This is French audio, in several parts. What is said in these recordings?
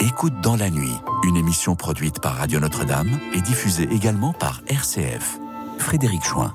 Écoute dans la nuit, une émission produite par Radio Notre-Dame et diffusée également par RCF. Frédéric Chouin.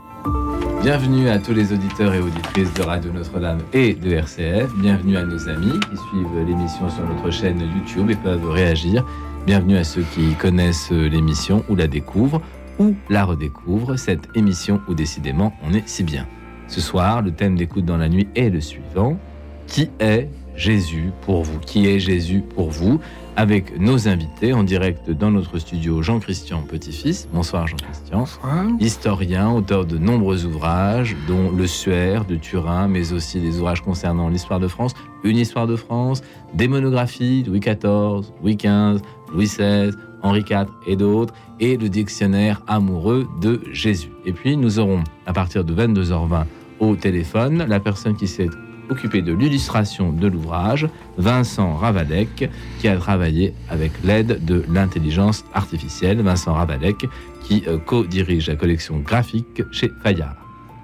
Bienvenue à tous les auditeurs et auditrices de Radio Notre-Dame et de RCF. Bienvenue à nos amis qui suivent l'émission sur notre chaîne YouTube et peuvent réagir. Bienvenue à ceux qui connaissent l'émission ou la découvrent ou la redécouvrent, cette émission où décidément on est si bien. Ce soir, le thème d'écoute dans la nuit est le suivant. Qui est Jésus pour vous? Qui est Jésus pour vous? Avec nos invités en direct dans notre studio Jean-Christian Petit-Fils. Bonsoir Jean-Christian. Bonsoir. Historien, auteur de nombreux ouvrages, dont Le Suaire de Turin, mais aussi des ouvrages concernant l'histoire de France, une histoire de France, des monographies Louis XIV, Louis XV, Louis XVI, Henri IV et d'autres, et le dictionnaire amoureux de Jésus. Et puis nous aurons, à partir de 22h20 au téléphone, la personne qui s'est occupé de l'illustration de l'ouvrage, Vincent Ravalec, qui a travaillé avec l'aide de l'intelligence artificielle. Vincent Ravalec, qui euh, co-dirige la collection graphique chez Fayard.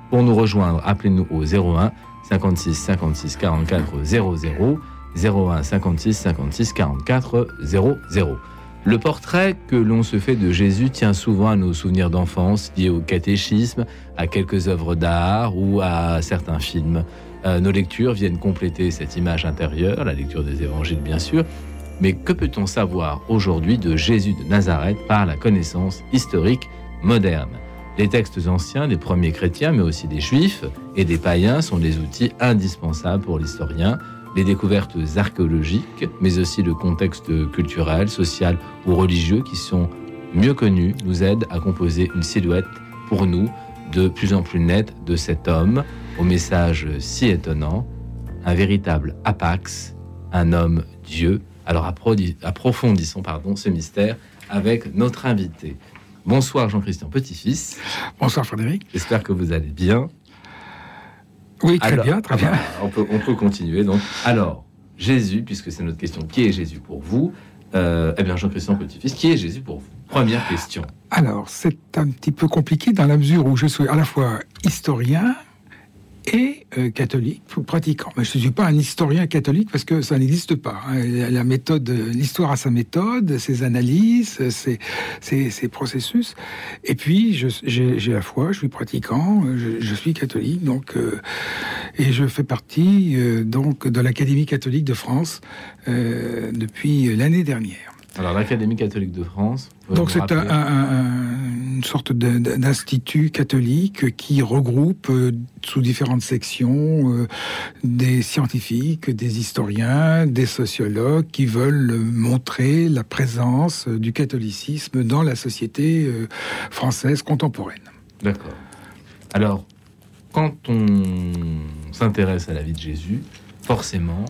Pour nous rejoindre, appelez-nous au 01 56 56 44 00 01 56 56 44 00. Le portrait que l'on se fait de Jésus tient souvent à nos souvenirs d'enfance liés au catéchisme, à quelques œuvres d'art ou à certains films. Euh, nos lectures viennent compléter cette image intérieure, la lecture des évangiles bien sûr. Mais que peut-on savoir aujourd'hui de Jésus de Nazareth par la connaissance historique moderne? Les textes anciens des premiers chrétiens, mais aussi des juifs et des païens, sont des outils indispensables pour l'historien. Les découvertes archéologiques, mais aussi le contexte culturel, social ou religieux qui sont mieux connus, nous aident à composer une silhouette pour nous de plus en plus nette de cet homme au message si étonnant, un véritable apax, un homme Dieu. Alors approfondissons pardon, ce mystère avec notre invité. Bonsoir Jean-Christian Petit-Fils. Bonsoir Frédéric. J'espère que vous allez bien. Oui, très bien, très bien. on, peut, on peut continuer donc. Alors, Jésus, puisque c'est notre question, qui est Jésus pour vous? Euh, Eh bien, Jean-Christian Petit-Fils, qui est Jésus pour vous? Première question. Alors, c'est un petit peu compliqué dans la mesure où je suis à la fois historien, et euh, catholique, pratiquant. Mais je ne suis pas un historien catholique parce que ça n'existe pas. Hein. La méthode, l'histoire a sa méthode, ses analyses, ses, ses, processus. Et puis, j'ai la foi, je suis pratiquant, je, suis catholique, donc euh, et je fais partie euh, donc de l'Académie catholique de France depuis l'année dernière. Alors l'Académie catholique de France. Donc c'est une sorte d'institut catholique qui regroupe euh, sous différentes sections euh, des scientifiques, des historiens, des sociologues qui veulent montrer la présence du catholicisme dans la société euh, française contemporaine. D'accord. Alors, quand on s'intéresse à la vie de Jésus, forcément,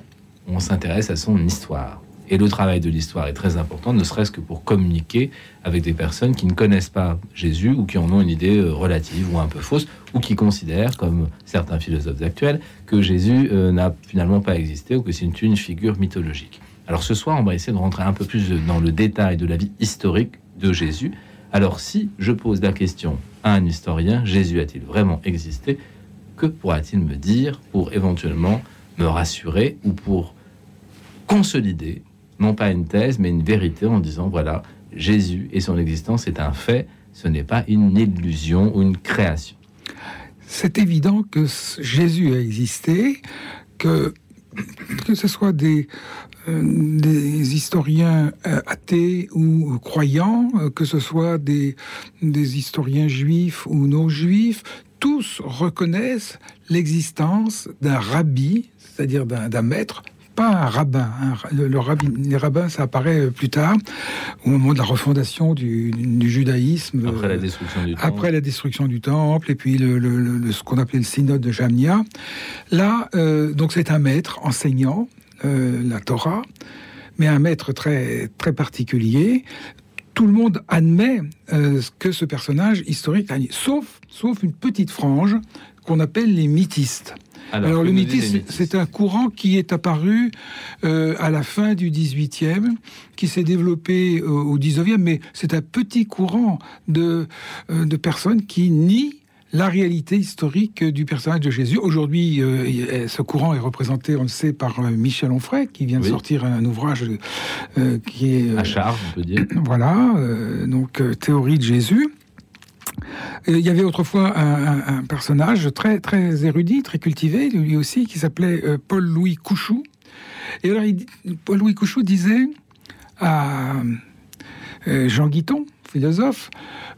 on s'intéresse à son histoire. Et le travail de l'histoire est très important, ne serait-ce que pour communiquer avec des personnes qui ne connaissent pas Jésus ou qui en ont une idée euh, relative ou un peu fausse, ou qui considèrent, comme certains philosophes actuels, que Jésus euh, n'a finalement pas existé ou que c'est une, figure mythologique. Alors ce soir, on va essayer de rentrer un peu plus dans le détail de la vie historique de Jésus. Alors si je pose la question à un historien, Jésus a-t-il vraiment existé? Que pourra-t-il me dire pour éventuellement me rassurer ou pour consolider non pas une thèse, mais une vérité en disant, voilà, Jésus et son existence est un fait, ce n'est pas une illusion ou une création. C'est évident que Jésus a existé, que que ce soit des, euh, des historiens euh, athées ou croyants, euh, que ce soit des, des historiens juifs ou non juifs, tous reconnaissent l'existence d'un rabbi, c'est-à-dire d'un maître pas un rabbin. Hein. Le, les rabbins, ça apparaît plus tard, au moment de la refondation du, judaïsme. Après la destruction du temple. Après la destruction du temple, et puis le, ce qu'on appelait le synode de Jamnia. Là, euh, donc c'est un maître enseignant euh, la Torah, mais un maître très, très particulier. Tout le monde admet euh, que ce personnage historique, sauf, sauf une petite frange qu'on appelle les mythistes. Alors, le mythisme, c'est un courant qui est apparu euh, à la fin du 18e, qui s'est développé au 19e, mais c'est un petit courant de, euh, de personnes qui nient la réalité historique du personnage de Jésus. Aujourd'hui, euh, ce courant est représenté, on le sait, par euh, Michel Onfray, qui vient de sortir un ouvrage euh, qui est... à charge, on peut dire. Voilà, donc Théorie de Jésus. Il y avait autrefois un, personnage très, érudit, très cultivé, lui aussi, qui s'appelait Paul-Louis Couchou. Et alors, Paul-Louis Couchou disait à Jean Guiton, philosophe,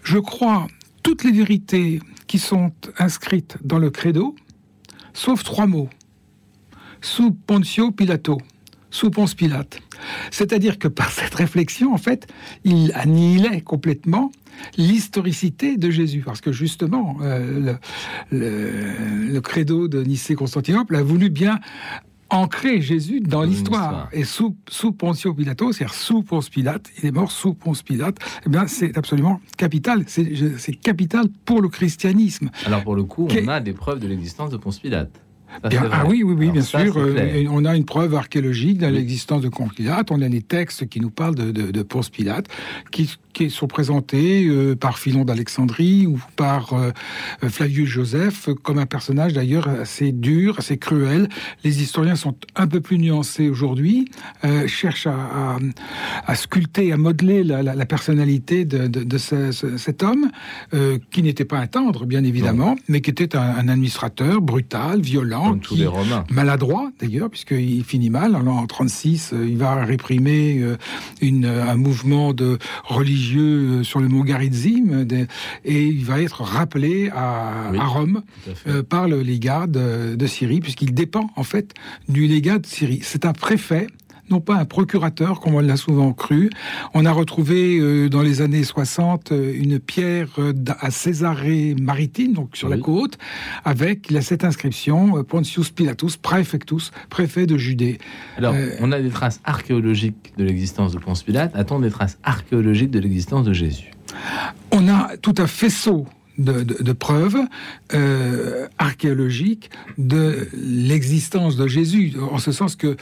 je crois toutes les vérités qui sont inscrites dans le credo, sauf trois mots. Sous Pontio Pilato, sous Ponce Pilate. C'est-à-dire que par cette réflexion, en fait, il annihilait complètement l'historicité de Jésus. Parce que justement, euh, le, le, credo de Nicée-Constantinople a voulu bien ancrer Jésus dans l'histoire. Et sous, sous Poncio Pilato, c'est-à-dire sous Ponce Pilate, il est mort sous Ponce Pilate, eh bien c'est absolument capital. C'est capital pour le christianisme. Alors pour le coup, on a des preuves de l'existence de Ponce Pilate ah oui, oui, oui, bien sûr. Euh, on a une preuve archéologique de l'existence de Ponce Pilate. On a des textes qui nous parlent de, de, de Ponce Pilate, qui, qui sont présentés euh, par Philon d'Alexandrie ou par euh, Flavius Joseph comme un personnage d'ailleurs assez dur, assez cruel. Les historiens sont un peu plus nuancés aujourd'hui, cherchent à, à, sculpter, à modeler la, la, personnalité de, de ce, cet homme, qui n'était pas un tendre, bien évidemment, mais qui était un, un administrateur brutal, violent tous les Romains. maladroit d'ailleurs, puisqu'il finit mal. Alors, en 36, euh, il va réprimer euh, une, un mouvement de religieux euh, sur le mont Garizim, et il va être rappelé à, à Rome par le légat de, de Syrie, puisqu'il dépend en fait du légat de Syrie. C'est un préfet non pas un procurateur, comme on l'a souvent cru. On a retrouvé euh, dans les années 60 euh, une pierre euh, à Césarée maritime, donc sur la côte, avec cette inscription Pontius Pilatus Praefectus, préfet de Judée. Alors, on a des traces archéologiques de l'existence de Ponce Pilate. A-t-on des traces archéologiques de l'existence de Jésus? On a tout un faisceau de, preuves euh, archéologiques de l'existence de Jésus, en ce sens que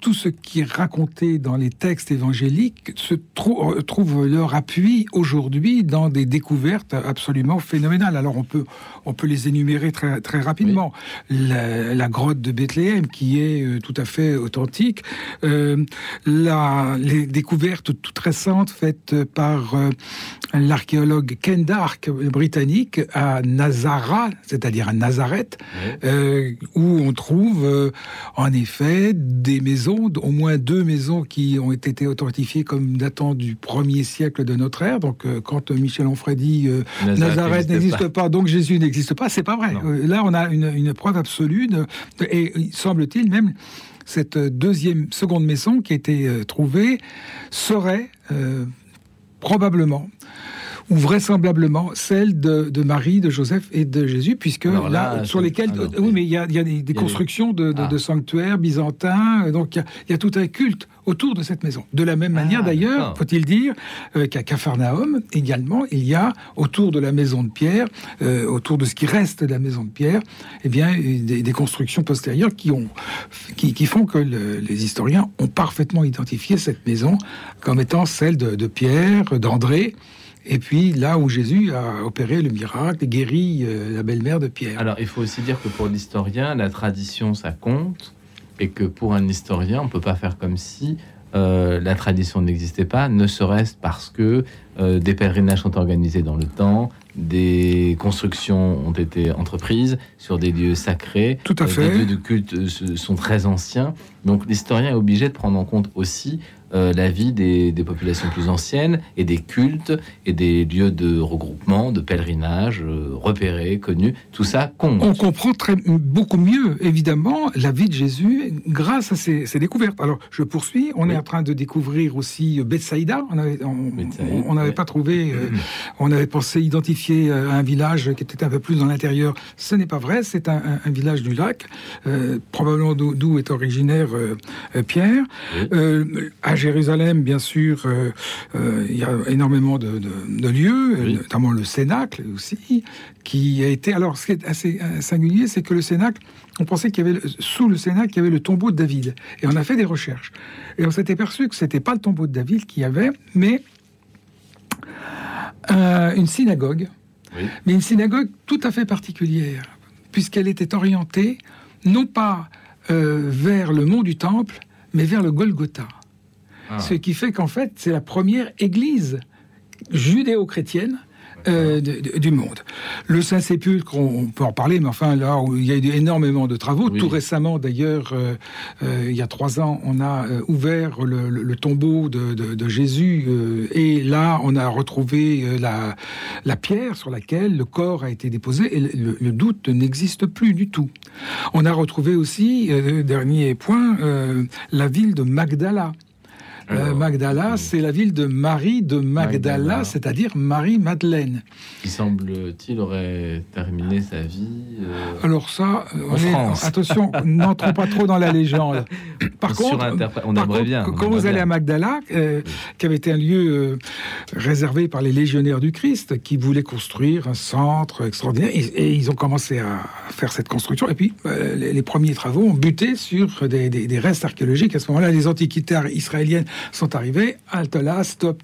tout ce qui est raconté dans les textes évangéliques se trouve leur appui aujourd'hui dans des découvertes absolument phénoménales. Alors on peut, on peut les énumérer très, très rapidement. La, grotte de Bethléem, qui est euh, tout à fait authentique. Euh, la, les découvertes toutes récentes faites par l'archéologue Ken Dark, britannique à Nazareth, c'est-à-dire à Nazareth, euh, où on trouve euh, en effet des maisons, au moins deux maisons qui ont été authentifiées comme datant du premier siècle de notre ère. Donc euh, quand Michel Onfray dit Nazareth n'existe pas. donc Jésus n'existe pas, c'est pas vrai. là, on a une, preuve absolue, et semble-t-il même cette deuxième, seconde maison qui a été trouvée serait probablement ou vraisemblablement celle de, Marie, de Joseph et de Jésus, puisque là, sur lesquels, oui, mais il y a, des, constructions de, ah. sanctuaires byzantins, donc il y, a, tout un culte autour de cette maison. De la même manière, ah, d'ailleurs, faut-il dire euh, qu'à Capharnaüm également, il y a autour de la maison de Pierre, euh, autour de ce qui reste de la maison de Pierre, eh bien, des, constructions postérieures qui ont, qui, font que les historiens ont parfaitement identifié cette maison comme étant celle de Pierre, d'André. Et puis là où Jésus a opéré le miracle, guéri euh, la belle-mère de Pierre. Alors il faut aussi dire que pour l'historien, la tradition, ça compte, et que pour un historien, on ne peut pas faire comme si euh, la tradition n'existait pas, ne serait-ce parce que euh, des pèlerinages sont organisés dans le temps, des constructions ont été entreprises sur des lieux sacrés. Tout à fait. Les lieux de culte sont très anciens. Donc l'historien est obligé de prendre en compte aussi euh, la vie des, populations plus anciennes et des cultes et des lieux de regroupement, de pèlerinage euh, repérés, connus. Tout ça compte. On comprend très, beaucoup mieux, évidemment, la vie de Jésus grâce à ces, découvertes. Alors, je poursuis. On est en train de découvrir aussi Bethsaïda. On n'avait pas trouvé, euh, on avait pensé identifier un village qui était un peu plus dans l'intérieur. Ce n'est pas vrai. C'est un, village du lac, probablement d'où est originaire Pierre. À Jérusalem, bien sûr, euh, euh, il y a énormément de, de- de lieux, Oui. notamment le Cénacle aussi, qui a été. Alors, ce qui est assez euh, singulier, c'est que le Cénacle, on pensait qu'il y avait sous le Cénacle, il y avait le tombeau de David, et on a fait des recherches, et on s'était perçu que c'était pas le tombeau de David qu'il y avait, mais euh, une synagogue, Oui. mais une synagogue tout à fait particulière, puisqu'elle était orientée non pas euh, vers le mont du Temple, mais vers le Golgotha. Ah. Ce qui fait qu'en fait, c'est la première église judéo-chrétienne euh, de- de- du monde. Le Saint-Sépulcre, on, on peut en parler, mais enfin, là où il y a eu énormément de travaux. Oui. Tout récemment, d'ailleurs, euh, euh, il y a trois ans, on a ouvert le, le- le tombeau de, Jésus, et là, on a retrouvé la, la pierre sur laquelle le corps a été déposé, et le, le- doute n'existe plus du tout. On a retrouvé aussi, dernier point, la ville de Magdala. Euh, Magdala, c'est la ville de Marie de Magdala, Magdala. c'est-à-dire Marie-Madeleine. Qui semble-t-il aurait terminé sa vie. euh, Alors ça, euh, En est- attention, n'entrons pas trop dans la légende. Par contre, on par aimerait bien. quand vous allez à Magdala, euh, Oui. qui avait été un lieu euh, réservé par les légionnaires du Christ, qui voulaient construire un centre extraordinaire, et, et ils ont commencé à faire cette construction. Et puis, euh, les, les premiers travaux ont buté sur des, des- des restes archéologiques. À ce moment-là, les antiquitaires israéliennes sont arrivés. Halte là, stop,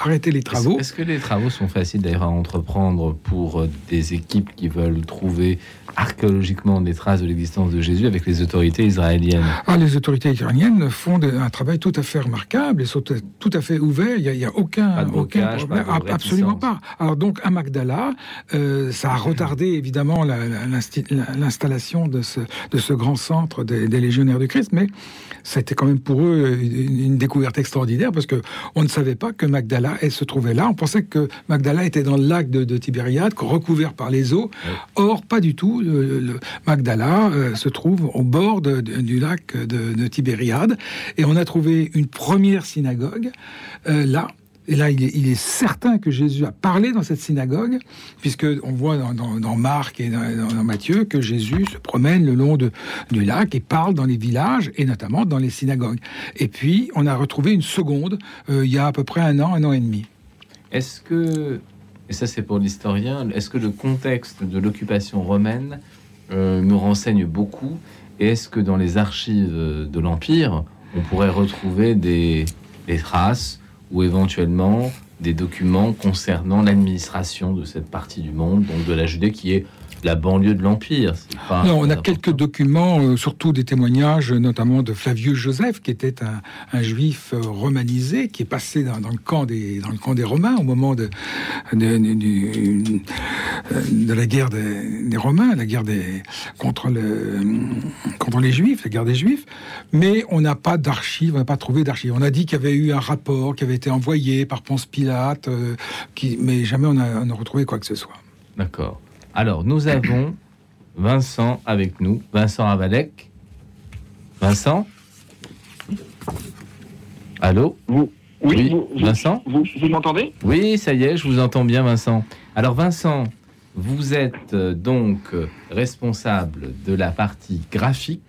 arrêtez les travaux. Est-ce que les travaux sont faciles d'ailleurs à entreprendre pour des équipes qui veulent trouver archéologiquement des traces de l'existence de Jésus avec les autorités israéliennes? Ah, les autorités iraniennes font de- un travail tout à fait remarquable et sont tout- à fait ouverts. Il n'y a, aucun, Pas de aucun problème. pas de absolument pas. Alors donc à Magdala, euh, ça a retardé évidemment l'installation de ce, de ce grand centre des, des légionnaires du Christ, mais été quand même pour eux une, une découverte extraordinaire parce que on ne savait pas que Magdala elle, se trouvait là. On pensait que Magdala était dans le lac de, de Tibériade, recouvert par les eaux. Or, pas du tout. Le, le- Magdala euh, se trouve au bord de- du lac de, de Tibériade. Et on a trouvé une première synagogue euh, là. Et là, il est, certain que Jésus a parlé dans cette synagogue, puisque on voit dans, Marc et dans, Matthieu que Jésus se promène le long de- du lac et parle dans les villages et notamment dans les synagogues. Et puis, on a retrouvé une seconde euh, il y a à peu près un an, un an et demi. Est-ce que, et ça c'est pour l'historien, est-ce que le contexte de l'occupation romaine euh, nous renseigne beaucoup Est-ce que dans les archives de l'Empire, on pourrait retrouver des, des traces ou éventuellement des documents concernant l'administration de cette partie du monde, donc de la Judée qui est la banlieue de l'Empire pas Non, on a quelques documents, euh, surtout des témoignages, notamment de Flavius Joseph, qui était un, un juif euh, romanisé, qui est passé dans, dans le camp des, dans le camp des Romains au moment de, de, de- du- de la guerre des, des Romains, la guerre des, contre, le, contre les Juifs, la guerre des Juifs. Mais on n'a pas d'archives, on n'a pas trouvé d'archives. On a dit qu'il y avait eu un rapport qui avait été envoyé par Ponce Pilate, euh, qui, mais jamais on a, on a retrouvé quoi que ce soit. D'accord. Alors, nous avons Vincent avec nous, Vincent Avalek. Vincent Allô Vous, oui, Oui, vous, vous- Vincent vous, vous m'entendez? Oui, ça y est, je vous entends bien, Vincent. Alors, Vincent, vous êtes euh, donc euh, responsable de la partie graphique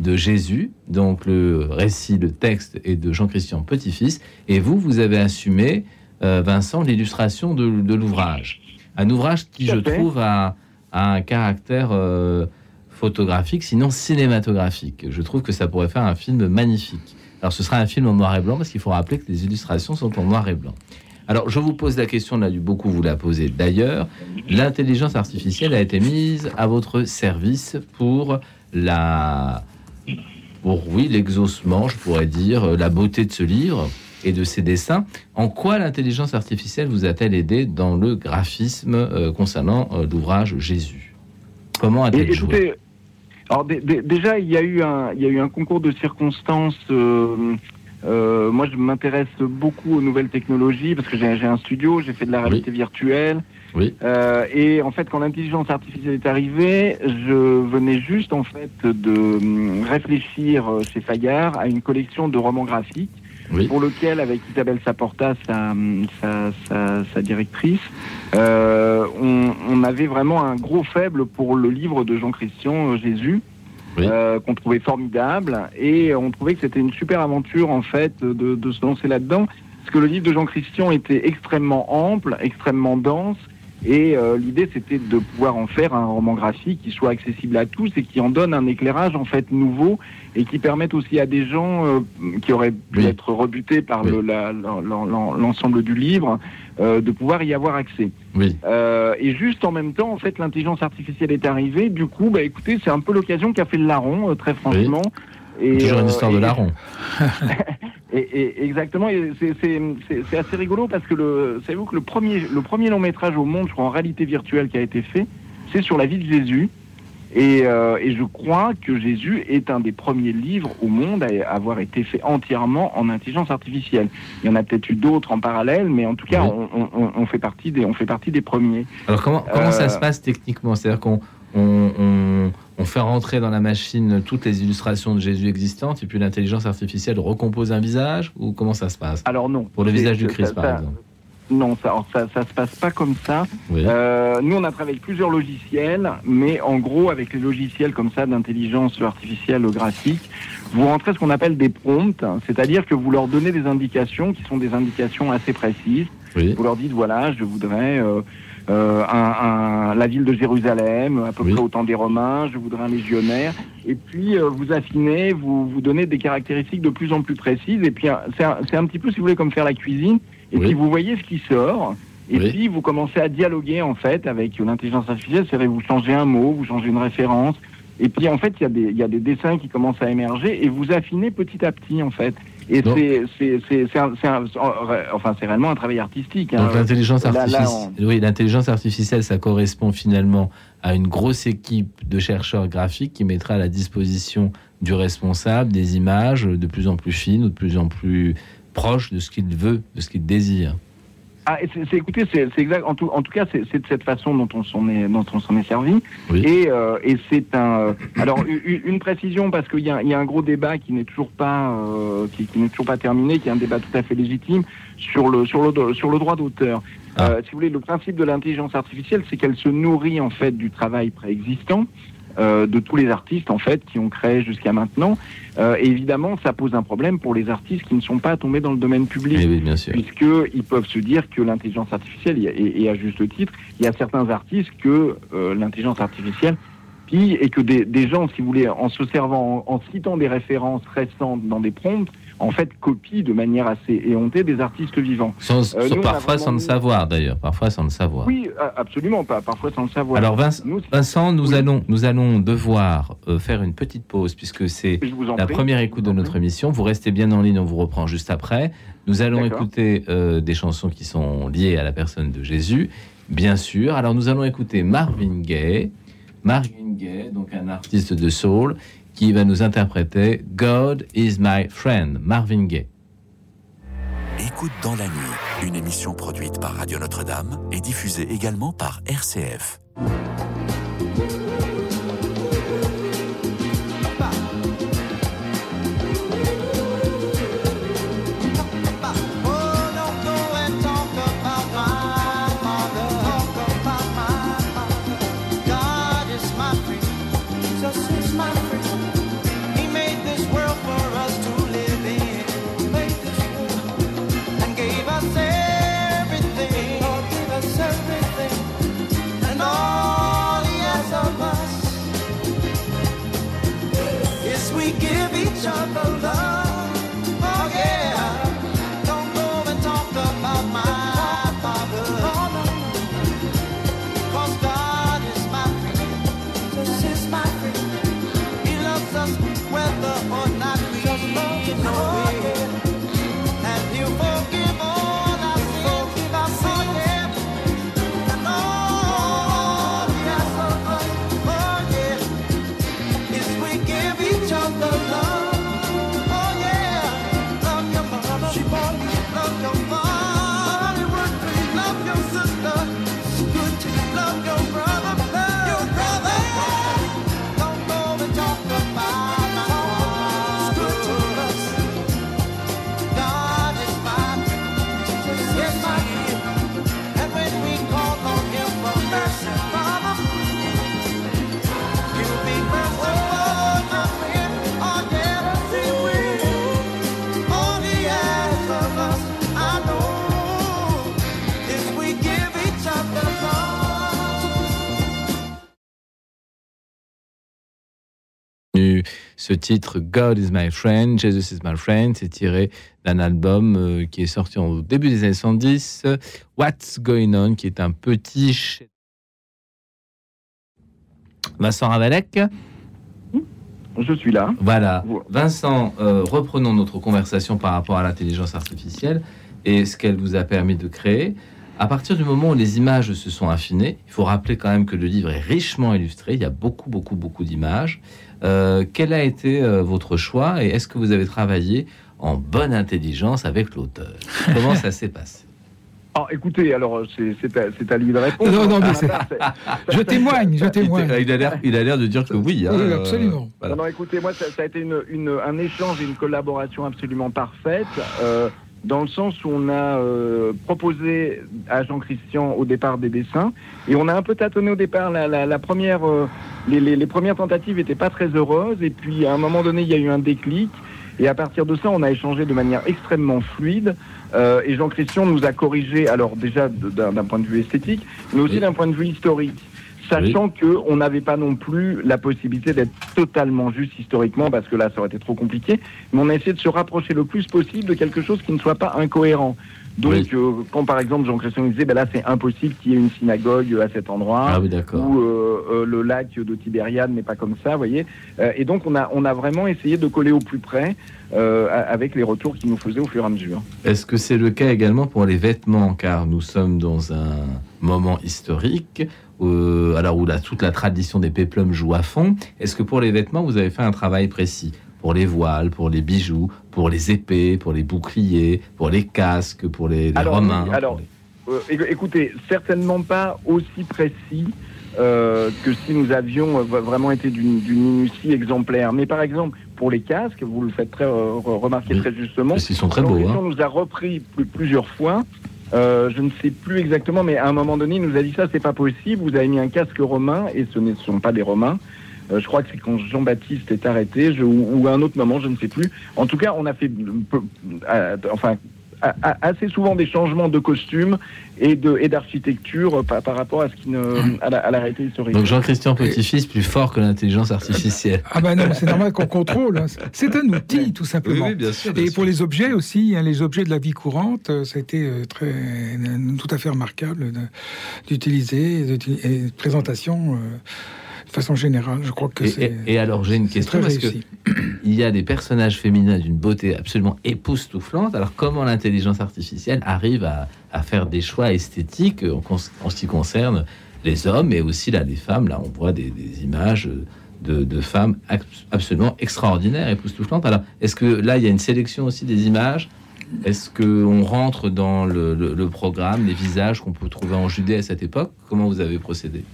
de Jésus, donc le récit, le texte est de Jean-Christian Petit-Fils, et vous, vous avez assumé, euh, Vincent, l'illustration de, de l'ouvrage. Un ouvrage qui, je trouve, a, a un caractère euh, photographique, sinon cinématographique. Je trouve que ça pourrait faire un film magnifique. Alors, ce sera un film en noir et blanc, parce qu'il faut rappeler que les illustrations sont en noir et blanc. Alors, je vous pose la question, on a dû beaucoup vous la poser d'ailleurs. L'intelligence artificielle a été mise à votre service pour la. Pour, oui, l'exaucement, je pourrais dire, euh, la beauté de ce livre et de ses dessins. En quoi l'intelligence artificielle vous a-t-elle aidé dans le graphisme euh, concernant euh, l'ouvrage Jésus? Comment a-t-elle joué? alors dé- dé- déjà, il y, a eu un, il y a eu un concours de circonstances. euh, euh, moi, je m'intéresse beaucoup aux nouvelles technologies parce que j'ai un studio, j'ai fait de la réalité virtuelle. Oui. Euh, et en fait, quand l'intelligence artificielle est arrivée, je venais juste en fait de hum, réfléchir chez Fayard à une collection de romans graphiques Oui. pour lequel, avec Isabelle Saporta, sa, sa, sa, sa directrice, euh, on, on avait vraiment un gros faible pour le livre de Jean-Christian euh, Jésus. euh, qu'on trouvait formidable, et on trouvait que c'était une super aventure en fait de, de se lancer là-dedans, parce que le livre de Jean Christian était extrêmement ample, extrêmement dense, et euh, l'idée, c'était de pouvoir en faire un roman graphique qui soit accessible à tous et qui en donne un éclairage en fait nouveau et qui permette aussi à des gens euh, qui auraient pu être rebutés par l'ensemble du livre euh, de pouvoir y avoir accès. Oui. et juste en même temps, en fait, l'intelligence artificielle est arrivée. Du coup, bah écoutez, c'est un peu l'occasion qu'a fait le larron, très franchement. Et, Toujours une histoire de larron. Et, exactement, c'est assez rigolo parce que le, savez-vous que le premier, le premier long métrage au monde, je crois en réalité virtuelle, qui a été fait, c'est sur la vie de Jésus. Et, euh, et, je crois que Jésus est un des premiers livres au monde à avoir été fait entièrement en intelligence artificielle. Il y en a peut-être eu d'autres en parallèle, mais en tout cas, on, on, on, fait partie des, on fait partie des premiers. Alors comment, comment ça euh, se passe techniquement? C'est-à-dire qu'on on, fait rentrer dans la machine toutes les illustrations de Jésus existantes et puis l'intelligence artificielle recompose un visage ou comment ça se passe? Alors non. Pour le visage du Christ, par exemple. Non, ça, ça, se passe pas comme ça. Euh, nous, on a travaillé avec plusieurs logiciels, mais en gros, avec les logiciels comme ça d'intelligence artificielle graphique, vous rentrez ce qu'on appelle des prompts, c'est-à-dire que vous leur donnez des indications qui sont des indications assez précises. Vous leur dites voilà, je voudrais euh, euh, un, la ville de Jérusalem, à peu près autant des Romains, je voudrais un légionnaire. Et puis euh, vous affinez, vous vous donnez des caractéristiques de plus en plus précises. Et puis c'est un, un, petit peu, si vous voulez, comme faire la cuisine. Et puis vous voyez ce qui sort. Et puis vous commencez à dialoguer en fait avec l'intelligence artificielle. C'est-à-dire vous changez un mot, vous changez une référence. Et puis en fait, il y, a des, il y a des dessins qui commencent à émerger et vous affinez petit à petit en fait. Et c'est enfin, réellement un travail artistique. Hein. Donc l'intelligence artificielle, oui, artificielle, ça correspond finalement à une grosse équipe de chercheurs graphiques qui mettra à la disposition du responsable des images de plus en plus fines ou de plus en plus proches de ce qu'il veut, de ce qu'il désire. Ah, c'est, écoutez, c'est, exact. En tout, en tout cas, c'est, de cette façon dont on s'en est, dont on s'en est servi. Et, euh, et c'est un. Euh, alors, une, précision parce qu'il y a, y a un gros débat qui n'est toujours pas, euh, qui, n'est toujours pas terminé, qui est un débat tout à fait légitime sur le, sur le, sur le droit d'auteur. Ah. si vous voulez, le principe de l'intelligence artificielle, c'est qu'elle se nourrit en fait du travail préexistant. Euh, de tous les artistes en fait qui ont créé jusqu'à maintenant. Euh, évidemment, ça pose un problème pour les artistes qui ne sont pas tombés dans le domaine public, eh puisqu'ils peuvent se dire que l'intelligence artificielle, et, à juste titre, il y a certains artistes que euh, l'intelligence artificielle pille et que des, des, gens, si vous voulez, en se servant, en, en citant des références récentes dans des prompts, en fait copie de manière assez éhontée des artistes vivants. Sans, euh, parfois sans le savoir d'ailleurs, parfois sans le savoir. Oui, absolument pas, parfois sans le savoir. Alors Vincent, nous, allons, nous allons devoir euh, faire une petite pause puisque c'est la première écoute de notre émission. Vous restez bien en ligne, on vous reprend juste après. Nous allons écouter euh, des chansons qui sont liées à la personne de Jésus, bien sûr. Alors nous allons écouter Marvin Gaye. Marvin Gaye, donc un artiste de soul, qui va nous interpréter God is my friend, Marvin Gaye. Écoute dans la nuit, une émission produite par Radio Notre-Dame et diffusée également par RCF. Ce titre God is my friend, Jesus is my friend, c'est tiré d'un album euh, qui est sorti au début des années 110, What's Going On, qui est un petit Vincent Ravalec Je suis là. Voilà. Vincent, euh, reprenons notre conversation par rapport à l'intelligence artificielle et ce qu'elle vous a permis de créer. À partir du moment où les images se sont affinées, il faut rappeler quand même que le livre est richement illustré, il y a beaucoup, beaucoup, beaucoup d'images. Euh, quel a été euh, votre choix et est-ce que vous avez travaillé en bonne intelligence avec l'auteur? Comment ça s'est passé? Ah, écoutez, alors c'est à, lui de répondre. Non, non, mais je témoigne, je témoigne. Il a l'air de dire que oui. Hein, oui, absolument. Non, écoutez, moi, ça, a été une, un échange et une collaboration absolument parfaite. Euh, dans le sens où on a euh, proposé à Jean-Christian au départ des dessins et on a un peu tâtonné au départ. La, première, euh, les, premières tentatives n'étaient pas très heureuses et puis à un moment donné il y a eu un déclic et à partir de ça on a échangé de manière extrêmement fluide euh, et Jean-Christian nous a corrigé alors déjà d'un point de vue esthétique mais aussi d'un point de vue historique sachant qu'on n'avait pas non plus la possibilité d'être totalement juste historiquement, parce que là, ça aurait été trop compliqué, mais on a essayé de se rapprocher le plus possible de quelque chose qui ne soit pas incohérent. Donc, euh, quand par exemple Jean-Christian disait, ben là c'est impossible qu'il y ait une synagogue à cet endroit, ah ou euh, euh, le lac de Tibériade n'est pas comme ça, vous voyez. et donc on a, on a vraiment essayé de coller au plus près avec les retours qu'il nous faisait au fur et à mesure. Est-ce que c'est le cas également pour les vêtements, car nous sommes dans un moment historique euh, alors où la, toute la tradition des péplums joue à fond. Est-ce que pour les vêtements, vous avez fait un travail précis? Pour les voiles, pour les bijoux, pour les épées, pour les boucliers, pour les casques, pour les, romains Alors, euh, écoutez, certainement pas aussi précis euh, que si nous avions vraiment été d'une minutie exemplaire. Mais par exemple, pour les casques, vous le faites très remarquer très justement. Ils sont très beaux. Hein. nous a repris plusieurs fois euh, je ne sais plus exactement, mais à un moment donné, il nous a dit ça, c'est pas possible. Vous avez mis un casque romain et ce ne sont pas des romains. Euh, je crois que c'est quand Jean-Baptiste est arrêté, ou, à un autre moment, je ne sais plus. En tout cas, on a fait, euh, enfin, assez souvent des changements de costumes et d'architecture par, par, rapport à ce qui ne à la, réalité historique. Donc Jean-Christian Petit-Fils plus fort que l'intelligence artificielle. Ah ben non, c'est normal qu'on contrôle. Hein. C'est un outil tout simplement. Oui, bien sûr, et pour les objets aussi, hein, les objets de la vie courante, euh, ça a été euh, très tout à fait remarquable d'utiliser de présentation. Euh, de façon générale. Je crois que c'est. Et, alors, j'ai une question parce que il y a des personnages féminins d'une beauté absolument époustouflante. Alors, comment l'intelligence artificielle arrive à, faire des choix esthétiques en, ce qui concerne les hommes, et aussi là, les femmes? Là, on voit des, images. De, femmes absolument extraordinaires, époustouflantes. Alors, est-ce que là, il y a une sélection aussi des images? Est-ce qu'on rentre dans le, le, programme, les visages qu'on peut trouver en Judée à cette époque? Comment vous avez procédé?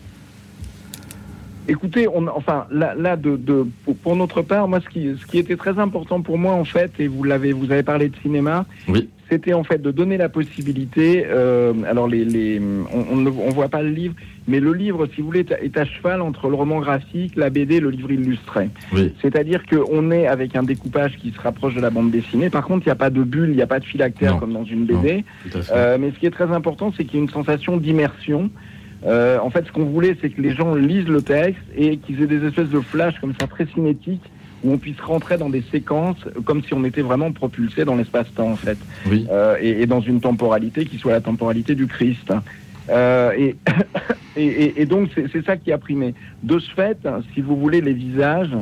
Écoutez, on, enfin là, là de, de, pour notre part, moi, ce qui, ce qui était très important pour moi, en fait, et vous l'avez, vous avez parlé de cinéma, oui. c'était en fait de donner la possibilité. Euh, alors, les, les, on ne on, voit pas le livre, mais le livre, si vous voulez, est à cheval entre le roman graphique, la BD, le livre illustré. Oui. C'est-à-dire qu'on est avec un découpage qui se rapproche de la bande dessinée. Par contre, il n'y a pas de bulle, il n'y a pas de phylactère comme dans une BD. euh, mais ce qui est très important, c'est qu'il y a une sensation d'immersion. Euh, en fait, ce qu'on voulait, c'est que les gens lisent le texte et qu'ils aient des espèces de flashs comme ça très cinétiques où on puisse rentrer dans des séquences comme si on était vraiment propulsé dans l'espace-temps, en fait. Oui. Euh, et, et, dans une temporalité qui soit la temporalité du Christ. Euh, et, et, et, donc, c'est ça qui a primé. De ce fait, si vous voulez, les visages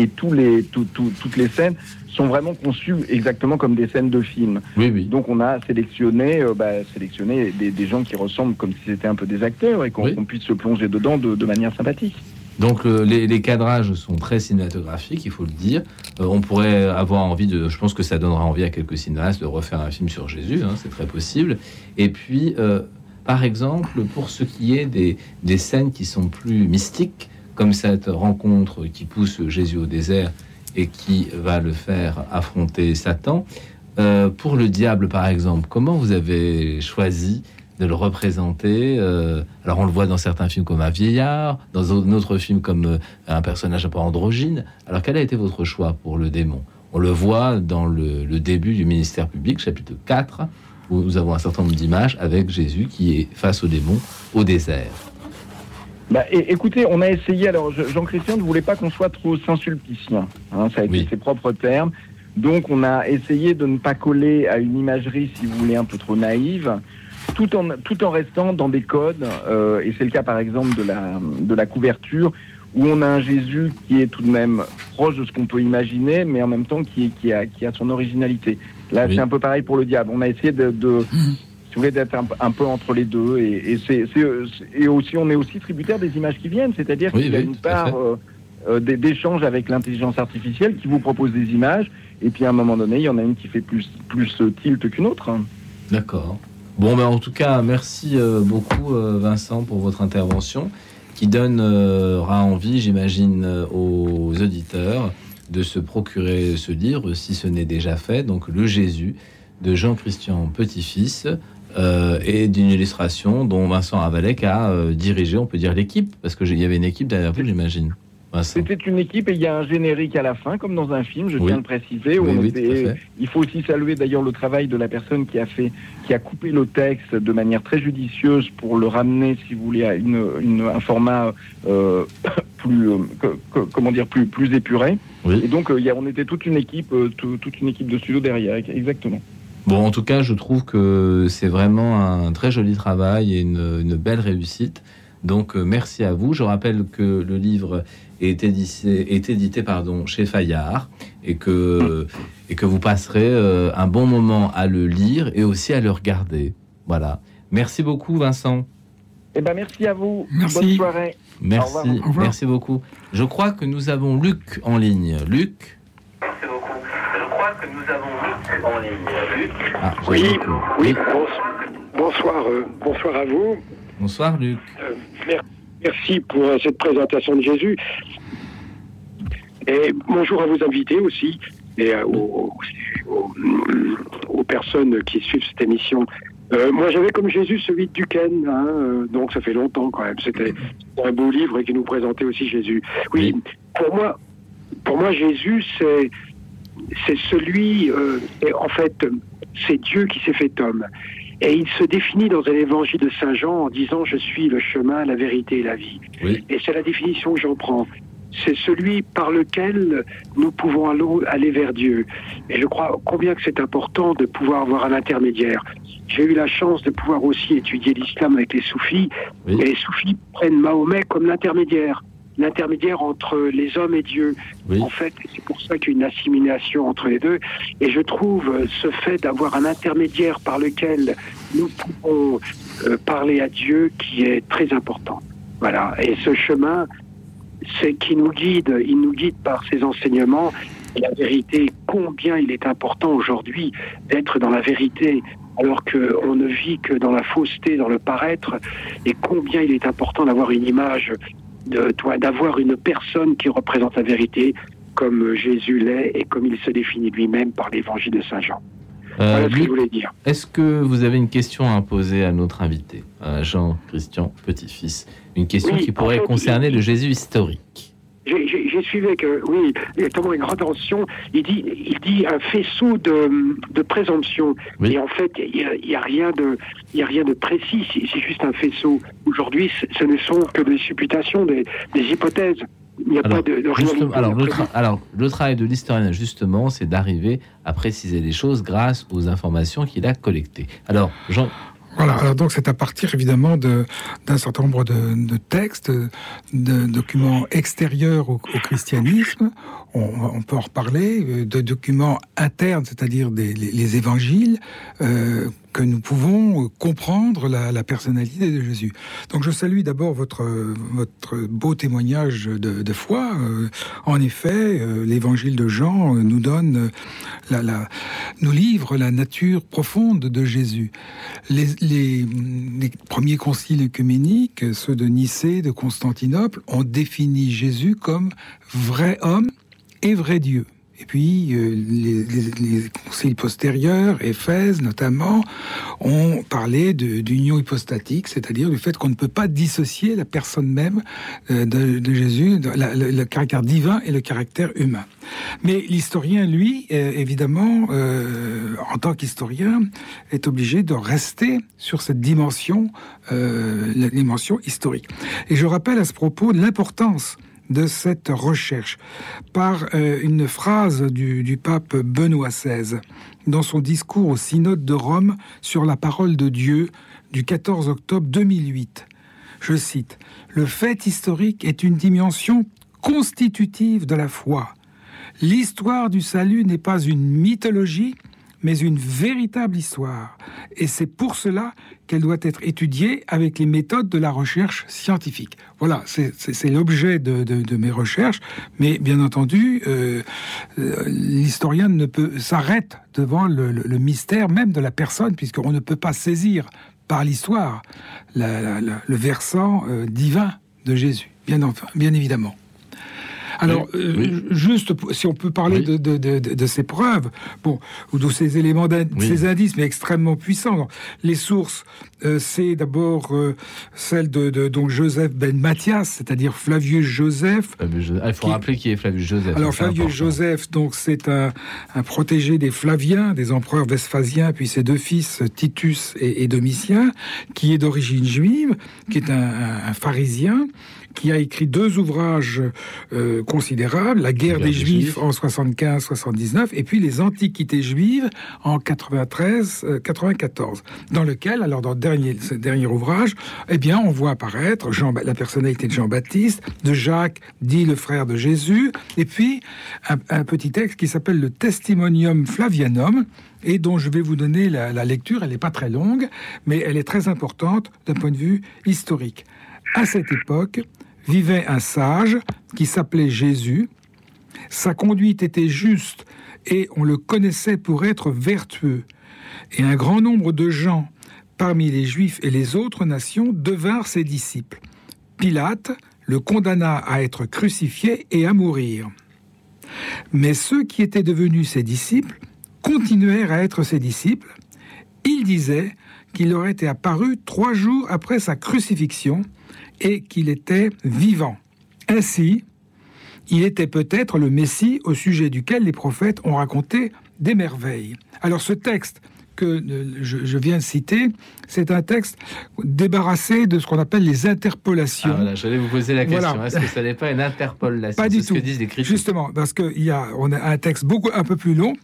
et tous les, tout, tout, toutes les scènes sont vraiment conçus exactement comme des scènes de film. Oui, oui. Donc on a sélectionné, euh, bah, sélectionné des, des, gens qui ressemblent comme si c'était un peu des acteurs et qu'on puisse se plonger dedans de, de manière sympathique. Donc les, les, cadrages sont très cinématographiques, il faut le dire. Euh, on pourrait avoir envie de, je pense que ça donnera envie à quelques cinéastes de refaire un film sur Jésus, hein, c'est très possible. Et puis, euh, par exemple, pour ce qui est des, des scènes qui sont plus mystiques, comme cette rencontre qui pousse Jésus au désert et qui va le faire affronter Satan. Euh, pour le diable, par exemple, comment vous avez choisi de le représenter euh, Alors, on le voit dans certains films comme un vieillard, dans d'autres films comme euh, un personnage un peu androgyne. Alors, quel a été votre choix pour le démon? On le voit dans le, le, début du ministère public, chapitre 4, où nous avons un certain nombre d'images avec Jésus qui est face au démon au désert. Bah, écoutez, on a essayé. Alors, Jean-Christian ne voulait pas qu'on soit trop Saint-Sulpicien. Hein, ça a été ses propres termes. Donc, on a essayé de ne pas coller à une imagerie, si vous voulez, un peu trop naïve, tout en tout en restant dans des codes. Euh, et c'est le cas, par exemple, de la de la couverture, où on a un Jésus qui est tout de même proche de ce qu'on peut imaginer, mais en même temps qui qui a qui a son originalité. Là, c'est un peu pareil pour le diable. On a essayé de, de mmh si vous voulez, d'être un, peu entre les deux. Et, aussi, on est aussi tributaire des images qui viennent, c'est-à-dire qu'il y a une part euh, euh, d'échange avec l'intelligence artificielle qui vous propose des images, et puis à un moment donné, il y en a une qui fait plus, plus tilt qu'une autre. D'accord. Bon, ben, en tout cas, merci euh, beaucoup, Vincent, pour votre intervention, qui donnera envie, j'imagine, aux auditeurs de se procurer ce livre, si ce n'est déjà fait, donc Le Jésus de Jean-Christian Petit-Fils, euh, et d'une illustration dont Vincent Avalec a euh, dirigé, on peut dire l'équipe, parce qu'il y avait une équipe derrière vous, j'imagine. C'était une équipe et il y a un générique à la fin, comme dans un film, je viens de préciser. il faut aussi saluer d'ailleurs le travail de la personne qui a fait, qui a coupé le texte de manière très judicieuse pour le ramener, si vous voulez, à une, un format euh, plus, comment dire, plus, plus épuré. Et donc, il y a, on était toute une équipe, toute une équipe de studio derrière, exactement. Bon, en tout cas, je trouve que c'est vraiment un très joli travail et une, belle réussite. Donc, euh, merci à vous. Je rappelle que le livre est édité, est édité pardon, chez Fayard et que, et que vous passerez euh, un bon moment à le lire et aussi à le regarder. Voilà. Merci beaucoup, Vincent. Eh ben, merci à vous. Merci. Bonne soirée. Merci. Merci beaucoup. Je crois que nous avons Luc en ligne. Luc que nous avons mis en ligne. Ah, oui, oui, bonsoir, euh, bonsoir à vous. Bonsoir Luc. Euh, merci pour euh, cette présentation de Jésus. Et bonjour à vos invités aussi, et aux, personnes qui suivent cette émission. moi, j'avais comme Jésus celui de Duquesne, hein, donc ça fait longtemps quand même. C'était un beau livre et qui nous présentait aussi Jésus. oui. pour moi, pour moi, Jésus, c'est c'est celui, euh, en fait, c'est Dieu qui s'est fait homme. Et il se définit dans un évangile de Saint Jean en disant Je suis le chemin, la vérité et la vie. Et c'est la définition que j'en prends. C'est celui par lequel nous pouvons aller vers Dieu. Et je crois combien que c'est important de pouvoir avoir un intermédiaire. J'ai eu la chance de pouvoir aussi étudier l'islam avec les soufis. Et les soufis prennent Mahomet comme l'intermédiaire l'intermédiaire entre les hommes et Dieu. En fait, c'est pour ça qu'il y a une assimilation entre les deux. Et je trouve ce fait d'avoir un intermédiaire par lequel nous pouvons euh, parler à Dieu qui est très important. Voilà. Et ce chemin, c'est qui nous guide. Il nous guide par ses enseignements. Et la vérité, combien il est important aujourd'hui d'être dans la vérité, alors qu'on ne vit que dans la fausseté, dans le paraître, et combien il est important d'avoir une image d'avoir une personne qui représente la vérité comme Jésus l'est et comme il se définit lui-même par l'évangile de Saint Jean. Euh, voilà ce que je voulais dire. Est-ce que vous avez une question à poser à notre invité, Jean-Christian Petit-Fils? Une question qui pourrait concerner le Jésus historique j'ai suivi avec, euh, oui, exactement une grande attention. Il dit, il dit un faisceau de, de présomption. Et en fait, il n'y a, a, rien de, a rien de précis. C'est juste un faisceau. Aujourd'hui, ce ne sont que des supputations, des, des hypothèses. Il n'y a pas de, de alors, le alors, le travail de l'historien, justement, c'est d'arriver à préciser les choses grâce aux informations qu'il a collectées. Alors, Jean, voilà, alors donc c'est à partir évidemment d'un certain nombre de, de, textes, de documents extérieurs au, christianisme, on, peut en reparler, euh, de documents internes, c'est-à-dire les, les, évangiles, euh, que nous pouvons comprendre la, personnalité de Jésus. Donc je salue d'abord votre, beau témoignage de, foi. Euh, en effet, euh, l'évangile de Jean nous donne, la, nous livre la nature profonde de Jésus. Les, les, les premiers conciles œcuméniques, ceux de Nicée, de Constantinople, ont défini Jésus comme vrai homme et vrai Dieu. Et puis les, les, conciles postérieurs, Éphèse notamment, ont parlé d'union hypostatique, c'est-à-dire du fait qu'on ne peut pas dissocier la personne même de, Jésus, le caractère divin et le caractère humain. Mais l'historien, lui, évidemment, en tant qu'historien, est obligé de rester sur cette dimension, euh, la dimension historique. Et je rappelle à ce propos l'importance de cette recherche par euh, une phrase du, du, pape Benoît XVI dans son discours au synode de Rome sur la parole de Dieu du 14 octobre 2008. Je cite, Le fait historique est une dimension constitutive de la foi. L'histoire du salut n'est pas une mythologie, mais une véritable histoire. Et c'est pour cela qu'elle doit être étudiée avec les méthodes de la recherche scientifique. Voilà, c'est l'objet de, mes recherches, mais bien entendu, euh, euh, l'historien ne peut s'arrête devant le, mystère même de la personne, puisqu'on ne peut pas saisir par l'histoire le versant euh, divin de Jésus, bien, bien évidemment. Alors, euh, juste si on peut parler de, ces preuves, bon, ou de ces éléments, ces indices, mais extrêmement puissants. Les sources, euh, c'est d'abord euh, celle de, donc Joseph ben Mathias, c'est-à-dire Flavius Joseph. Ah, il faut rappeler qui est Flavius Joseph. Alors Flavius Joseph, donc c'est un, protégé des Flaviens, des empereurs vesphasiens, puis ses deux fils Titus et, Domitien, qui est d'origine juive, qui est un pharisien qui a écrit deux ouvrages euh, considérables, La guerre des, Juifs, en 75-79 et puis Les Antiquités juives en 93-94, euh, dans lequel, alors dans le dernier, ce dernier ouvrage, eh bien, on voit apparaître Jean, la personnalité de Jean-Baptiste, de Jacques, dit le frère de Jésus, et puis un, petit texte qui s'appelle le Testimonium Flavianum, et dont je vais vous donner la, la lecture. Elle n'est pas très longue, mais elle est très importante d'un point de vue historique. À cette époque, vivait un sage qui s'appelait Jésus. Sa conduite était juste et on le connaissait pour être vertueux. Et un grand nombre de gens parmi les Juifs et les autres nations devinrent ses disciples. Pilate le condamna à être crucifié et à mourir. Mais ceux qui étaient devenus ses disciples continuèrent à être ses disciples. Il disait qu'il leur était apparu trois jours après sa crucifixion et qu'il était vivant. Ainsi, il était peut-être le Messie au sujet duquel les prophètes ont raconté des merveilles. Alors ce texte que euh, je, viens de citer, c'est un texte débarrassé de ce qu'on appelle les interpolations. Ah, J'allais vous poser la question. Est-ce que ça n'est pas une interpolation Pas du tout. Ce que disent les Justement, parce qu'il y a, on a un texte beaucoup un peu plus long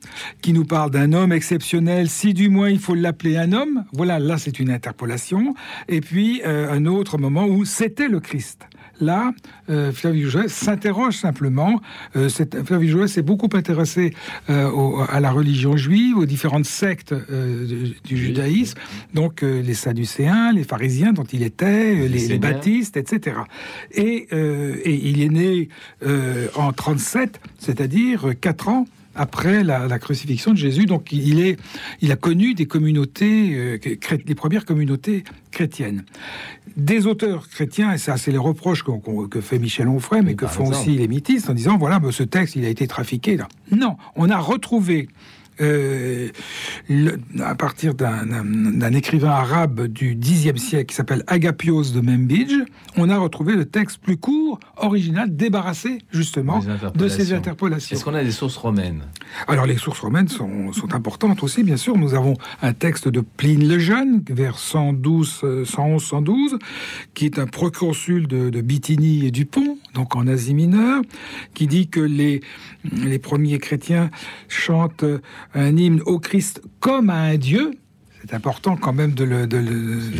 qui nous parle d'un homme exceptionnel. Si du moins il faut l'appeler un homme, voilà, là c'est une interpolation. Et puis euh, un autre moment où c'était le Christ. Là, euh, Flavius Joseph s'interroge simplement. Euh, Flavius Joseph s'est beaucoup intéressé euh, à la religion juive, aux différentes sectes du judaïsme, donc les Sadducéens, les pharisiens dont il était, les, baptistes, etc. Et, et, il est né en 37, c'est-à-dire quatre ans après la, crucifixion de Jésus. Donc il, est, il a connu des communautés, euh, les premières communautés chrétiennes. Des auteurs chrétiens, et ça c'est les reproches que fait Michel Onfray, mais que font aussi les mythistes, en disant, voilà, ce texte, il a été trafiqué. Là. Non, on a retrouvé euh, à partir d'un écrivain arabe du Xe siècle qui s'appelle Agapios de Membidge, on a retrouvé le texte plus court, original, débarrassé justement de ces interpolations. Est-ce qu'on a des sources romaines? Alors les sources romaines sont, sont, importantes aussi, bien sûr. Nous avons un texte de Pline le Jeune, vers 112, 111, 112, qui est un proconsul de, de Bithynie et du Pont, donc en Asie mineure, qui dit que les, les premiers chrétiens chantent un hymne au Christ comme à un Dieu, c'est important quand même de le,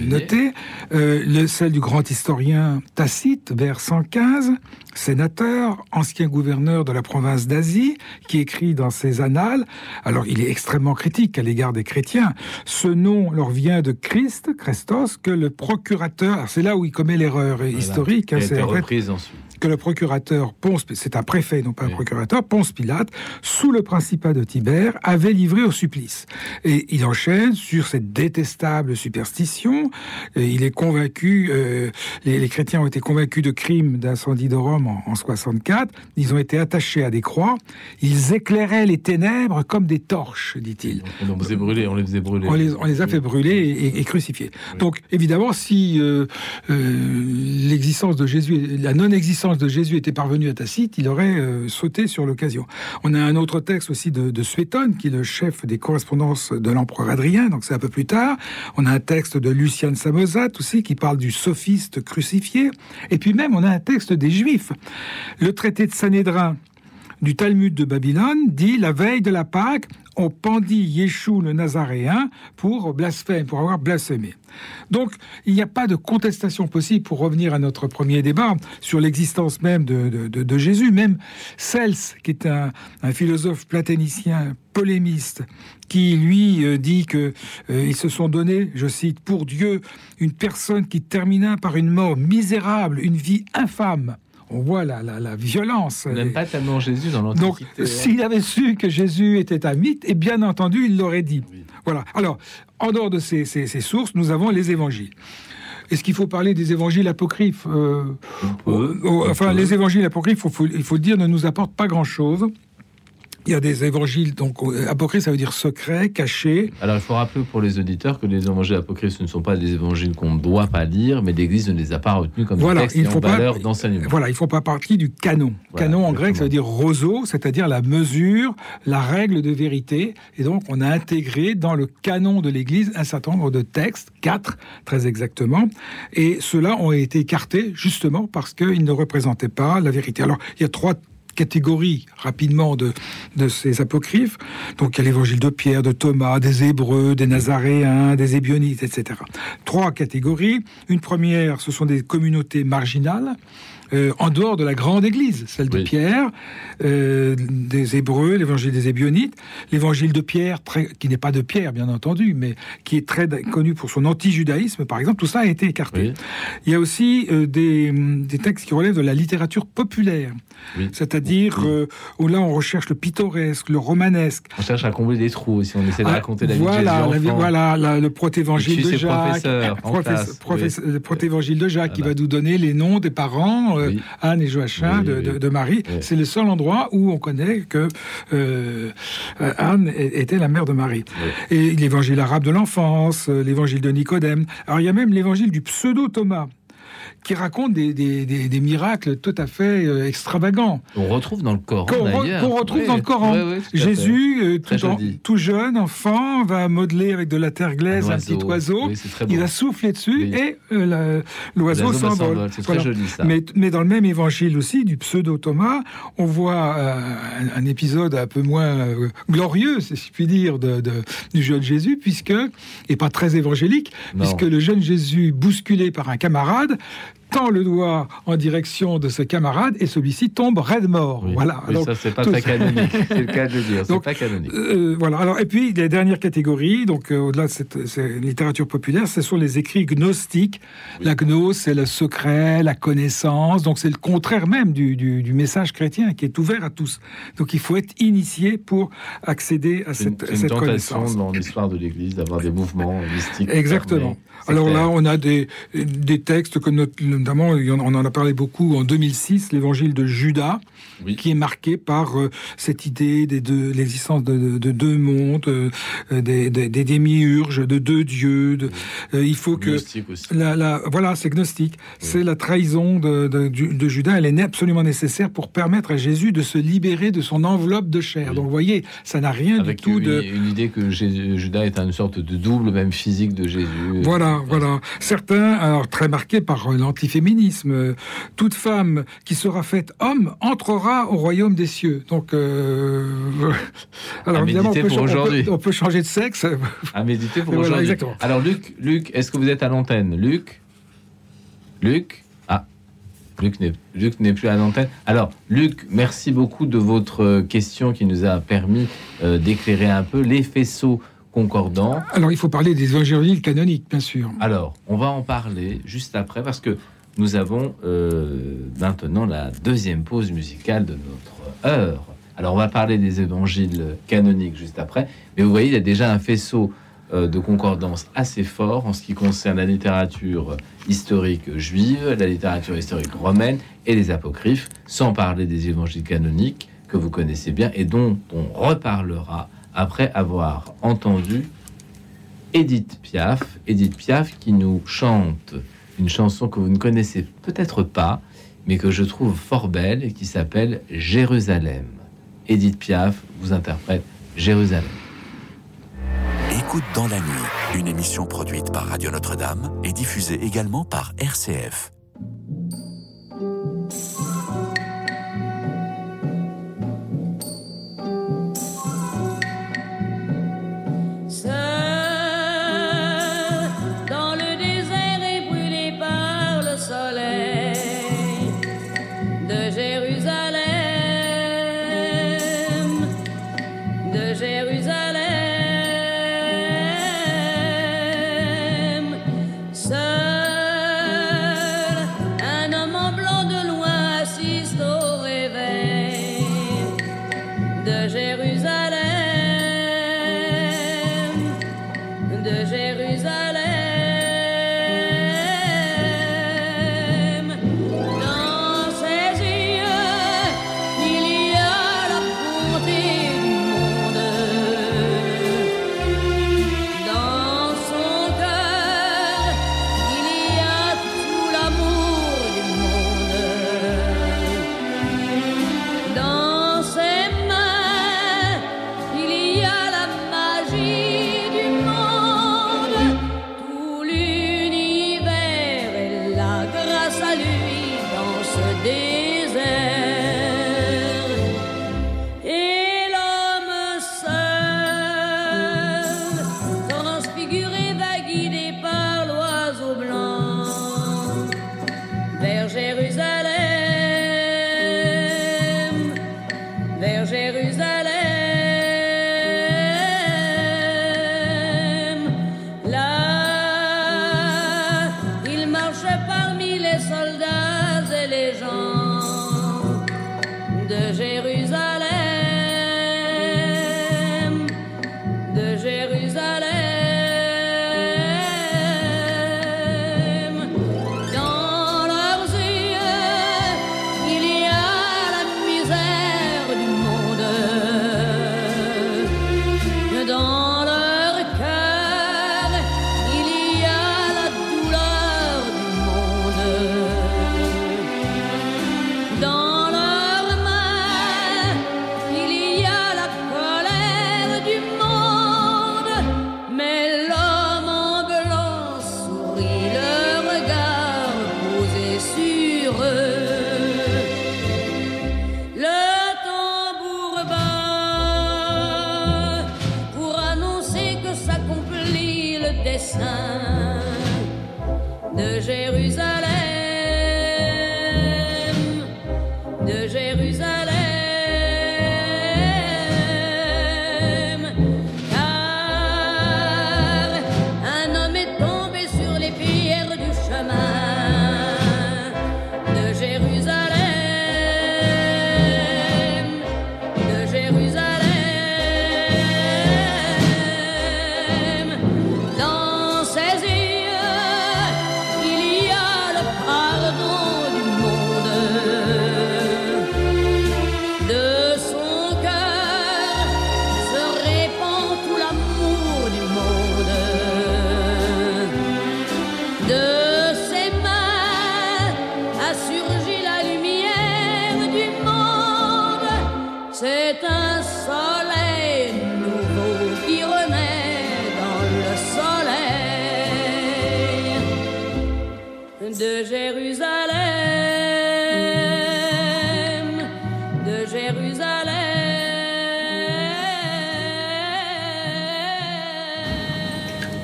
noter, euh, le, celle du grand historien Tacite, vers 115, sénateur, ancien gouverneur de la province d'Asie, qui écrit dans ses annales, alors il est extrêmement critique à l'égard des chrétiens, ce nom leur vient de Christ, Christos, que le procurateur, c'est là où il commet l'erreur historique, hein, c'est reprise ensuite que le procurateur Ponce, c'est un préfet, non pas un procurateur, Ponce Pilate, sous le principat de Tibère, avait livré au supplice. Et il enchaîne sur cette détestable superstition. il est convaincu, les, chrétiens ont été convaincus de crimes d'incendie de Rome en, en 64. Ils ont été attachés à des croix. Ils éclairaient les ténèbres comme des torches, dit-il. On les on faisait brûler. On les, a fait brûler et, crucifier. Donc, évidemment, si l'existence de Jésus, la non-existence de Jésus était parvenue à Tacite, il aurait sauté sur l'occasion. On a un autre texte aussi de, de qui est le chef des correspondances de l'empereur Adrien, donc c'est un peu plus tard. On a un texte de Lucien Samosate aussi, qui parle du sophiste crucifié. Et puis même, on a un texte des Juifs. Le traité de Sanhédrin du Talmud de Babylone dit la veille de la Pâque, on pendit Yeshua le Nazaréen pour blasphème, pour avoir blasphémé. Donc, il n'y a pas de contestation possible pour revenir à notre premier débat sur l'existence même de, Jésus. Même Cels, qui est un, philosophe platonicien polémiste, qui lui euh, dit que euh, se sont donnés, je cite, pour Dieu une personne qui termina par une mort misérable, une vie infâme on voit la, la, violence. On n'aime pas tellement Jésus dans l'Antiquité. Donc, hein. s'il avait su que Jésus était un mythe, et bien entendu, il l'aurait dit. Voilà. Alors, en dehors de ces, sources, nous avons les évangiles. Est-ce qu'il faut parler des évangiles apocryphes? Euh, Enfin, les évangiles apocryphes, il faut, il faut le dire, ne nous apportent pas grand-chose. Il y a des évangiles, donc apocryphes, ça veut dire secret, caché. Alors il faut rappeler pour les auditeurs que les évangiles apocryphes, ce ne sont pas des évangiles qu'on ne doit pas lire, mais l'Église ne les a pas retenus comme voilà, textes il faut valeur d'enseignement. Voilà, il ne font pas partie du canon. canon en grec, ça veut dire roseau, c'est-à-dire la mesure, la règle de vérité. Et donc on a intégré dans le canon de l'Église un certain nombre de textes, quatre très exactement, et ceux-là ont été écartés justement parce qu'ils ne représentaient pas la vérité. Alors il y a trois catégories rapidement de, de ces apocryphes. Donc il y a l'évangile de Pierre, de Thomas, des Hébreux, des Nazaréens, des Ébionites, etc. Trois catégories. Une première, ce sont des communautés marginales. Euh, en dehors de la grande église, celle de Pierre, euh, des Hébreux, l'évangile des Ébionites, l'évangile de Pierre, qui n'est pas de Pierre, bien entendu, mais qui est très connu pour son anti-judaïsme, par exemple, tout ça a été écarté. Il y a aussi euh, des, des, textes qui relèvent de la littérature populaire. C'est-à-dire où là on recherche le pittoresque, le romanesque. On cherche à combler des trous si on essaie de ah, raconter la vie voilà, de Jésus. voilà, le protévangile de Jacques, le protévangile de Jacques qui va nous donner les noms des parents, euh, Anne et Joachim de, Marie. C'est le seul endroit où on connaît que euh, Anne était la mère de Marie. Et l'évangile arabe de l'enfance, l'évangile de Nicodème. Alors il y a même l'évangile du pseudo Thomas qui raconte des, des, des, miracles tout à fait euh, extravagants. On retrouve dans le Coran. Qu'on retrouve dans le Coran. Jésus, euh, tout, jeune, enfant, va modeler avec de la terre glaise un, petit oiseau. il va souffler dessus et euh, l'oiseau s'envole. C'est très joli ça. Mais, mais, dans le même évangile aussi, du pseudo Thomas, on voit un, épisode un peu moins glorieux, si je puis dire, de, du jeune Jésus, puisque, et pas très évangélique, puisque le jeune Jésus, bousculé par un camarade, tend le doigt en direction de ce camarade et celui-ci tombe raide mort. voilà. Oui, ça c'est pas très canonique. c'est le cas de le dire. C'est pas canonique. Euh, voilà. Alors et puis les dernières catégories, donc euh, au-delà de cette, littérature populaire, ce sont les écrits gnostiques. La gnose, c'est le secret, la connaissance. Donc c'est le contraire même du, du, message chrétien qui est ouvert à tous. Donc il faut être initié pour accéder à cette, une, cette connaissance. dans l'histoire de l'Église d'avoir des mouvements mystiques. Exactement. Alors là, on a des, des textes que notre notamment, on en a parlé beaucoup en 2006, l'évangile de Judas, qui est marqué par euh, cette idée de l'existence de, deux mondes, euh, des, des, démiurges, de deux dieux. De, euh, il faut que la, la, voilà, c'est gnostique. C'est la trahison de, de, Judas. Elle est absolument nécessaire pour permettre à Jésus de se libérer de son enveloppe de chair. Donc, vous voyez, ça n'a rien du tout de une idée que Judas est une sorte de double, même physique de Jésus. Voilà, voilà. Certains, alors très marqués par l'antiféminisme, toute femme qui sera faite homme entrera au royaume des cieux. Donc, euh, alors évidemment, on peut, changer de sexe. À méditer pour aujourd'hui. alors, Luc, Luc est-ce que vous êtes à l'antenne? Luc? Luc? Ah, Luc n'est plus à l'antenne. Alors, Luc, merci beaucoup de votre question qui nous a permis euh, d'éclairer un peu les faisceaux concordants. Alors, il faut parler des évangiles canoniques, bien sûr. Alors, on va en parler juste après parce que nous avons euh, maintenant la deuxième pause musicale de notre heure. Alors on va parler des évangiles canoniques juste après, mais vous voyez, il y a déjà un faisceau euh, de concordance assez fort en ce qui concerne la littérature historique juive, la littérature historique romaine et les apocryphes, sans parler des évangiles canoniques que vous connaissez bien et dont on reparlera après avoir entendu Edith Piaf, Edith Piaf qui nous chante une chanson que vous ne connaissez peut-être pas, mais que je trouve fort belle qui s'appelle Jérusalem. Edith Piaf vous interprète Jérusalem. Écoute dans la nuit, une émission produite par Radio Notre-Dame et diffusée également par RCF.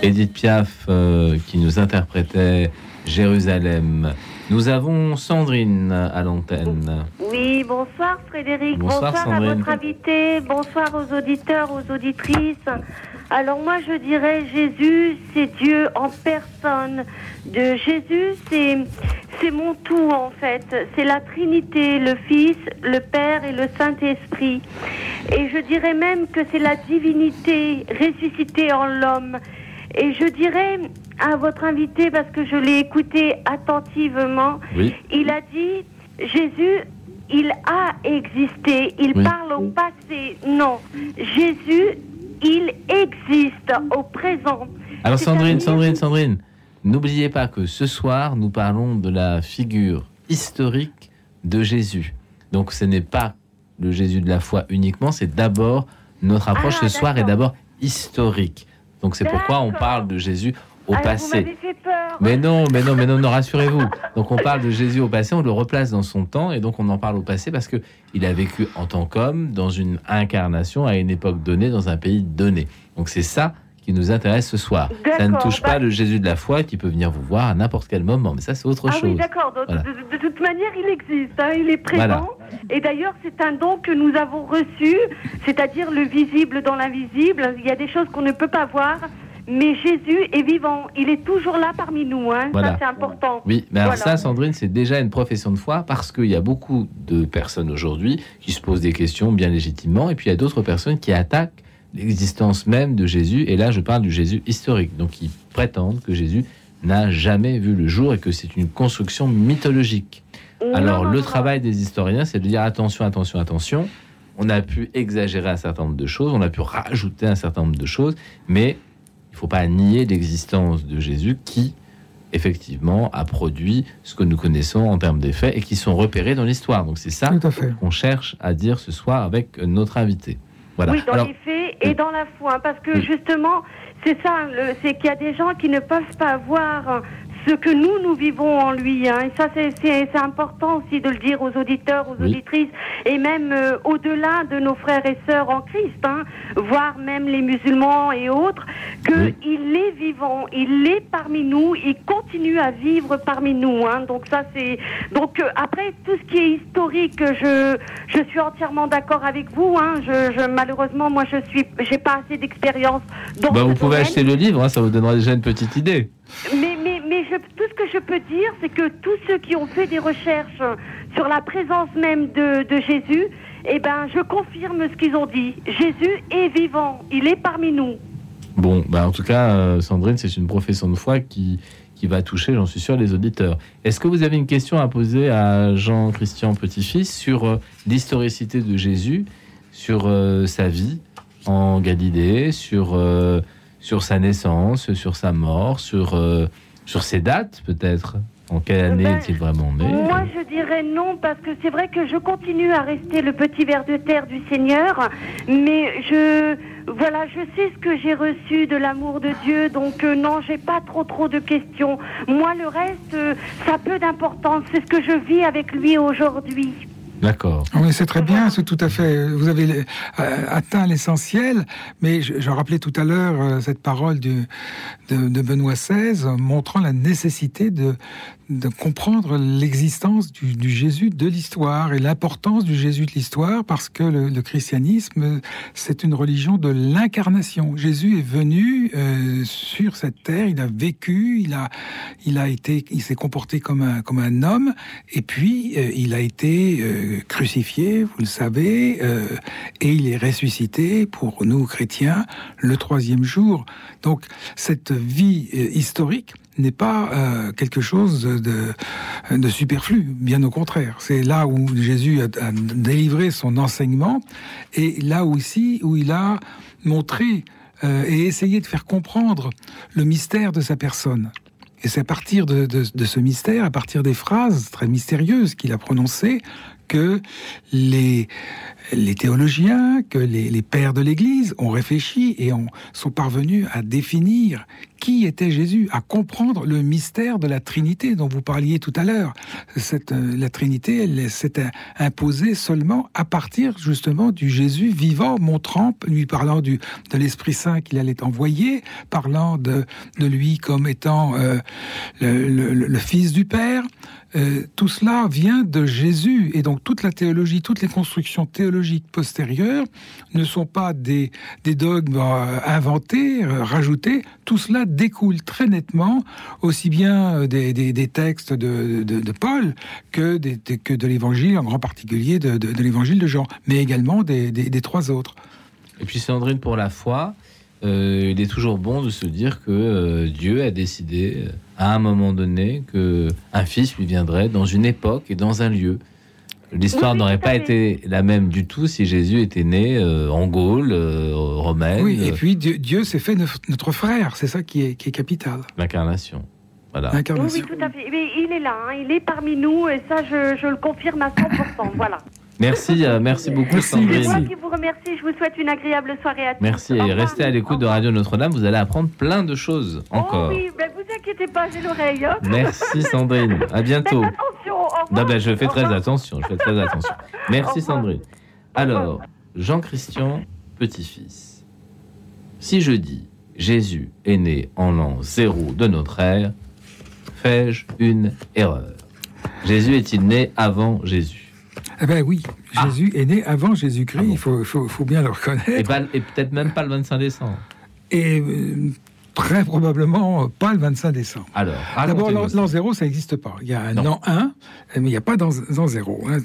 Edith Piaf euh, qui nous interprétait Jérusalem. Nous avons Sandrine à l'antenne. Oui, bonsoir Frédéric. Bonsoir, à votre invité. Bonsoir aux auditeurs, aux auditrices. Alors moi je dirais Jésus, c'est Dieu en personne. De Jésus, c'est c'est mon tout en fait. C'est la Trinité, le Fils, le Père et le Saint-Esprit. Et je dirais même que c'est la divinité ressuscitée en l'homme. Et je dirais à votre invité, parce que je l'ai écouté attentivement, Oui. il a dit Jésus, il a existé. Il Oui. parle au passé. Non, Jésus, il existe au présent. Alors Sandrine, Sandrine, Sandrine, n'oubliez pas que ce soir, nous parlons de la figure historique de Jésus. Donc ce n'est pas le Jésus de la foi uniquement, c'est d'abord notre approche Ah, ce soir est d'abord historique. Donc c'est pourquoi on parle de Jésus au Alors, passé. m'avez fait peur. Mais non, mais non, mais non, non, rassurez-vous. Donc on parle de Jésus au passé, on le replace dans son temps, et donc on en parle au passé parce que il a vécu en tant qu'homme dans une incarnation à une époque donnée, dans un pays donné. Donc c'est ça qui nous intéresse ce soir. Ça ne touche pas bah- le Jésus de la foi qui peut venir vous voir à n'importe quel moment, mais ça c'est autre Ah chose. oui, d'accord. De, Voilà. de- de toute manière, il existe, hein, il est présent. Voilà. Et d'ailleurs, c'est un don que nous avons reçu, c'est-à-dire le visible dans l'invisible. Il y a des choses qu'on ne peut pas voir, mais Jésus est vivant. Il est toujours là parmi nous. Hein. Voilà. Ça, c'est important. Oui, mais alors Voilà. ça, Sandrine, c'est déjà une profession de foi parce qu'il y a beaucoup de personnes aujourd'hui qui se posent des questions bien légitimement, et puis il y a d'autres personnes qui attaquent l'existence même de Jésus, et là je parle du Jésus historique, donc qui prétendent que Jésus n'a jamais vu le jour et que c'est une construction mythologique. Non, Alors non, le non, travail des historiens, c'est de dire attention, attention, attention. On a pu exagérer un certain nombre de choses, on a pu rajouter un certain nombre de choses, mais faut pas nier l'existence de Jésus qui, effectivement, a produit ce que nous connaissons en termes des faits et qui sont repérés dans l'histoire. Donc c'est ça qu'on cherche à dire ce soir avec notre invité. Voilà. Oui, dans Alors, les faits et dans la foi. Parce que Oui. justement, c'est ça, c'est qu'il y a des gens qui ne peuvent pas voir ce que nous, nous vivons en lui. hein. Et ça, c'est- important aussi de le dire aux auditeurs, aux Oui. auditrices, et même euh, au-delà de nos frères et sœurs en Christ, hein, voire même les musulmans et autres, Oui. qu'il est vivant, il est parmi nous, il continue à vivre parmi nous. hein. Donc ça, c'est... Donc euh, après, tout ce qui est historique, je, je suis entièrement d'accord avec vous. hein. Je, je- malheureusement, moi, je suis, j'ai pas assez d'expérience bah, vous pouvez domaine. acheter le livre, hein, ça vous donnera déjà une petite idée. Mais, mais, mais je, tout ce que je peux dire, c'est que tous ceux qui ont fait des recherches sur la présence même de, Jésus, eh ben, je confirme ce qu'ils ont dit. Jésus est vivant, il est parmi nous. Bon, bah, en tout cas, euh, Sandrine, c'est une profession de foi qui, qui va toucher, j'en suis sûr, les auditeurs. Est-ce que vous avez une question à poser à Jean-Christian Petit-Fils sur euh, l'historicité de Jésus, sur euh, sa vie en Galilée, sur, sur sa naissance, sur sa mort, sur, sur ses dates peut-être En quelle année Ben, est-il vraiment né Moi, je dirais non, parce que c'est vrai que je continue à rester le petit ver de terre du Seigneur, mais je, voilà, je sais ce que j'ai reçu de l'amour de Dieu, donc euh, non, j'ai pas trop trop de questions. Moi, le reste, euh, ça a peu d'importance. C'est ce que je vis avec lui aujourd'hui. D'accord. Oui, c'est très bien, c'est tout à fait. Vous avez euh, atteint l'essentiel, mais je, rappelais tout à l'heure euh, cette parole de, de Benoît XVI montrant la nécessité de, de comprendre l'existence du, Jésus de l'histoire et l'importance du Jésus de l'histoire parce que le, christianisme, c'est une religion de l'incarnation. Jésus est venu euh, sur cette terre, il a vécu, il a, il a été, il s'est comporté comme un, comme un homme, et puis euh, il a été euh, crucifié, vous le savez, et il est ressuscité pour nous chrétiens le troisième jour. Donc cette vie historique n'est pas euh, quelque chose de, superflu, bien au contraire. C'est là où Jésus a, délivré son enseignement et là aussi où il a montré euh, et essayé de faire comprendre le mystère de sa personne. Et c'est à partir de, de, ce mystère, à partir des phrases très mystérieuses qu'il a prononcées, que les, théologiens, que les, pères de l'Église ont réfléchi et ont, sont parvenus à définir qui était Jésus, à comprendre le mystère de la Trinité dont vous parliez tout à l'heure. Cette, la Trinité, elle s'est imposée seulement à partir justement du Jésus vivant, montrant, lui parlant du, de l'Esprit Saint qu'il allait envoyer, parlant de, de lui comme étant euh, le, Fils du Père. Euh, tout cela vient de Jésus et donc toute la théologie, toutes les constructions théologiques postérieurs ne sont pas des, dogmes euh, inventés, euh, rajoutés. Tout cela découle très nettement aussi bien des, textes de, Paul que, que de l'Évangile, en grand particulier de, de l'Évangile de Jean, mais également des, trois autres. Et puis Sandrine, pour la foi, euh, il est toujours bon de se dire que euh, Dieu a décidé à un moment donné que un fils lui viendrait dans une époque et dans un lieu. L'histoire n'aurait pas été la même du tout si Jésus était né euh, en Gaule, romaine. Oui, et puis Dieu, s'est fait notre frère, c'est ça qui est, qui est capital. L'incarnation. Voilà. Oui, oui, tout à fait. Mais il est là, hein, il est parmi nous, et ça, je, je le confirme à 100%. voilà. Merci, euh, merci beaucoup Sandrine. Moi qui vous remercie, je vous souhaite une agréable soirée à tous. Merci et restez à l'écoute de Radio Notre-Dame, vous allez apprendre plein de choses oh encore. Oh oui, ben vous inquiétez pas, j'ai l'oreille. Hein. Merci Sandrine, à bientôt. Faites attention, ben, je fais très attention, je fais très attention. Merci Sandrine. Alors, Jean-Christian, petit-fils, si je dis Jésus est né en l'an zéro de notre ère, fais-je une erreur? Jésus est-il né avant Jésus? Eh ben oui, ah. Jésus est né avant Jésus-Christ, ah il faut, faut, bien le reconnaître. Et, peut-être même pas le 25 décembre. Et euh, très probablement pas le 25 décembre. Alors, d'abord, l'an zéro, ça n'existe pas. Il y a un an 1, mais il n'y a pas d'an zéro. Hein.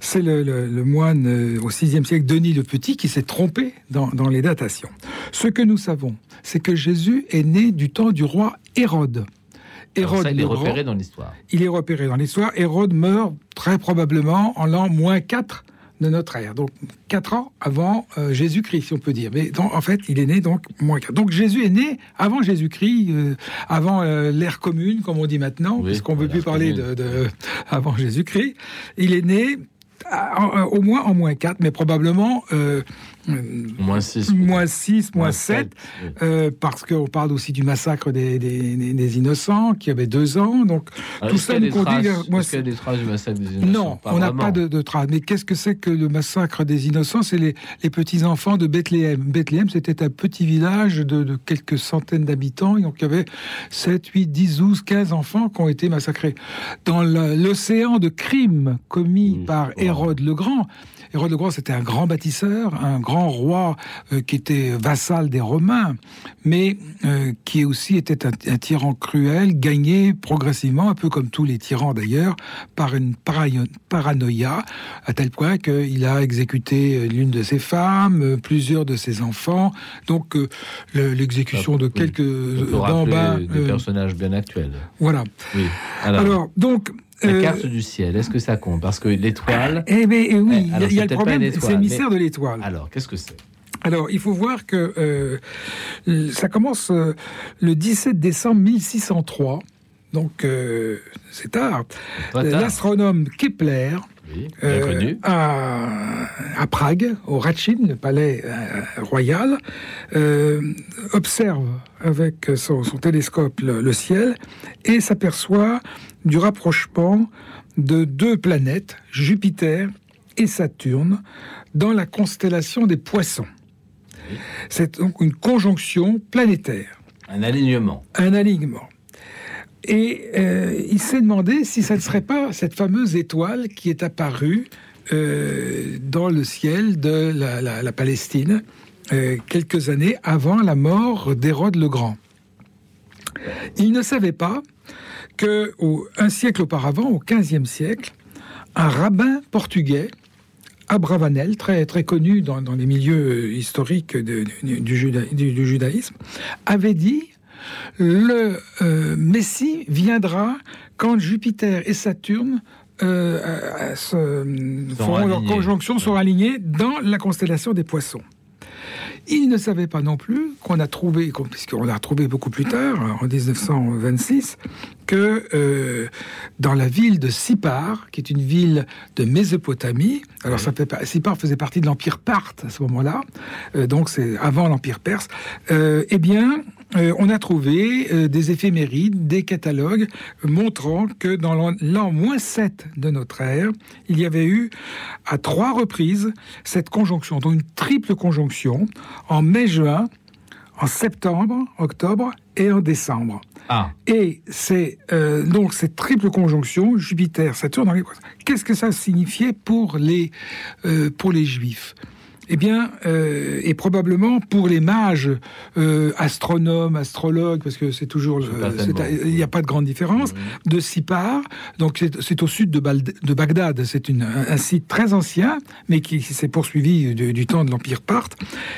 C'est le, moine euh, au 6e siècle, Denis le Petit, qui s'est trompé dans, dans les datations. Ce que nous savons, c'est que Jésus est né du temps du roi Hérode. Hérode il est repéré dans l'histoire. Il est repéré dans l'histoire. Hérode meurt très probablement en l'an moins 4 de notre ère. Donc 4 ans avant euh, Jésus-Christ, si on peut dire. Mais en fait, il est né donc moins 4. Donc Jésus est né avant Jésus-Christ, euh, avant euh, l'ère commune, comme on dit maintenant, puisqu'on ne veut plus parler de, de, avant Jésus-Christ. Il est né au moins en moins 4, mais probablement Moins 6. Moins 6, moins 7, euh, parce qu'on parle aussi du massacre des, des, des, innocents, qui avait deux ans. Donc, tout ça nous conduit Est-ce qu'il y a des traces du massacre des innocents? Non, on n'a pas de, traces. Mais qu'est-ce que c'est que le massacre des innocents? C'est les, les petits-enfants de Bethléem. Bethléem, c'était un petit village de, de quelques centaines d'habitants. Donc, il y avait 7, 8, 10, 12, 15 enfants qui ont été massacrés. Dans l'océan de crimes commis par Hérode le Grand, Hérode le Grand, c'était un grand bâtisseur, un grand roi euh, qui était vassal des Romains, mais euh, qui aussi était un, tyran cruel, gagné progressivement, un peu comme tous les tyrans d'ailleurs, par une paranoïa, à tel point qu'il a exécuté l'une de ses femmes, plusieurs de ses enfants. Donc l'exécution de quelques bambins. Des personnages bien actuels. Voilà. Oui. Alors donc la euh, carte du ciel, est-ce que ça compte? Parce que l'étoile. Eh bien, eh oui, eh, il y a le problème, c'est le mystère de l'étoile. Alors, qu'est-ce que c'est? Alors, il faut voir que euh, ça commence euh, le 17 décembre 1603, donc c'est tard. L'astronome Kepler, à, à, Prague, au Ratchin, le palais royal, observe avec son, télescope le ciel et s'aperçoit du rapprochement de deux planètes, Jupiter et Saturne, dans la constellation des poissons. C'est donc une conjonction planétaire. Un alignement. Un alignement. Et euh, il s'est demandé si ça ne serait pas cette fameuse étoile qui est apparue euh, dans le ciel de la, Palestine euh, quelques années avant la mort d'Hérode le Grand. Il ne savait pas que un siècle auparavant, au XVe siècle, un rabbin portugais, Abravanel, très, très connu dans, les milieux historiques du, judaïsme, avait dit le euh, Messie viendra quand Jupiter et Saturne euh, feront leur conjonction, seront alignés dans la constellation des poissons. Il ne savait pas non plus qu'on a trouvé, puisqu'on a trouvé beaucoup plus tard, en 1926, que euh, dans la ville de Sipar, qui est une ville de Mésopotamie, alors ça fait, Sipar faisait partie de l'empire parthe à ce moment-là, euh, donc c'est avant l'empire perse, euh, eh bien, euh, on a trouvé euh, des éphémérides, des catalogues montrant que dans l'an moins 7 de notre ère, il y avait eu à trois reprises cette conjonction, donc une triple conjonction, en mai-juin, en septembre, octobre et en décembre. Ah. Et c'est euh, donc cette triple conjonction Jupiter, Saturne Qu'est-ce que ça signifiait pour les euh, pour les Juifs? Eh bien, euh, et probablement pour les mages, euh, astronomes, astrologues, parce que c'est toujours, il n'y a pas de grande différence, de Sipar. Donc c'est au sud de, de Bagdad. C'est un site très ancien, mais qui, s'est poursuivi du, du, temps de l'Empire parthe.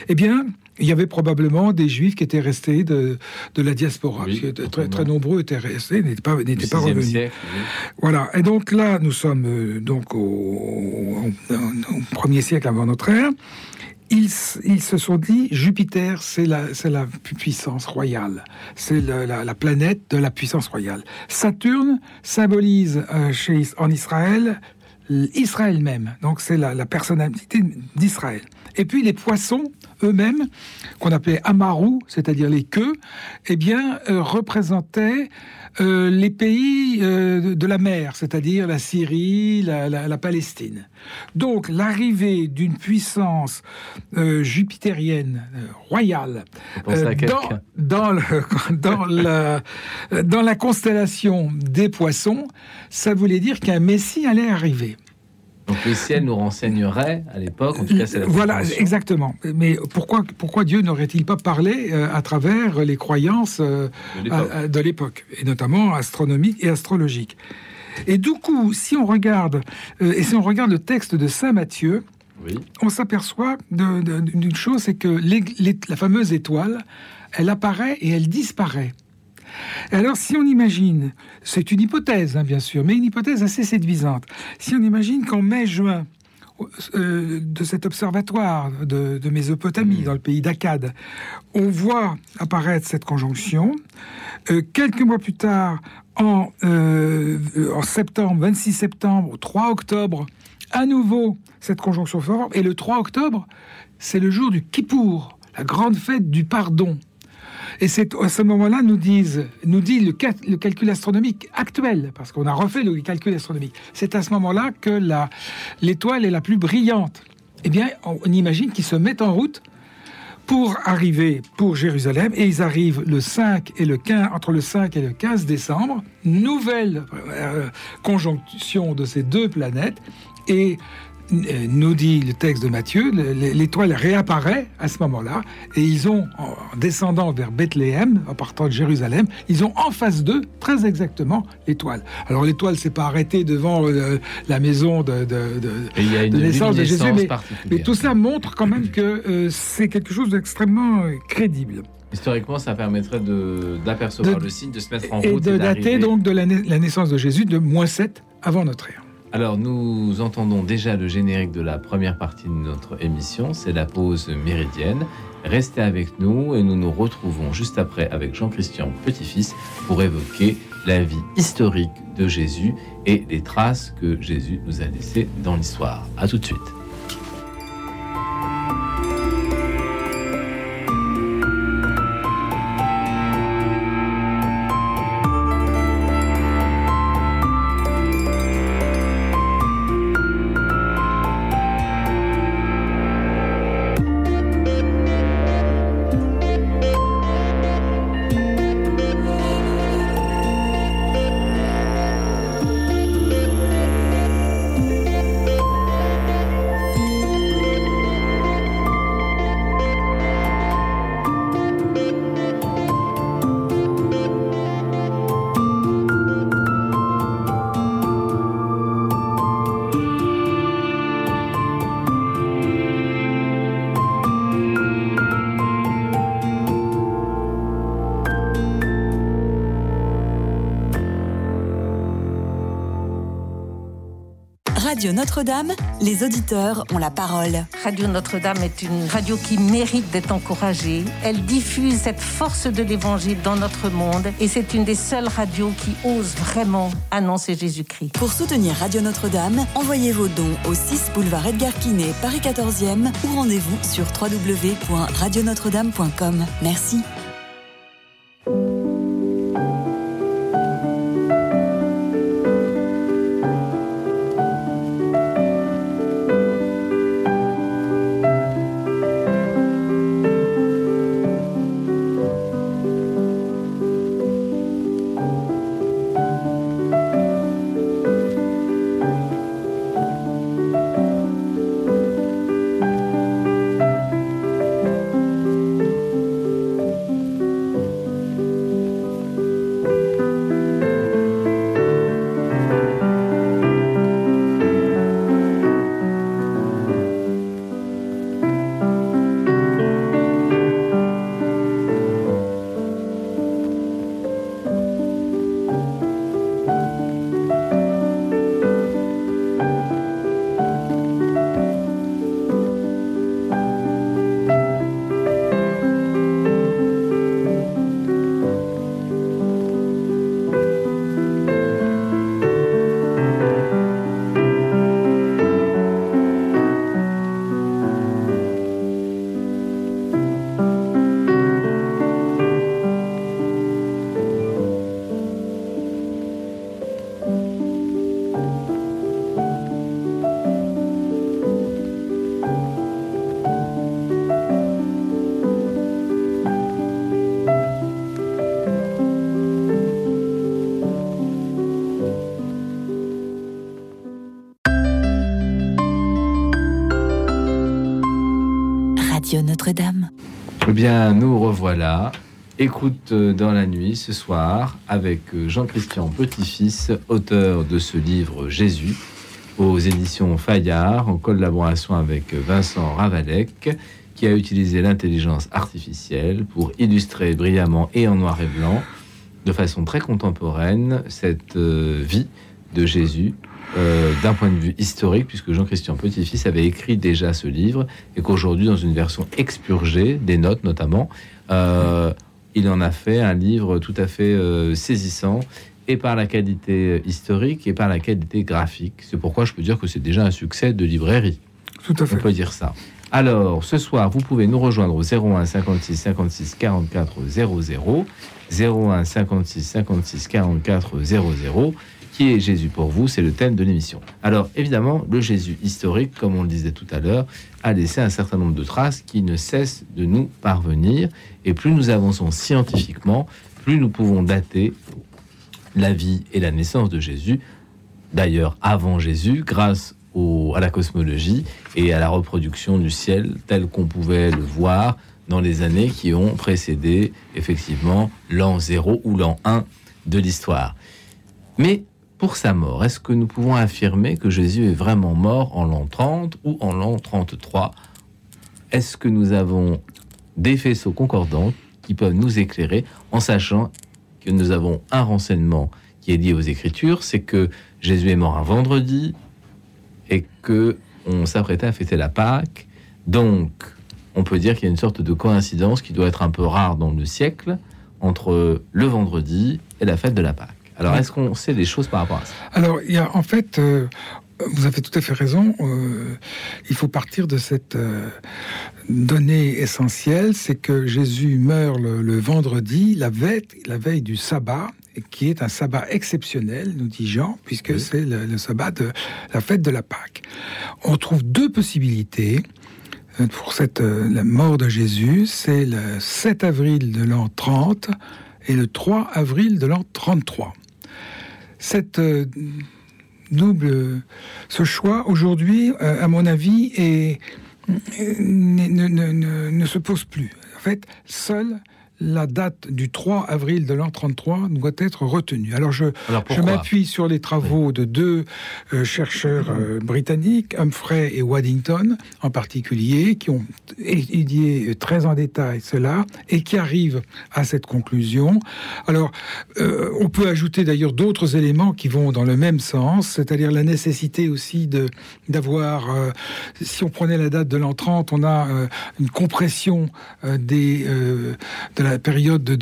Eh bien, il y avait probablement des juifs qui étaient restés de, de la diaspora. très, très nombreux étaient restés, n'étaient pas, n'étaient pas revenus. Voilà. Et donc là, nous sommes euh, donc au, premier siècle avant notre ère. Ils, ils, se sont dit Jupiter, c'est la, c'est la puissance royale, c'est la, la, planète de la puissance royale. Saturne symbolise euh, chez, en Israël Israël même, donc c'est la, la personnalité d'Israël. Et puis les poissons eux-mêmes, qu'on appelait Amaru, c'est-à-dire les queues, eh bien, euh, représentaient euh, les pays euh, de la mer, c'est-à-dire la Syrie, la, Palestine. Donc l'arrivée d'une puissance jupitérienne royale dans, dans, la, dans la constellation des poissons, ça voulait dire qu'un Messie allait arriver. Donc le ciel nous renseignerait à l'époque, en tout cas c'est la Voilà, exactement. Mais pourquoi, pourquoi Dieu n'aurait-il pas parlé euh, à travers les croyances euh, de l'époque, et notamment astronomiques et astrologiques Et du coup, si on regarde, euh, et si on regarde le texte de Saint Matthieu, on s'aperçoit d'une chose, c'est que la fameuse étoile, elle apparaît et elle disparaît. Alors, si on imagine, c'est une hypothèse, hein, bien sûr, mais une hypothèse assez séduisante. Si on imagine qu'en mai-juin, euh, de cet observatoire de, Mésopotamie, mmh. dans le pays d'Akkad, on voit apparaître cette conjonction. Euh, quelques mois plus tard, en, euh, en septembre, 26 septembre, au 3 octobre, à nouveau, cette conjonction forme. Et le 3 octobre, c'est le jour du Kippour, la grande fête du pardon. Et c'est à ce moment-là, nous, dit le, calcul astronomique actuel, parce qu'on a refait le calcul astronomique. C'est à ce moment-là que l'étoile est la plus brillante. Eh bien, on, imagine qu'ils se mettent en route pour arriver pour Jérusalem et ils arrivent le 5 et le 15 entre le 5 et le 15 décembre nouvelle euh, conjonction de ces deux planètes et nous dit le texte de Matthieu, l'étoile réapparaît à ce moment-là, et ils ont, en descendant vers Bethléem, en partant de Jérusalem, ils ont en face d'eux, très exactement, l'étoile. Alors l'étoile s'est pas arrêtée devant euh, la maison de, naissance de Jésus, mais, tout ça montre quand même que euh, c'est quelque chose d'extrêmement crédible. Historiquement, ça permettrait d'apercevoir le signe, de se mettre en route. Et de dater donc de la, la naissance de Jésus de moins 7 avant notre ère. Alors nous entendons déjà le générique de la première partie de notre émission, c'est la pause méridienne. Restez avec nous et nous nous retrouvons juste après avec Jean-Christian Petit-Fils pour évoquer la vie historique de Jésus et les traces que Jésus nous a laissées dans l'histoire. A tout de suite. Radio Notre-Dame, les auditeurs ont la parole. Radio Notre-Dame est une radio qui mérite d'être encouragée. Elle diffuse cette force de l'évangile dans notre monde et c'est une des seules radios qui ose vraiment annoncer Jésus-Christ. Pour soutenir Radio Notre-Dame, envoyez vos dons au 6 boulevard Edgar Quinet, Paris 14e ou rendez-vous sur www.radionotre-dame.com. Merci. Bien, nous revoilà. Écoute euh, dans la nuit ce soir avec euh, Jean-Christian Petit-Fils, auteur de ce livre Jésus, aux éditions Fayard, en collaboration avec Vincent Ravalec, qui a utilisé l'intelligence artificielle pour illustrer brillamment et en noir et blanc, de façon très contemporaine, cette euh, vie de Jésus euh, d'un point de vue historique, puisque Jean-Christian Petit-Fils avait écrit déjà ce livre, et qu'aujourd'hui, dans une version expurgée, des notes notamment, euh, il en a fait un livre tout à fait euh, saisissant, et par la qualité historique, et par la qualité graphique. C'est pourquoi je peux dire que c'est déjà un succès de librairie. Tout à fait. On peut dire ça. Alors, ce soir, vous pouvez nous rejoindre au 01 56 56 44 00, 01 56 56 44 00. Qui est Jésus pour vous C'est le thème de l'émission. Alors, évidemment, le Jésus historique, comme on le disait tout à l'heure, a laissé un certain nombre de traces qui ne cessent de nous parvenir. Et plus nous avançons scientifiquement, plus nous pouvons dater la vie et la naissance de Jésus. D'ailleurs, avant Jésus, grâce au- à la cosmologie et à la reproduction du ciel tel qu'on pouvait le voir dans les années qui ont précédé effectivement l'an 0 ou l'an 1 de l'histoire. Mais pour sa mort, est-ce que nous pouvons affirmer que Jésus est vraiment mort en l'an 30 ou en l'an 33 Est-ce que nous avons des faisceaux concordants qui peuvent nous éclairer en sachant que nous avons un renseignement qui est lié aux Écritures, c'est que Jésus est mort un vendredi et que on s'apprêtait à fêter la Pâque? Donc, on peut dire qu'il y a une sorte de coïncidence qui doit être un peu rare dans le siècle entre le vendredi et la fête de la Pâque. Alors, est-ce qu'on sait des choses par rapport à ça? Alors, il y a en fait, euh, vous avez tout à fait raison. euh, il faut partir de cette euh, donnée essentielle, c'est que Jésus meurt le, le vendredi, la veille, la veille du sabbat, qui est un sabbat exceptionnel, nous dit Jean, puisque Oui. c'est le, le sabbat de la fête de la Pâque. On trouve deux possibilités. Pour cette, la mort de Jésus, c'est le 7 avril de l'an 30 et le 3 avril de l'an 33 cette euh, double, ce choix aujourd'hui, euh, à mon avis, euh, ne, ne- se pose plus. En fait, seule la date du 3 avril de l'an 33 doit être retenue. Alors je, m'appuie sur les travaux de deux euh, chercheurs euh, britanniques, Humphrey et Waddington en particulier, qui ont étudié très en détail cela et qui arrivent à cette conclusion. Alors, euh, on peut ajouter d'ailleurs d'autres éléments qui vont dans le même sens, c'est-à-dire la nécessité aussi de d'avoir, euh, si on prenait la date de l'an 30, on a euh, une compression euh, des euh, de la période de,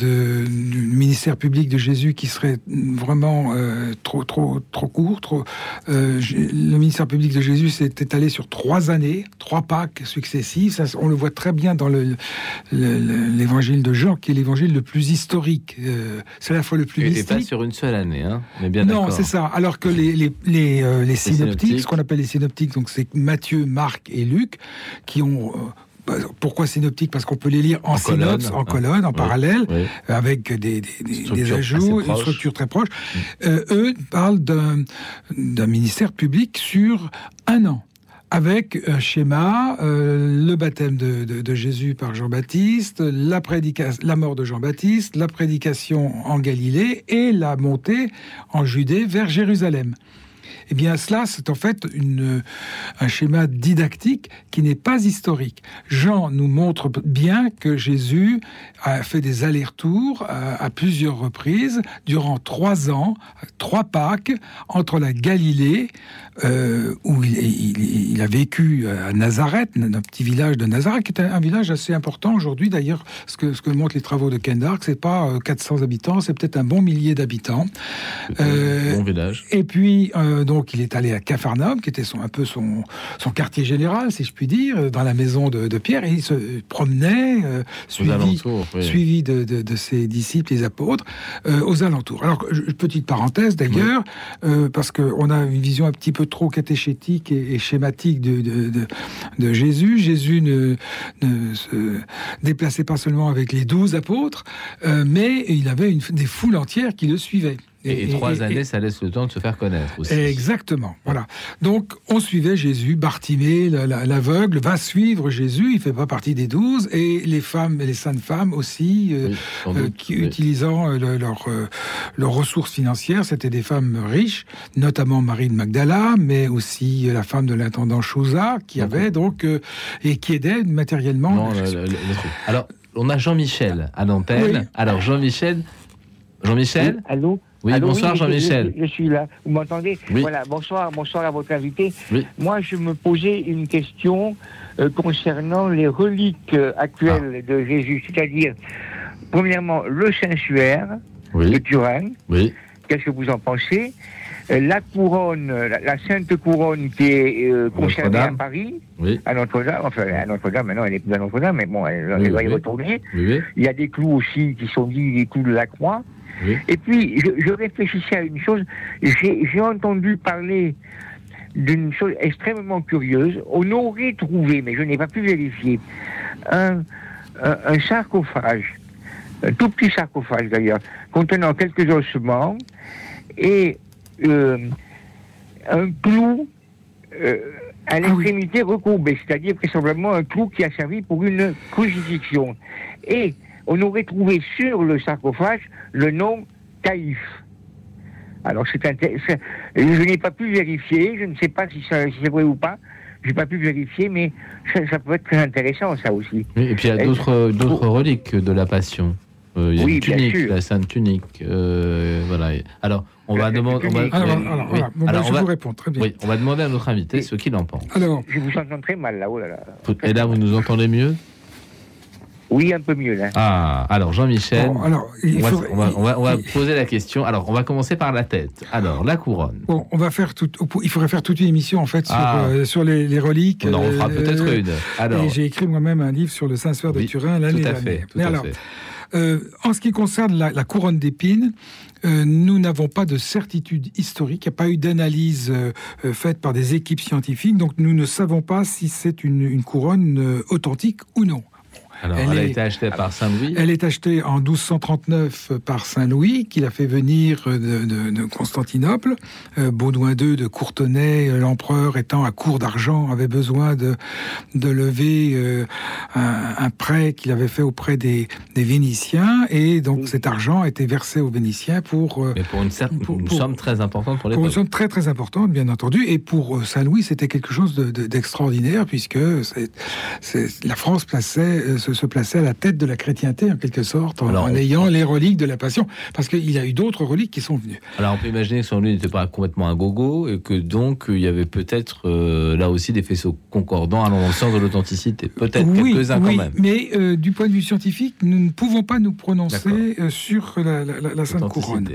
du ministère public de Jésus qui serait vraiment euh, trop trop trop court. Trop, euh, le ministère public de Jésus s'est étalé sur trois années, trois Pâques successives. Ça, on le voit très bien dans le- le- le- l'évangile de Jean, qui est l'évangile le plus historique. Euh, c'est à la fois le plus Et, et mystique. pas sur une seule année, hein mais bien Non, c'est ça. Alors que les, les, les, euh, les synoptiques, synoptiques. ce qu'on appelle les synoptiques, donc c'est Matthieu, Marc et Luc, qui ont. Euh, pourquoi synoptiques Parce qu'on peut les lire en, En synopse, colonne, en hein. colonne, en Oui. parallèle, Oui. avec des, des, des- Structure des assez ajouts, une structure très proche. Euh, eux parlent d'un ministère public sur un an. Avec un schéma, euh, le baptême de, de- de Jésus par Jean-Baptiste, la, la mort de Jean-Baptiste, la prédication en Galilée et la montée en Judée vers Jérusalem. Eh bien, cela, c'est en fait un schéma didactique qui n'est pas historique. Jean nous montre bien que Jésus a fait des allers-retours à, à plusieurs reprises durant trois ans, trois Pâques, entre la Galilée, euh, où il, il- il a vécu à Nazareth, un petit village de Nazareth, qui est un, un village assez important aujourd'hui. D'ailleurs, ce que, ce que montrent les travaux de Ken Dark, c'est pas euh, 400 habitants, c'est peut-être un bon millier d'habitants. Euh, bon village. Et puis, euh, donc, il est allé à Capharnaüm, qui était son, un peu son, son quartier général, si je puis dire, dans la maison de, de Pierre, et il se promenait, euh, suivi, alentours, oui. suivi de, de- de ses disciples, les apôtres, euh, aux alentours. Alors, petite parenthèse d'ailleurs, euh, parce qu'on a une vision un petit peu trop catéchétique et, schématique de, de, Jésus. Jésus ne, se déplaçait pas seulement avec les douze apôtres, euh, mais il avait des foules entières qui le suivaient. Et, trois années, ça laisse le temps de se faire connaître aussi. Exactement. Voilà. Donc, on suivait Jésus. Bartimée, l'aveugle, va suivre Jésus. Il fait pas partie des douze. Et les femmes, les saintes femmes aussi, euh, euh, qui, utilisant euh, leurs ressources financières, c'était des femmes riches, notamment Marie de Magdala, mais aussi la femme de l'intendant Chouza, qui avait donc et qui aidait matériellement. Alors, on a Jean-Michel à l'antenne. Alors, Jean-Michel, Jean-Michel. allô? Oui, bonsoir Jean-Michel. Je, suis là. Vous m'entendez Voilà, bonsoir, bonsoir à votre invité. Moi, je me posais une question euh, concernant les reliques euh, actuelles ah. de Jésus, c'est-à-dire, premièrement, le Saint-Suaire de Turin. Oui. Qu'est-ce que vous en pensez euh, la couronne, la, sainte couronne qui est conservée à Paris, à Notre-Dame, enfin à Notre-Dame, maintenant elle est plus à Notre-Dame, mais bon, elle, elle va y retourner. Il y a des clous aussi qui sont dits les clous de la croix. Et puis, je, réfléchissais à une chose. J'ai entendu parler d'une chose extrêmement curieuse. On aurait trouvé, mais je n'ai pas pu vérifier, un, sarcophage, un tout petit sarcophage d'ailleurs, contenant quelques ossements et euh, un clou euh, à ah l'extrémité recourbée, c'est-à-dire vraisemblablement un clou qui a servi pour une crucifixion. Et on aurait trouvé sur le sarcophage le nom Caïf. Alors c'est je n'ai pas pu vérifier, je ne sais pas si, c'est vrai ou pas, je n'ai pas pu vérifier, mais ça, peut être très intéressant ça aussi. et puis il y a d'autres d'autres reliques de la Passion. Euh, il y a une tunique, la sainte tunique. Euh, voilà. Alors, on va demander. Alors, je vous réponds très bien. Oui, on va demander à notre invité ce qu'il en pense. Alors, je vous entends très mal là. Oh là, là. Et là, vous nous entendez mieux? Oui, un peu mieux là. Ah, alors Jean-Michel, on, va, poser la question. Alors, on va commencer par la tête. Alors, la couronne. Bon, on va faire tout. Il faudrait faire toute une émission en fait sur, ah. euh, sur les, reliques. On en fera peut-être euh, une. Alors, j'ai écrit moi-même un livre sur le Saint-Suaire de Turin l'année dernière. Mais alors, euh, en ce qui concerne la, couronne d'épines, nous n'avons pas de certitude historique, il n'y a pas eu d'analyse faite par des équipes scientifiques, donc nous ne savons pas si c'est une, une, couronne authentique ou non. Alors, elle, a été achetée par Saint-Louis. Elle est achetée en 1239 par Saint-Louis, qui l'a fait venir de, Constantinople. Euh, Baudouin II de Courtenay, euh, l'empereur étant à court d'argent, avait besoin de, de lever euh, un, prêt qu'il avait fait auprès des, des Vénitiens, et donc cet argent a été versé aux Vénitiens pour... Mais pour une, somme très importante pour les Pour une somme très très importante, bien entendu, et pour Saint-Louis, c'était quelque chose d'extraordinaire, puisque la France plaçait se, placer à la tête de la chrétienté, en quelque sorte, en, ayant les reliques de la Passion, parce qu'il y a eu d'autres reliques qui sont venues. Alors on peut imaginer que son lui n'était pas complètement un gogo, et que donc il y avait peut-être euh, là aussi des faisceaux concordants allant dans le sens de l'authenticité. Peut-être quelques-uns quand même. Mais euh, du point de vue scientifique, nous ne pouvons pas nous prononcer euh, sur la, Sainte Couronne.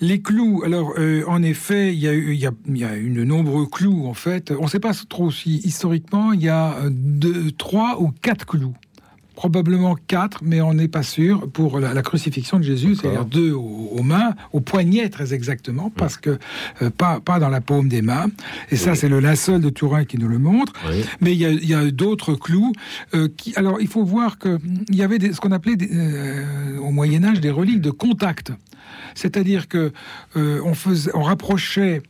Les clous, alors en effet, il y, a, y a, y a une nombreux clous en fait. On ne sait pas trop si historiquement il y a deux, trois ou quatre clous probablement quatre, mais on n'est pas sûr pour la, crucifixion de Jésus, c'est-à-dire deux aux, mains, aux poignets très exactement, parce que euh, pas, pas dans la paume des mains. Et ça, c'est le linceul de Turin qui nous le montre. Mais il y a, d'autres clous. Euh, qui, alors, il faut voir qu'il y avait des, ce qu'on appelait euh, au Moyen Âge des reliques de contact. C'est-à-dire que on, faisait, on rapprochait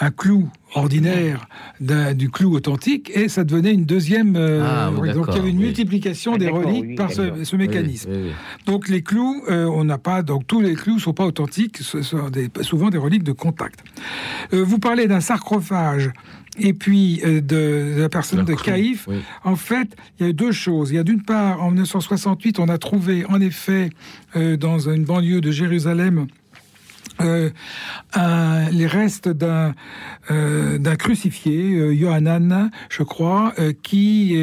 un clou ordinaire du clou authentique et ça devenait une deuxième. Euh, ah, donc il y avait une multiplication des reliques par ce, mécanisme. donc les clous, euh, on n'a pas. Donc tous les clous sont pas authentiques, ce sont souvent des reliques de contact. Euh, vous parlez d'un sarcophage et puis de, la personne de Caïf, en fait, il y a deux choses. Il y a d'une part, en 1968, on a trouvé en effet dans une banlieue de Jérusalem euh, les restes d'un euh, d'un crucifié, euh, je crois, euh, qui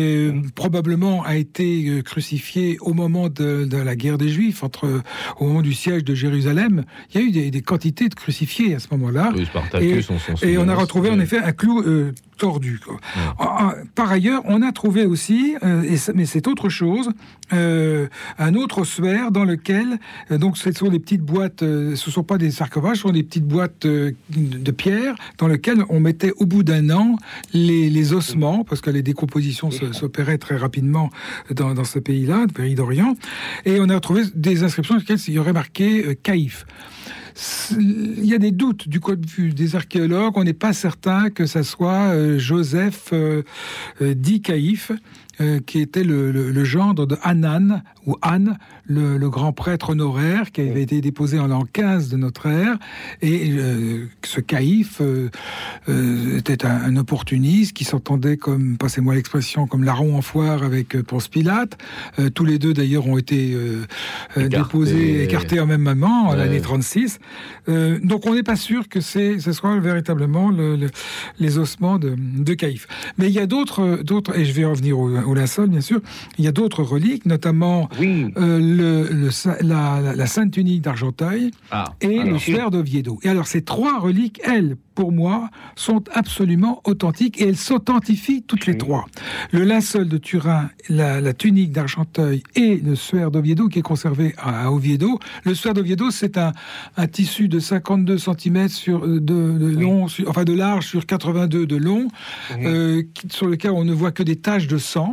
probablement a été crucifié au moment de, de, la guerre des Juifs, entre au moment du siège de Jérusalem. Il y a eu des, des quantités de crucifiés à ce moment-là. et, et, on a retrouvé en effet un clou tordu. Ah, ah, par ailleurs, on a trouvé aussi, et mais c'est autre chose, un autre sphère dans lequel, donc ce sont des petites boîtes, ce sont pas des sarcophages, ce sont des petites boîtes de pierre dans lesquelles on mettait au bout d'un an les, ossements, parce que les décompositions s'opéraient très rapidement dans, ce pays-là, le pays d'Orient, et on a trouvé des inscriptions dans lesquelles il y aurait marqué euh, Caïf. Il y a des doutes du côté des archéologues. On n'est pas certain que ça soit Joseph dit Caïphe. Euh, qui était le, gendre de Hanan, ou Anne, le, grand prêtre honoraire, qui avait été déposé en l'an 15 de notre ère. Et euh, ce caïphe euh, était un, opportuniste qui s'entendait comme, passez-moi l'expression, comme larron en foire avec Ponce Pilate. tous les deux, d'ailleurs, ont été déposés, écartés en même moment, en l'année 36. donc on n'est pas sûr que c'est, ce soit véritablement les ossements de, de caïphe. Mais il y a d'autres, d'autres, et je vais revenir au, au linceul, bien sûr. Il y a d'autres reliques, notamment euh, le, la, Sainte Tunique d'Argenteuil ah, et le suaire d'Oviedo. Et alors, ces trois reliques, elles, pour moi, sont absolument authentiques et elles s'authentifient toutes les trois. Le linceul de Turin, la, tunique d'Argenteuil et le suaire d'Oviedo qui est conservé à, Oviedo. Le suaire d'Oviedo, c'est un, tissu de 52 cm sur, euh, de, long, enfin de large sur 82 de long, euh, sur lequel on ne voit que des taches de sang.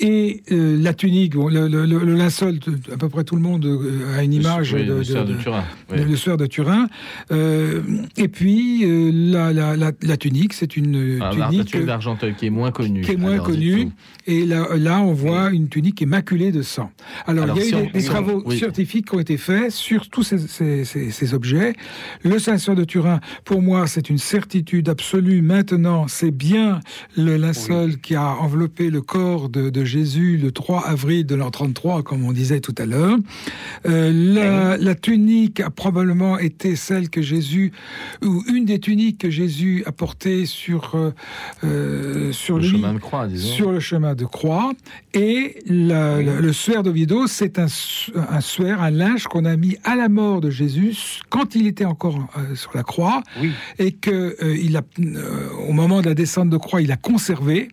Et euh, la tunique, le, linceul, à peu près tout le monde a une image de, le suaire de, Turin. Le suaire de Turin. et puis la, la, tunique, c'est une ah, tunique d'Argenteuil qui est moins connue. Qui est moins connue. Et là, là, on voit une tunique immaculée de sang. Alors, il y a eu des, travaux scientifiques qui ont été faits sur tous ces, ces, objets. Le ceinture de Turin, pour moi, c'est une certitude absolue. Maintenant, c'est bien le linceul qui a enveloppé le corps de, Jésus le 3 avril de l'an 33, comme on disait tout à l'heure. Euh, la, la tunique a probablement été celle que Jésus, ou une des tuniques que Jésus a portée sur, euh, euh, sur le chemin de croix, disons. Sur le chemin de croix. Et le suaire d'Oviedo, c'est un, un suaire, un linge qu'on a mis à la mort de Jésus quand il était encore euh, sur la croix. Et que il a, au moment de la descente de croix, il a conservé.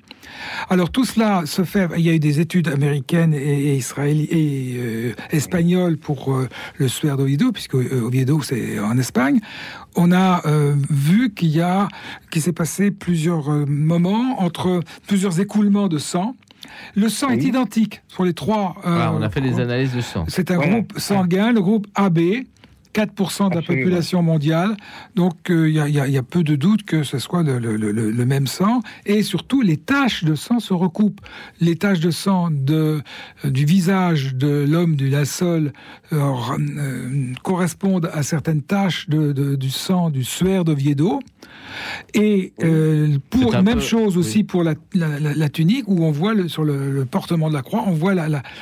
Alors tout cela se fait. Il y a eu des études américaines et, israéliennes et espagnoles pour le suaire d'Oviedo, puisque Oviedo c'est en Espagne on a euh, vu qu'il y a, qu'il s'est passé plusieurs euh, moments entre plusieurs écoulements de sang. Le sang est identique sur les trois. Euh, ah, on a fait des analyses de sang. C'est un groupe sanguin, le groupe AB. 4% de la population mondiale. Donc il y, a peu de doute que ce soit le, même sang. Et surtout, les taches de sang se recoupent. Les taches de sang de, du visage de l'homme du Lassol euh, euh, correspondent à certaines taches de, du sang du suaire d'Oviedo. Et euh, pour même chose aussi pour la, tunique où on voit sur le, portement de la croix, on voit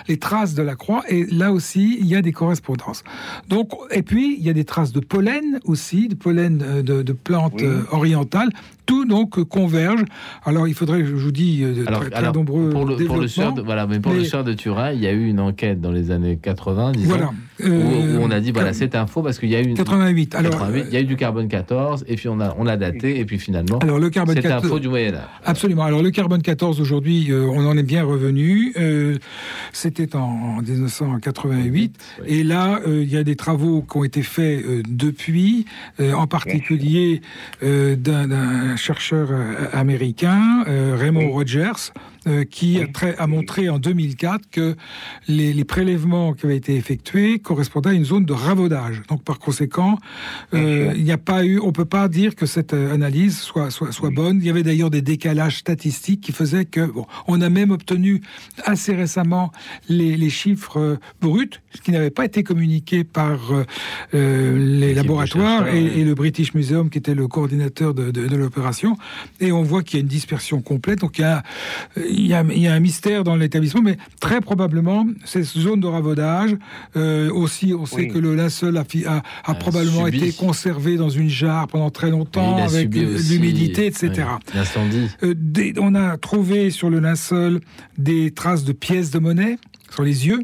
les traces de la croix et là aussi il y a des correspondances. Donc et puis il y a des traces de pollen aussi, de pollen euh, de, plantes euh, orientales tout donc converge. Alors il faudrait, je vous dis, euh, alors, très, nombreux pour le, pour le de, voilà, mais pour le soir de Turin, il y a eu une enquête dans les années 80, disons, voilà, où, euh, on a dit voilà c'est faux parce qu'il y a eu 88. Alors 88, il y a eu du carbone 14 et puis on a on l'a daté et puis finalement alors le carbone c'est un faux du Moyen Âge. Absolument. Alors le carbone 14 aujourd'hui, euh, on en est bien revenu. C'était en 1988 et là il y a des travaux qui ont été faits depuis, en particulier d'un chercheur euh, américain, euh, Raymond Rogers, euh, qui a, a, montré en 2004 que les, les, prélèvements qui avaient été effectués correspondaient à une zone de ravaudage. Donc par conséquent, euh, il n'y a pas eu, on peut pas dire que cette euh, analyse soit, soit, soit bonne. Il y avait d'ailleurs des décalages statistiques qui faisaient que, bon, on a même obtenu assez récemment les, les chiffres bruts, ce qui n'avait pas été communiqué par les laboratoires et, et, le British Museum qui était le coordinateur de, de, de l'opération. Et on voit qu'il y a une dispersion complète. Donc il y a il y, a, un mystère dans l'établissement, mais très probablement, cette zone de ravaudage, euh, aussi, on sait que le linceul a, a, probablement été conservé dans une jarre pendant très longtemps, avec l'humidité, etc. Euh, on a trouvé sur le linceul des traces de pièces de monnaie sur les yeux.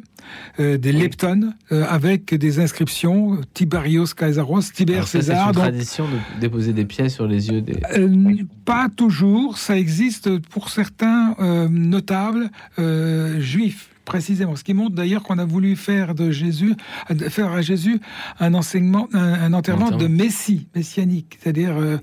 Euh, des leptones euh, avec des inscriptions Tiberios Caesaros, Tiber César. C'est une tradition de déposer des pièces sur les yeux des. Euh, pas toujours, ça existe pour certains notables juifs précisément. Ce qui montre d'ailleurs qu'on a voulu faire de Jésus, faire à Jésus un enseignement, un, enterrement de Messie, messianique. C'est-à-dire euh,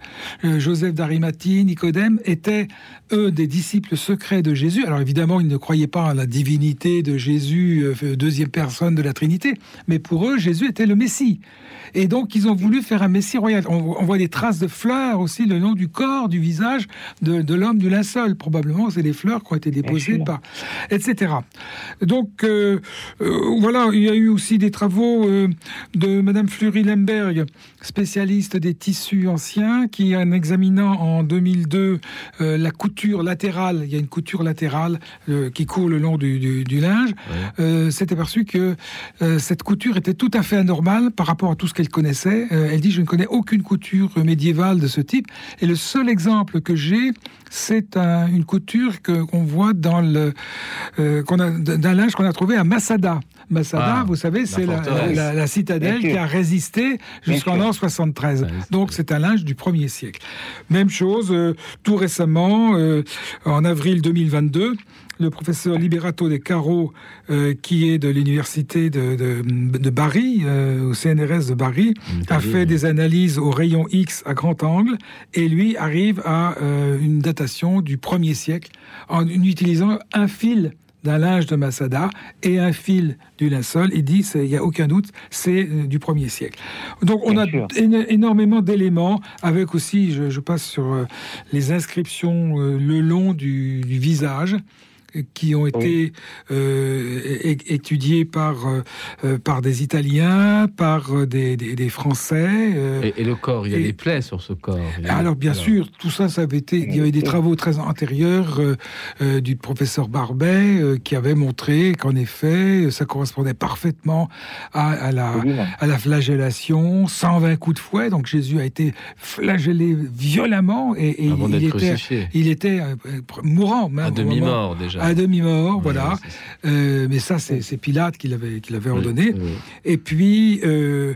euh, Joseph d'Arimathie, Nicodème étaient eux des disciples secrets de Jésus. Alors évidemment, ils ne croyaient pas à la divinité de Jésus, euh, deuxième personne de la Trinité, mais pour eux, Jésus était le Messie. Et donc, ils ont voulu faire un Messie royal. On, voit des traces de fleurs aussi le long du corps, du visage de, l'homme du linceul. Probablement, c'est des fleurs qui ont été déposées par, etc. Donc, euh, euh, voilà, il y a eu aussi des travaux euh, de Madame Fleury Lemberg, spécialiste des tissus anciens, qui, en examinant en 2002 la couture latérale, il y a une couture latérale qui court le long du, linge, s'est aperçu que cette couture était tout à fait anormale par rapport à tout ce qu'elle connaissait. Euh, elle dit Je ne connais aucune couture médiévale de ce type. Et le seul exemple que j'ai, c'est une couture qu'on voit dans le. Euh, qu'on a, d'un linge qu'on a trouvé à Masada. Masada, ah, vous savez, c'est la, citadelle qui a résisté jusqu'en l'an 73. Donc c'est un linge du 1er siècle. Même chose, euh, tout récemment, en avril 2022, le professeur Liberato De Caro, euh, qui est de l'université de, de, Bari, euh, au CNRS de Bari, a fait des analyses au rayon X à grand angle, et lui arrive à euh, une datation du 1er siècle en utilisant un fil d'un linge de Masada et un fil du linceul. Il dit, il n'y a aucun doute, c'est du 1er siècle. Donc on a énormément d'éléments, avec aussi, je, passe sur les inscriptions le long du visage qui ont été euh, étudiés par, euh, euh, par des Italiens, par des, des, Français. Et, le corps, il y a des plaies sur ce corps. Alors bien sûr, tout ça, ça avait été. Il y avait des travaux très antérieurs du professeur Barbet qui avait montré qu'en effet, ça correspondait parfaitement à, la, à la flagellation, 120 coups de fouet. Donc Jésus a été flagellé violemment et, il, était, il, était, mourant. À demi-mort déjà à demi-mort, voilà. Euh, mais ça, c'est Pilate qui l'avait qui l'avait ordonné. Et puis, euh,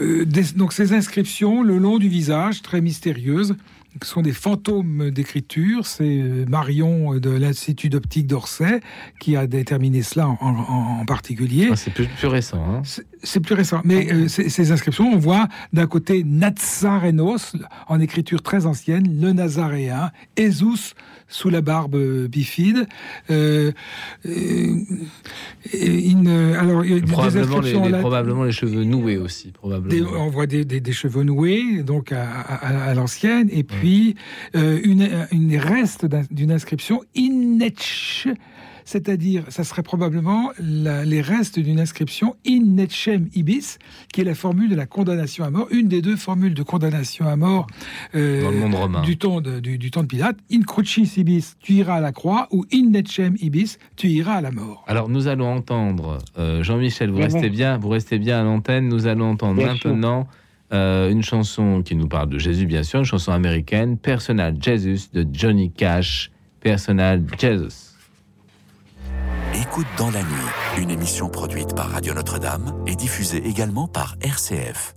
euh, donc ces inscriptions le long du visage, très mystérieuses, ce sont des fantômes d'écriture. C'est Marion de l'Institut d'optique d'Orsay qui a déterminé cela en, particulier. Ah, c'est plus, récent. Hein. c'est plus récent. Mais ces, inscriptions, on voit d'un côté Nazarenos, en écriture très ancienne, le Nazaréen, Jesus, sous la barbe bifide. Euh, une, alors, probablement, des les, probablement les cheveux noués aussi. Probablement. on voit des, des, cheveux noués, donc à, à, l'ancienne, et puis euh, une, une reste d'une inscription Inetch c'est-à-dire, ça serait probablement les restes d'une inscription in ibis, qui est la formule de la condamnation à mort, une des deux formules de condamnation à mort euh, du, temps de, du, temps de Pilate. In crucis ibis, tu iras à la croix, ou in netchem ibis, tu iras à la mort. Alors, nous allons entendre, euh, Jean-Michel, vous, restez bien, vous restez bien à l'antenne, nous allons entendre maintenant... Euh, une chanson qui nous parle de Jésus, bien sûr, une chanson américaine, Personal Jesus de Johnny Cash. Personal Jesus. Écoute dans la nuit, une émission produite par Radio Notre-Dame et diffusée également par RCF.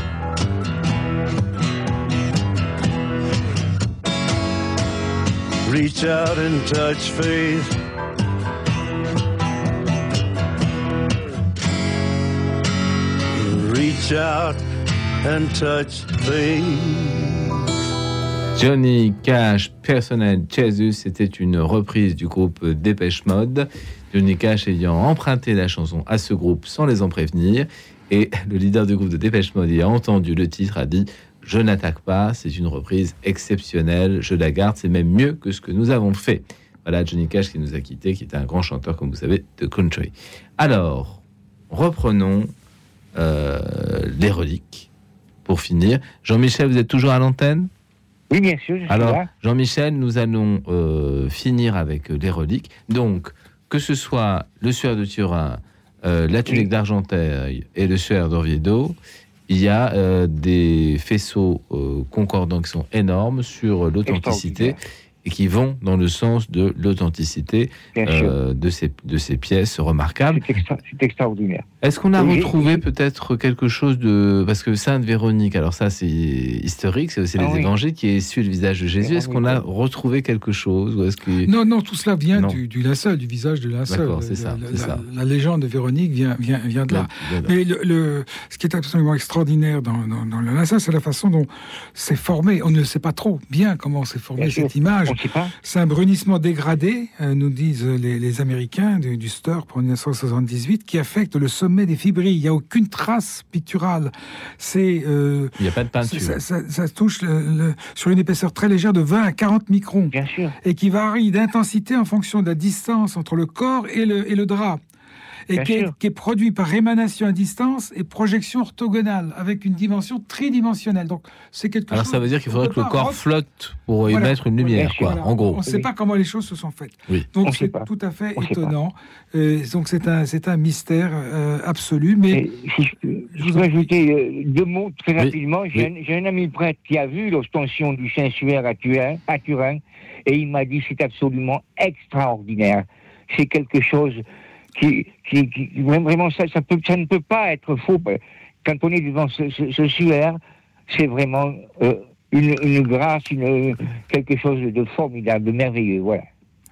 Reach out and touch faith. Reach out and touch faith. Johnny Cash, Personnel Jesus, c'était une reprise du groupe Dépêche Mode. Johnny Cash ayant emprunté la chanson à ce groupe sans les en prévenir. Et le leader du groupe de Dépêche Mode ayant entendu le titre a dit je n'attaque pas, c'est une reprise exceptionnelle, je la garde, c'est même mieux que ce que nous avons fait. Voilà Johnny Cash qui nous a quittés, qui était un grand chanteur, comme vous savez, de country. Alors, reprenons euh, les reliques pour finir. Jean-Michel, vous êtes toujours à l'antenne? Oui, bien sûr. Alors, Jean-Michel, nous allons euh, finir avec les reliques. Donc, que ce soit le suaire de Turin, euh, la tunique d'Argenteuil et le suaire d'Orviedo, il y a euh, des faisceaux euh, concordants qui sont énormes sur l'authenticité et qui vont dans le sens de l'authenticité euh, de, ces, de ces pièces remarquables. C'est extraordinaire. Est-ce qu'on a retrouvé peut-être quelque chose de... Parce que Sainte Véronique, alors ça c'est historique, c'est aussi ah les évangiles qui essuient le visage de Jésus. Est-ce qu'on a retrouvé quelque chose ou est-ce que... Non, non, tout cela vient du, du linceul, du visage de linceul. D'accord, c'est ça, la, la, légende de Véronique vient, vient, vient de là. Mais le, ce qui est absolument extraordinaire dans, dans, le linceul, c'est la façon dont c'est formé. On ne sait pas trop bien comment s'est formée cette image. C'est un brunissement dégradé, euh, nous disent les, Américains du, du Stur pour 1978, qui affecte le sommet des fibrilles. Il n'y a aucune trace picturale. C'est euh, il n'y a pas de peinture. Ça, touche sur une épaisseur très légère de 20 à 40 microns. Bien sûr. Et qui varie d'intensité en fonction de la distance entre le corps et le, et le drap et qui est, produit par émanation à distance et projection orthogonale avec une dimension tridimensionnelle. Donc c'est quelque Alors chose. ça veut dire qu'il faudrait que le corps flotte pour émettre une lumière, quoi. En gros. On ne sait pas comment les choses se sont faites. Donc c'est tout à fait étonnant. Euh, donc c'est un c'est un mystère euh, absolu. Mais je, voudrais ajouter euh, deux mots très rapidement. J'ai un, ami prêtre qui a vu l'ostension du Saint-Suaire à Turin, à Turin et il m'a dit c'est absolument extraordinaire. C'est quelque chose qui, qui, vraiment, ça, ça, ne peut pas être faux. Quand on est devant ce, ce, suaire, c'est vraiment euh, une, grâce, quelque chose de formidable, de merveilleux. Voilà.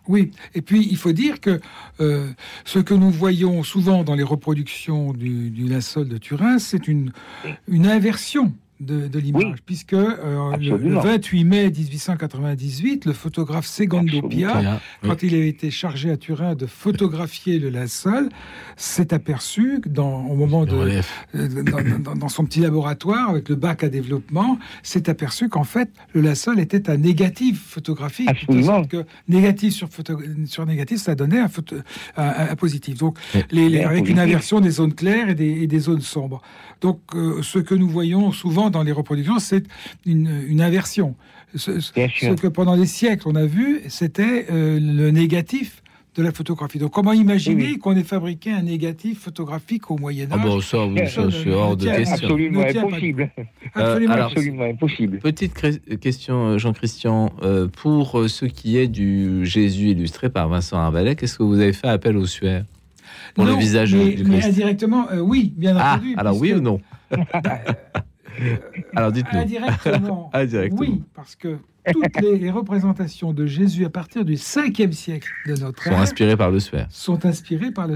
Oui, et puis il faut dire que euh, ce que nous voyons souvent dans les reproductions du, du linceul de Turin, c'est une inversion de, l'image, puisque euh, le, 28 mai 1898, le photographe Segundo Pia, quand il a été chargé à Turin de photographier le linceul, s'est aperçu dans, au moment de, euh, dans, son petit laboratoire avec le bac à développement, s'est aperçu qu'en fait le linceul était un négatif photographique, que négatif sur, sur négatif, ça donnait un, photo, un, positif. Donc les, avec une inversion des zones claires et des, et des zones sombres. Donc euh, ce que nous voyons souvent dans les reproductions, c'est une, inversion. Ce, que pendant des siècles on a vu, c'était euh, le négatif de la photographie. Donc comment imaginer qu'on ait fabriqué un négatif photographique au Moyen Âge Ah bon, ça, oui, ça c'est hors de question. Absolument impossible. Absolument, alors, absolument impossible. Petite question, Jean-Christian, euh, pour ce qui est du Jésus illustré par Vincent Arvalet, qu'est-ce que vous avez fait appel au suaire? Pour non, le visage mais, du mais Christ indirectement, euh, oui, bien Ah, entendu. alors oui ou non Alors dites-nous. Indirectement. Indirectement. Oui, parce que toutes les, les représentations de Jésus à partir du 5e siècle de notre Sont ère inspirés par le suaire. sont inspirées par le.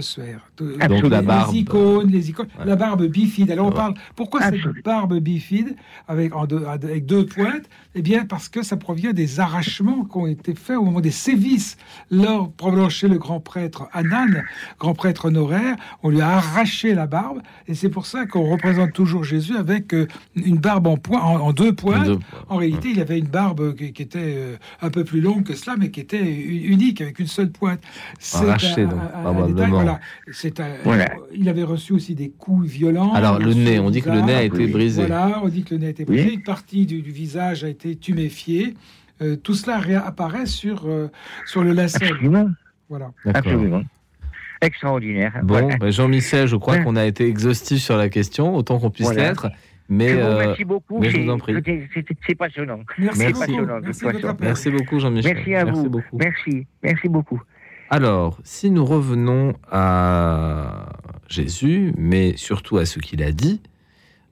De- Donc la les icônes, les icônes, Ouais. la barbe bifide. Alors on Ouais. parle. Pourquoi cette barbe bifide avec, en deux, avec deux pointes? Eh bien parce que ça provient des arrachements qui ont été faits au moment des sévices. Lors, probablement chez le grand prêtre Anan, grand prêtre honoraire, on lui a arraché la barbe et c'est pour ça qu'on représente toujours Jésus avec euh, une barbe en, point, en, en deux pointes. Deux En réalité, il avait une barbe qui, qui était euh, un peu plus longue que cela, mais qui était unique, avec une seule pointe. C'est Arraché, un- donc, un- un probablement. détail, voilà. C'est un- Voilà. Il avait reçu aussi des coups violents. Alors le nez, on dit que le visage. nez a été brisé. Voilà, on dit que le nez a été brisé. Une partie du, du visage a été tuméfiée. Euh, tout cela réapparaît sur, euh, sur le linceul. Absolument. Voilà. Absolument. Extraordinaire. Bon, Voilà. bah, Jean-Michel, je crois Ouais. qu'on a été exhaustif sur la question, autant qu'on puisse Voilà. l'être. Mais, je vous euh, remercie beaucoup. mais je c'est- vous en prie. c'est- c'est- C'est passionnant. Merci. Passionnant, Merci beaucoup Jean-Michel. Merci à vous. beaucoup. Merci. Merci beaucoup. Alors, si nous revenons à Jésus, mais surtout à ce qu'il a dit,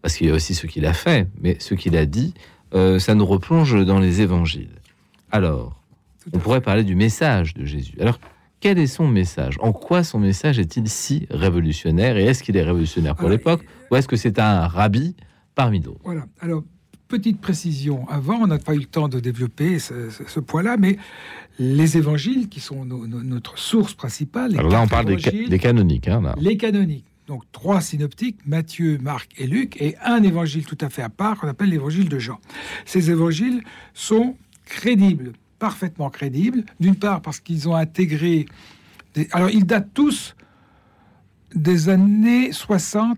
parce qu'il y a aussi ce qu'il a fait, mais ce qu'il a dit, euh, ça nous replonge dans les évangiles. Alors, on pourrait parler du message de Jésus. Alors, quel est son message? En quoi son message est-il si révolutionnaire? Et est-ce qu'il est révolutionnaire pour Alors, l'époque? Ou est-ce que c'est un rabbi? Parmi d'autres Voilà. Alors, petite précision. Avant, on n'a pas eu le temps de développer ce, ce- ce point-là, mais les évangiles, qui sont notre source principale, Alors là, on parle des, ca- évangiles, des canoniques. hein, là. les canoniques. Donc, trois synoptiques, Matthieu, Marc et Luc, et un évangile tout à fait à part qu'on appelle l'évangile de Jean. Ces évangiles sont crédibles, parfaitement crédibles, d'une part parce qu'ils ont intégré... Des... Alors, ils datent tous des années 60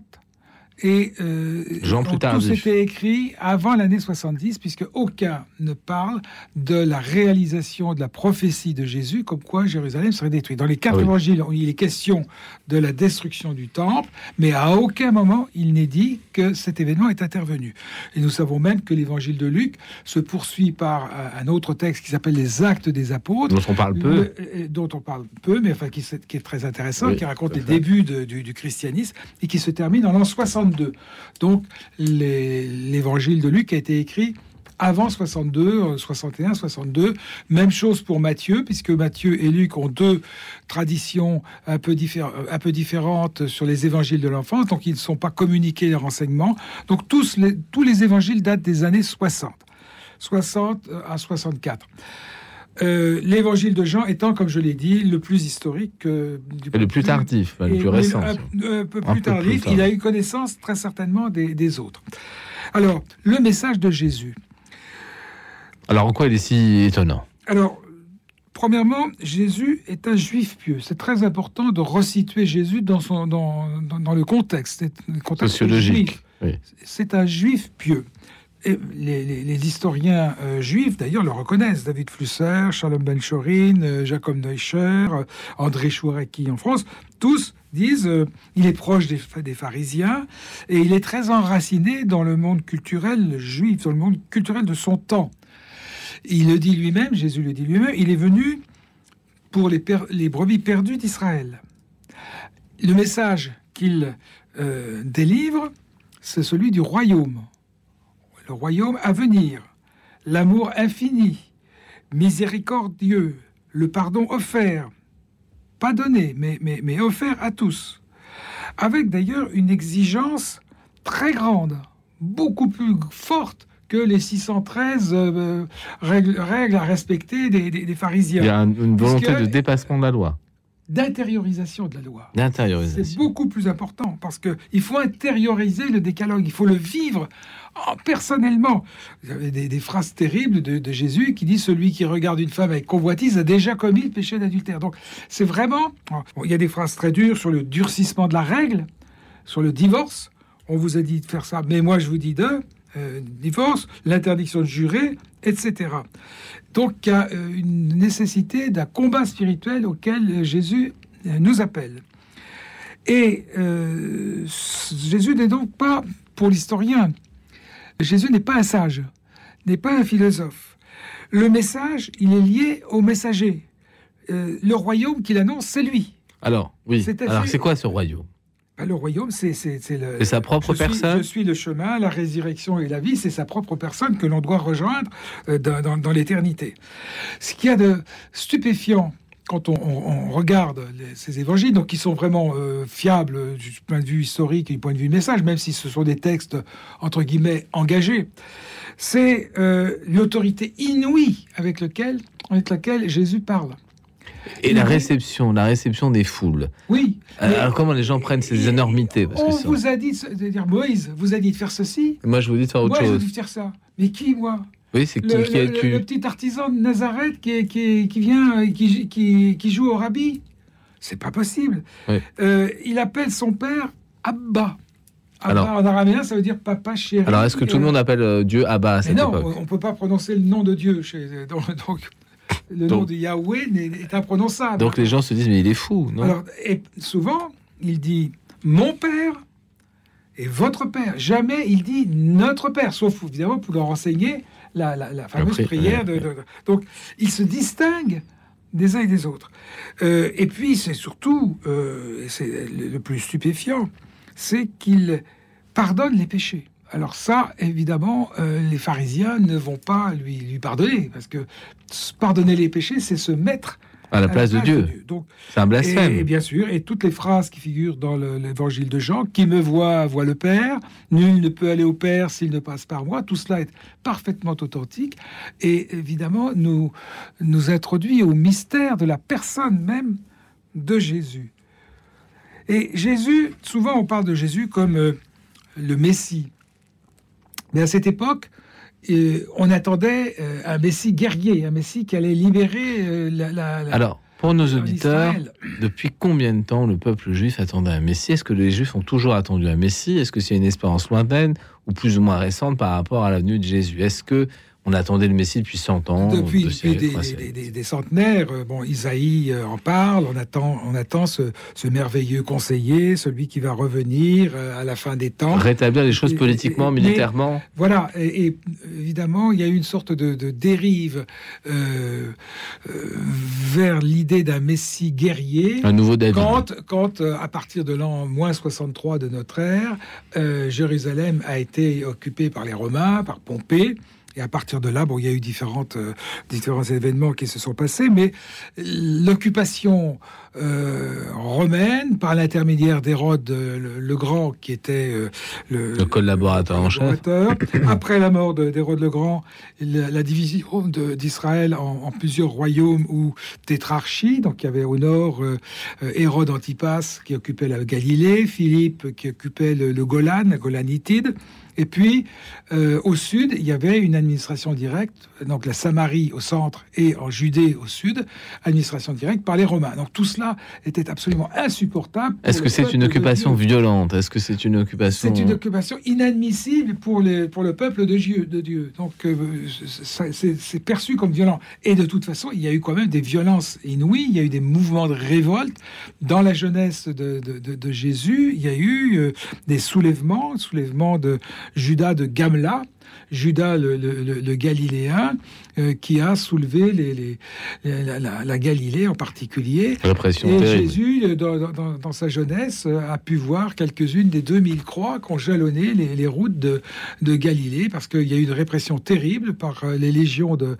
et euh, Jean tardif. été écrits avant l'année 70, puisque aucun ne parle de la réalisation de la prophétie de Jésus, comme quoi Jérusalem serait détruite. Dans les quatre Ah oui. évangiles, il est question de la destruction du temple, mais à aucun moment il n'est dit que cet événement est intervenu. Et nous savons même que l'évangile de Luc se poursuit par euh, un autre texte qui s'appelle les Actes des Apôtres, Dont on parle peu. le- euh, dont on parle peu, mais enfin qui, est- qui est très intéressant, Oui, qui raconte tout les débuts de- du, du christianisme et qui se termine en l'an 62. Donc l'évangile de Luc a été écrit avant 62, euh, 61, 62. Même chose pour Matthieu, puisque Matthieu et Luc ont deux traditions un peu, diffé- euh, un peu différentes sur les évangiles de l'enfance, donc ils ne sont pas communiqués les renseignements. Donc tous les, tous les évangiles datent des années 60, 60 à 64. Euh, L'évangile de Jean étant, comme je l'ai dit, le plus historique. euh, du Et le plus tardif, le et- plus récent. Un, un peu Un plus peu plus tardif. tard. il a eu connaissance très certainement des, des autres. Alors, le message de Jésus. Alors, en quoi il est si étonnant? Alors, premièrement, Jésus est un juif pieux. C'est très important de resituer Jésus dans, son, dans, dans, dans le contexte, le contexte Sociologique. Oui. C'est un juif pieux. Les, historiens euh, juifs, d'ailleurs, le reconnaissent. David Flusser, Shalom Ben-Chorin, euh, Jacob Neuscher, euh, André Chouareki en France, tous disent euh, il est proche des, pharisiens et il est très enraciné dans le monde culturel juif, dans le monde culturel de son temps. Il le dit lui-même, Jésus le dit lui-même, il est venu pour les, les brebis perdues d'Israël. Le message qu'il délivre, c'est celui du royaume. Le royaume à venir, l'amour infini, miséricordieux, le pardon offert, pas donné, mais, mais, mais offert à tous. Avec d'ailleurs une exigence très grande, beaucoup plus forte que les 613 euh, règles, règles à respecter des, des- des pharisiens. Il y a un- une volonté Puisque- de dépassement de la loi, d'intériorisation de la loi. C'est beaucoup plus important parce que il faut intérioriser le décalogue, il faut le vivre oh, personnellement. Vous avez des, des phrases terribles de, de Jésus qui dit celui qui regarde une femme avec convoitise a déjà commis le péché d'adultère. Donc c'est vraiment. Bon, il y a des phrases très dures sur le durcissement de la règle, sur le divorce. On vous a dit de faire ça, mais moi je vous dis de. Divorce, l'interdiction de jurer, etc. Donc il y a une nécessité d'un combat spirituel auquel Jésus nous appelle. Et Jésus n'est donc pas pour l'historien. Jésus n'est pas un sage, n'est pas un philosophe. Le message, il est lié au messager. Euh, le royaume qu'il annonce, c'est lui. Alors, oui. Alors, c'est quoi ce royaume? Bah, le royaume, c'est sa propre personne. je suis le chemin, la résurrection et la vie. C'est sa propre personne que l'on doit rejoindre euh, dans, l'éternité. Ce qu'il y a de stupéfiant quand on, regarde ces évangiles, donc qui sont vraiment euh, fiables du point de vue historique et du point de vue message, même si ce sont des textes entre guillemets engagés, c'est l'autorité inouïe avec, lequel, avec laquelle Jésus parle. Et la réception, la réception des foules. Oui. Euh, alors, comment les gens prennent ces énormités parce On vous a dit, de dire Moïse, vous a dit de faire ceci. Moi, je vous dis de faire autre chose. Moi, je vous faire ça. Mais qui, moi Oui, c'est qui, le, qui le, le, petit artisan de Nazareth qui, qui, qui vient, euh, qui, qui, joue au rabbi. C'est pas possible. Euh, il appelle son père Abba. Abba alors, en araméen, ça veut dire papa chéri. Alors, est-ce que tout le monde appelle Dieu Abba à cette non, on ne peut pas prononcer le nom de Dieu. Chez, donc, le nom de Yahweh est imprononçable. Donc les gens se disent, mais il est fou, non? Alors, Et souvent, il dit mon père et votre père. Jamais il dit notre père, sauf évidemment pour leur enseigner la, fameuse prière. De, donc, il se distingue des uns et des autres. Euh, et puis, c'est surtout, euh, c'est le plus stupéfiant, c'est qu'il pardonne les péchés. Alors ça, évidemment, euh, les pharisiens ne vont pas lui, lui pardonner, parce que pardonner les péchés, c'est se mettre à la place, de, Dieu. Donc, c'est un blasphème. Et, bien sûr, et toutes les phrases qui figurent dans l'évangile de Jean, qui me voit, voit le Père, nul ne peut aller au Père s'il ne passe par moi, tout cela est parfaitement authentique et évidemment nous, nous introduit au mystère de la personne même de Jésus. Et Jésus, souvent on parle de Jésus comme euh, le Messie. Mais à cette époque, euh, on attendait euh, un Messie guerrier, un Messie qui allait libérer euh, la, Alors, pour nos auditeurs, depuis combien de temps le peuple juif attendait un Messie? Est-ce que les Juifs ont toujours attendu un Messie? Est-ce que c'est une espérance lointaine ou plus ou moins récente par rapport à la venue de Jésus? Est-ce que on attendait le Messie depuis 100 ans. Depuis, des, centenaires. Euh, bon, Isaïe euh, en parle. On attend, on attend ce, merveilleux conseiller, celui qui va revenir euh, à la fin des temps. Rétablir les choses politiquement, militairement. Voilà. Et, évidemment, il y a eu une sorte de, dérive vers l'idée d'un Messie guerrier. Un nouveau David. Quand, quand à partir de l'an moins 63 de notre ère, Jérusalem a été occupée par les Romains, par Pompée. Et à partir de là, bon, il y a eu différentes, euh, différents événements qui se sont passés, mais l'occupation euh, romaine, par l'intermédiaire d'Hérode le, Grand, qui était euh, le, collaborateur en chef. Après la mort d'Hérode le Grand, la, division d'Israël en, plusieurs royaumes ou tétrarchies. Donc il y avait au nord Hérode Antipas qui occupait la Galilée, Philippe qui occupait le, le Golan, la Golanitide. Et puis, euh, au sud, il y avait une administration directe, donc la Samarie au centre et en Judée au sud, administration directe par les Romains. Donc tout cela était absolument insupportable. Est-ce que c'est une occupation violente? Est-ce que c'est une occupation C'est une occupation inadmissible pour, les, pour le peuple de Dieu. De Dieu. Donc euh, c'est perçu comme violent. Et de toute façon, il y a eu quand même des violences inouïes. Il y a eu des mouvements de révolte dans la jeunesse de, de, Jésus. Il y a eu euh, des soulèvements, soulèvements de Judas de Gamla, Judas le, Galiléen, euh, qui a soulevé les, la, Galilée en particulier. et Jésus, euh, dans, sa jeunesse, euh, a pu voir quelques-unes des 2000 croix qui ont jalonné les, routes de, Galilée, parce qu'il y a eu une répression terrible par les légions de,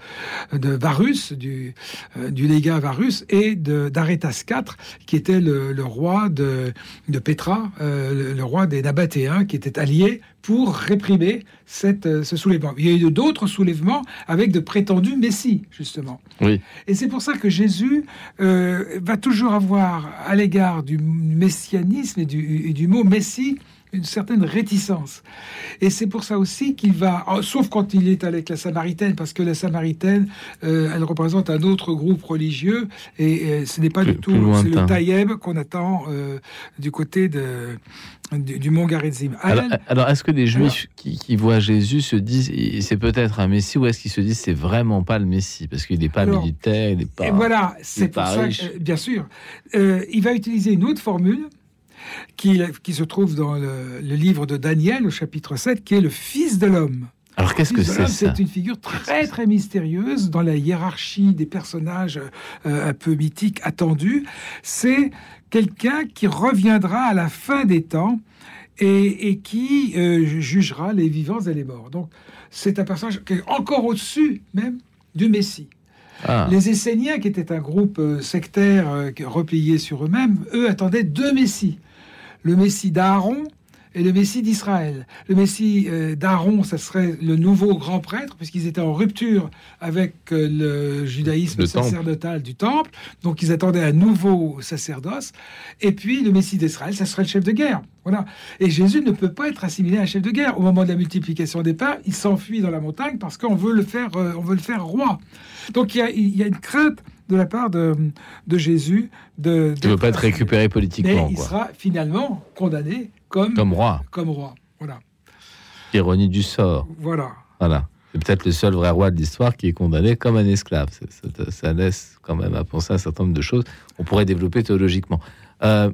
Varus, du, du légat Varus, et d'Arétas IV, qui était le, roi de, de Pétra, le, roi des Nabatéens, qui était allié pour réprimer cette, ce soulèvement. Il y a eu d'autres soulèvements avec de prétendus messies, justement. Oui. Et c'est pour ça que Jésus euh, va toujours avoir, à l'égard du messianisme et du, du mot messie, une certaine réticence. Et c'est pour ça aussi qu'il va, oh, sauf quand il est avec la Samaritaine, parce que la Samaritaine, euh, elle représente un autre groupe religieux, et, ce n'est pas du tout le Taïeb qu'on attend euh, du côté de, du, mont Garizim. Alors, est-ce que des Juifs qui, voient Jésus se disent c'est peut-être un Messie, ou est-ce qu'ils se disent c'est vraiment pas le Messie, parce qu'il n'est pas militaire, il n'est pas. Et voilà, c'est pour ça, bien sûr, euh, il va utiliser une autre formule qui, qui se trouve dans le, livre de Daniel au chapitre 7, qui est le Fils de l'homme. Alors qu'est-ce que c'est C'est une figure très très mystérieuse dans la hiérarchie des personnages euh, un peu mythiques attendus. C'est quelqu'un qui reviendra à la fin des temps et, qui euh, jugera les vivants et les morts. Donc c'est un personnage qui est encore au-dessus même du Messie. Ah. Les Esséniens, qui étaient un groupe euh, sectaire replié sur eux-mêmes, eux attendaient deux Messies le Messie d'Aaron et le Messie d'Israël. Le Messie euh, d'Aaron, ça serait le nouveau grand prêtre, puisqu'ils étaient en rupture avec euh, le judaïsme sacerdotal du temple, donc ils attendaient un nouveau sacerdoce. Et puis le Messie d'Israël, ça serait le chef de guerre. Voilà. Et Jésus ne peut pas être assimilé à un chef de guerre. Au moment de la multiplication des pains, il s'enfuit dans la montagne parce qu'on veut le faire, euh, on veut le faire roi. Donc il y a, il y a une crainte de la part de, de Jésus. De, ne veut pas être récupéré politiquement. Mais il sera finalement condamné comme, comme roi. Comme roi. Voilà. Ironie du sort. Voilà. Voilà. C'est peut-être le seul vrai roi de l'histoire qui est condamné comme un esclave. Ça, laisse quand même à penser un certain nombre de choses qu'on pourrait développer théologiquement. Euh,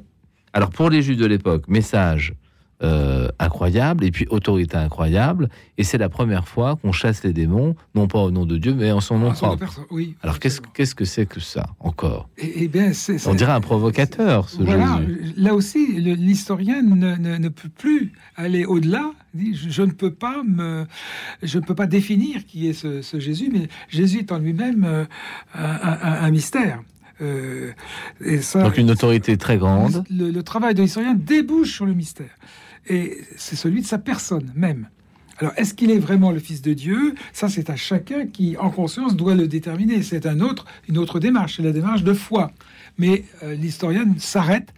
alors pour les Juifs de l'époque, message euh, incroyable et puis autorité incroyable. Et c'est la première fois qu'on chasse les démons, non pas au nom de Dieu, mais en son nom propre. Oui, Alors qu'est-ce qu'est-ce que c'est que ça encore? Et, bien, On dirait un provocateur, ce voilà, Là aussi, l'historien ne, ne, peut plus aller au-delà. Je, je, ne peux pas me, je ne peux pas définir qui est ce, Jésus, mais Jésus est en lui-même euh, un, un, mystère. Euh, et ça, Donc une autorité très grande. Le, le travail de l'historien débouche sur le mystère et c'est celui de sa personne même. Alors, est-ce qu'il est vraiment le Fils de Dieu? Ça, c'est à chacun qui, en conscience, doit le déterminer. C'est un autre, une autre démarche, c'est la démarche de foi. Mais euh, l'historien s'arrête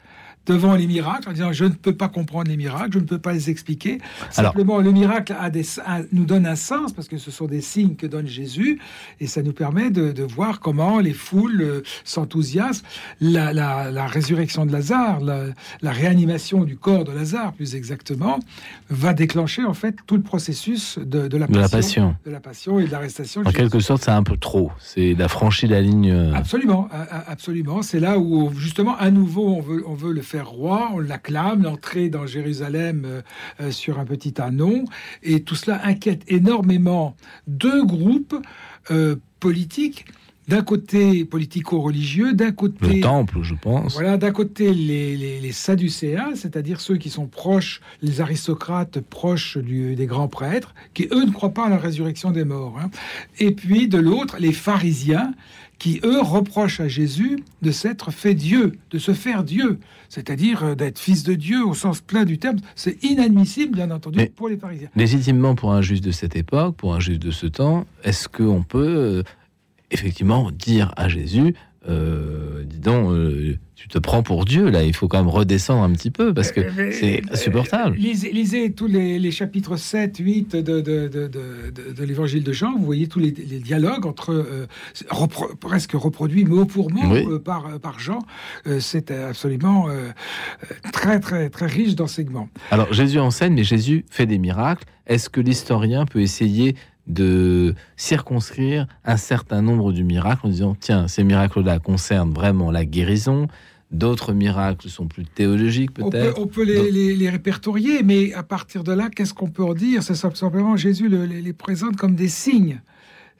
devant les miracles en disant je ne peux pas comprendre les miracles, je ne peux pas les expliquer. Simplement, le miracle a des, nous donne un sens parce que ce sont des signes que donne Jésus et ça nous permet de, voir comment les foules euh, s'enthousiasment. La, la, résurrection de Lazare, la, réanimation du corps de Lazare, plus exactement, va déclencher en fait tout le processus de, la, passion, de la passion et de l'arrestation. En quelque sorte, c'est un peu trop. C'est la franchie la ligne. Euh, absolument, absolument. C'est là où justement à nouveau on veut, on veut le faire roi, on l'acclame, l'entrée dans Jérusalem euh, euh, sur un petit anon, et tout cela inquiète énormément deux groupes euh, politiques d'un côté politico-religieux, d'un côté... Le temple, je pense. Voilà, d'un côté les, les, sadducéens, c'est-à-dire ceux qui sont proches, les aristocrates proches des grands prêtres, qui eux ne croient pas à la résurrection des morts. Hein. Et puis de l'autre, les pharisiens, qui eux reprochent à Jésus de s'être fait Dieu, de se faire Dieu, c'est-à-dire euh, d'être fils de Dieu au sens plein du terme. C'est inadmissible, bien entendu, pour les pharisiens. Légitimement, pour un juge de cette époque, pour un juge de ce temps, est-ce qu'on peut... Euh, effectivement dire à Jésus, euh, dis donc, euh, tu te prends pour Dieu, là, il faut quand même redescendre un petit peu, parce que euh, c'est insupportable. Lisez, tous les, chapitres 7, 8 de, de, l'évangile de Jean, vous voyez tous les, dialogues entre, presque reproduits mot pour mot par, par Jean. c'est absolument très, très, très riche d'enseignements. Alors, Jésus enseigne, mais Jésus fait des miracles. Est-ce que l'historien peut essayer de circonscrire un certain nombre de miracles en disant tiens, ces miracles-là concernent vraiment la guérison. D'autres miracles sont plus théologiques, peut-être. On peut, les, répertorier, mais à partir de là, qu'est-ce qu'on peut en dire? C'est simplement Jésus les présente comme des signes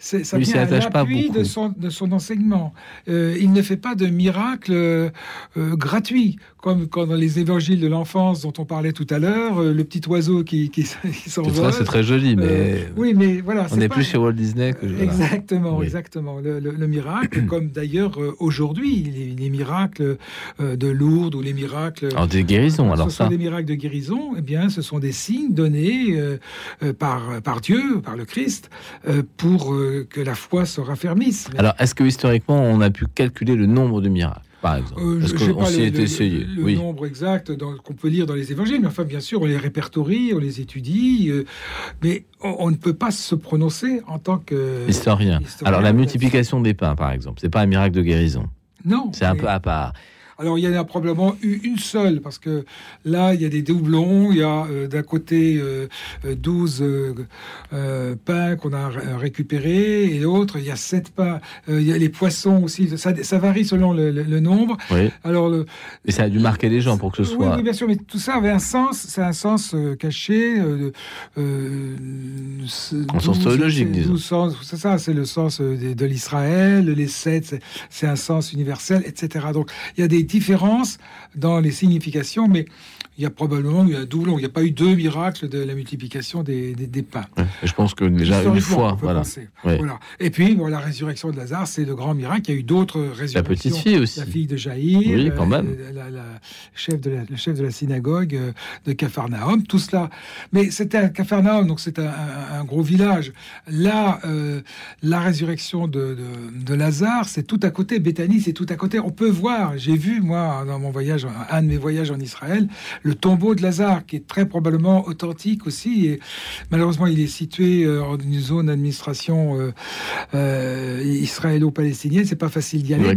ça vient à l'appui de son, de son enseignement. Euh, il ne fait pas de miracle euh, gratuit, comme quand dans les évangiles de l'enfance dont on parlait tout à l'heure, euh, le petit oiseau qui, qui, s'envole. C'est très joli, mais, oui, mais voilà, on n'est plus chez Walt Disney. Que, exactement, exactement. Le, miracle, comme d'ailleurs aujourd'hui, les, miracles de Lourdes ou les miracles... Alors des guérisons, alors ce ça. sont des miracles de guérison, eh bien, ce sont des signes donnés par, par Dieu, par le Christ, pour que la foi se raffermisse. Alors, est-ce que historiquement, on a pu calculer le nombre de miracles par exemple euh, Parce qu'on s'y est essayé. Le, nombre exact qu'on peut lire dans les évangiles, mais enfin, bien sûr, on les répertorie, on les étudie, euh, mais on, ne peut pas se prononcer en tant que. Historien. Alors, la multiplication des pains, par exemple, c'est pas un miracle de guérison. Non. C'est un peu à part. Alors il y en a probablement eu une seule, parce que là, il y a des doublons, il y a euh, d'un côté 12 euh, euh, pains qu'on a récupérés, et l'autre, il y a 7 pains. il y a les poissons aussi, ça, ça varie selon le, nombre. Oui. Alors, le, et ça a dû marquer les gens pour que ce soit... Oui, bien sûr, mais tout ça avait un sens, c'est un sens caché. en sens théologique, disons. C'est ça, c'est le sens de, de l'Israël, les 7, c'est un sens universel, etc. Donc il y a des différence dans les significations, mais il y a probablement eu un doublon. Il n'y a pas eu deux miracles de la multiplication des, des, pains. je pense que déjà une fois, voilà. voilà. Et puis, la résurrection de Lazare, c'est le grand miracle. Il y a eu d'autres résurrections. La petite fille aussi. La fille de Jaïr. Oui, quand même. Euh, la, chef de la, le chef de la synagogue euh, de Capharnaüm. Tout cela. Mais c'était à Capharnaüm, donc c'est un, gros village. Là, euh, la résurrection de, de, Lazare, c'est tout à côté. Béthanie, c'est tout à côté. On peut voir, j'ai vu, moi, dans mon voyage, un de mes voyages en Israël, le tombeau de Lazare, qui est très probablement authentique aussi. Et malheureusement, il est situé euh, en une zone d'administration euh, euh, israélo-palestinienne. C'est pas facile d'y aller,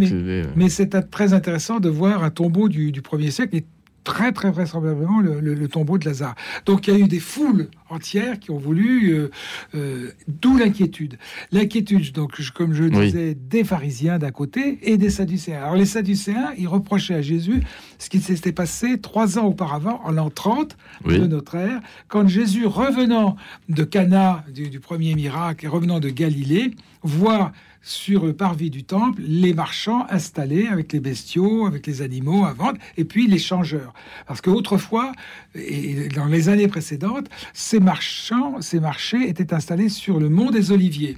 mais, c'est très intéressant de voir un tombeau du, du 1er siècle très très vraisemblablement le, tombeau de Lazare. Donc il y a eu des foules entières qui ont voulu, euh, euh, d'où l'inquiétude. L'inquiétude, donc comme je disais, des pharisiens d'un côté et des sadducéens. Alors les sadducéens, ils reprochaient à Jésus ce qui s'était passé trois ans auparavant, en l'an 30 de notre ère, quand Jésus, revenant de Cana, du, du premier miracle, et revenant de Galilée, voit sur le parvis du temple les marchands installés avec les bestiaux, avec les animaux à vendre, et puis les changeurs. Parce qu'autrefois, et dans les années précédentes, ces marchands, ces marchés étaient installés sur le mont des Oliviers.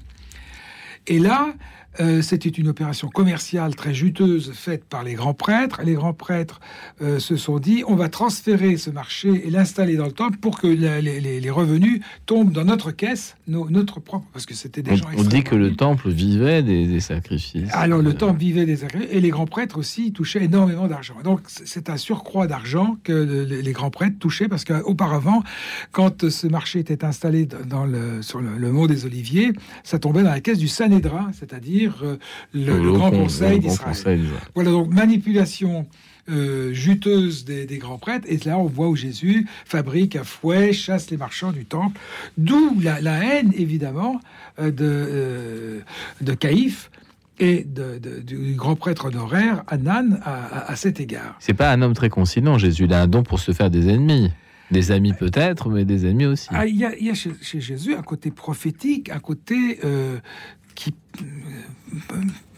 Et là, euh, c'était une opération commerciale très juteuse faite par les grands prêtres. Les grands prêtres euh, se sont dit on va transférer ce marché et l'installer dans le temple pour que les, revenus tombent dans notre caisse, notre propre. Parce que c'était des on, gens. On dit que le temple vivait des, sacrifices. Alors le temple vivait des sacrifices et les grands prêtres aussi touchaient énormément d'argent. Donc c'est un surcroît d'argent que les, grands prêtres touchaient parce qu'auparavant, quand ce marché était installé dans le, sur le, le mont des Oliviers, ça tombait dans la caisse du Sanhédrin, c'est-à-dire euh, le, Grand Conseil d'Israël. Voilà, donc manipulation euh, juteuse des, grands prêtres. Et là, on voit où Jésus fabrique un fouet, chasse les marchands du temple. D'où la, haine, évidemment, euh, de, de Caïphe et du grand prêtre honoraire, Anan, à, cet égard. C'est pas un homme très conciliant, Jésus. Il a un don pour se faire des ennemis. Des amis peut-être, mais des ennemis aussi. Ah, il y, a, chez, Jésus un côté prophétique, un côté qui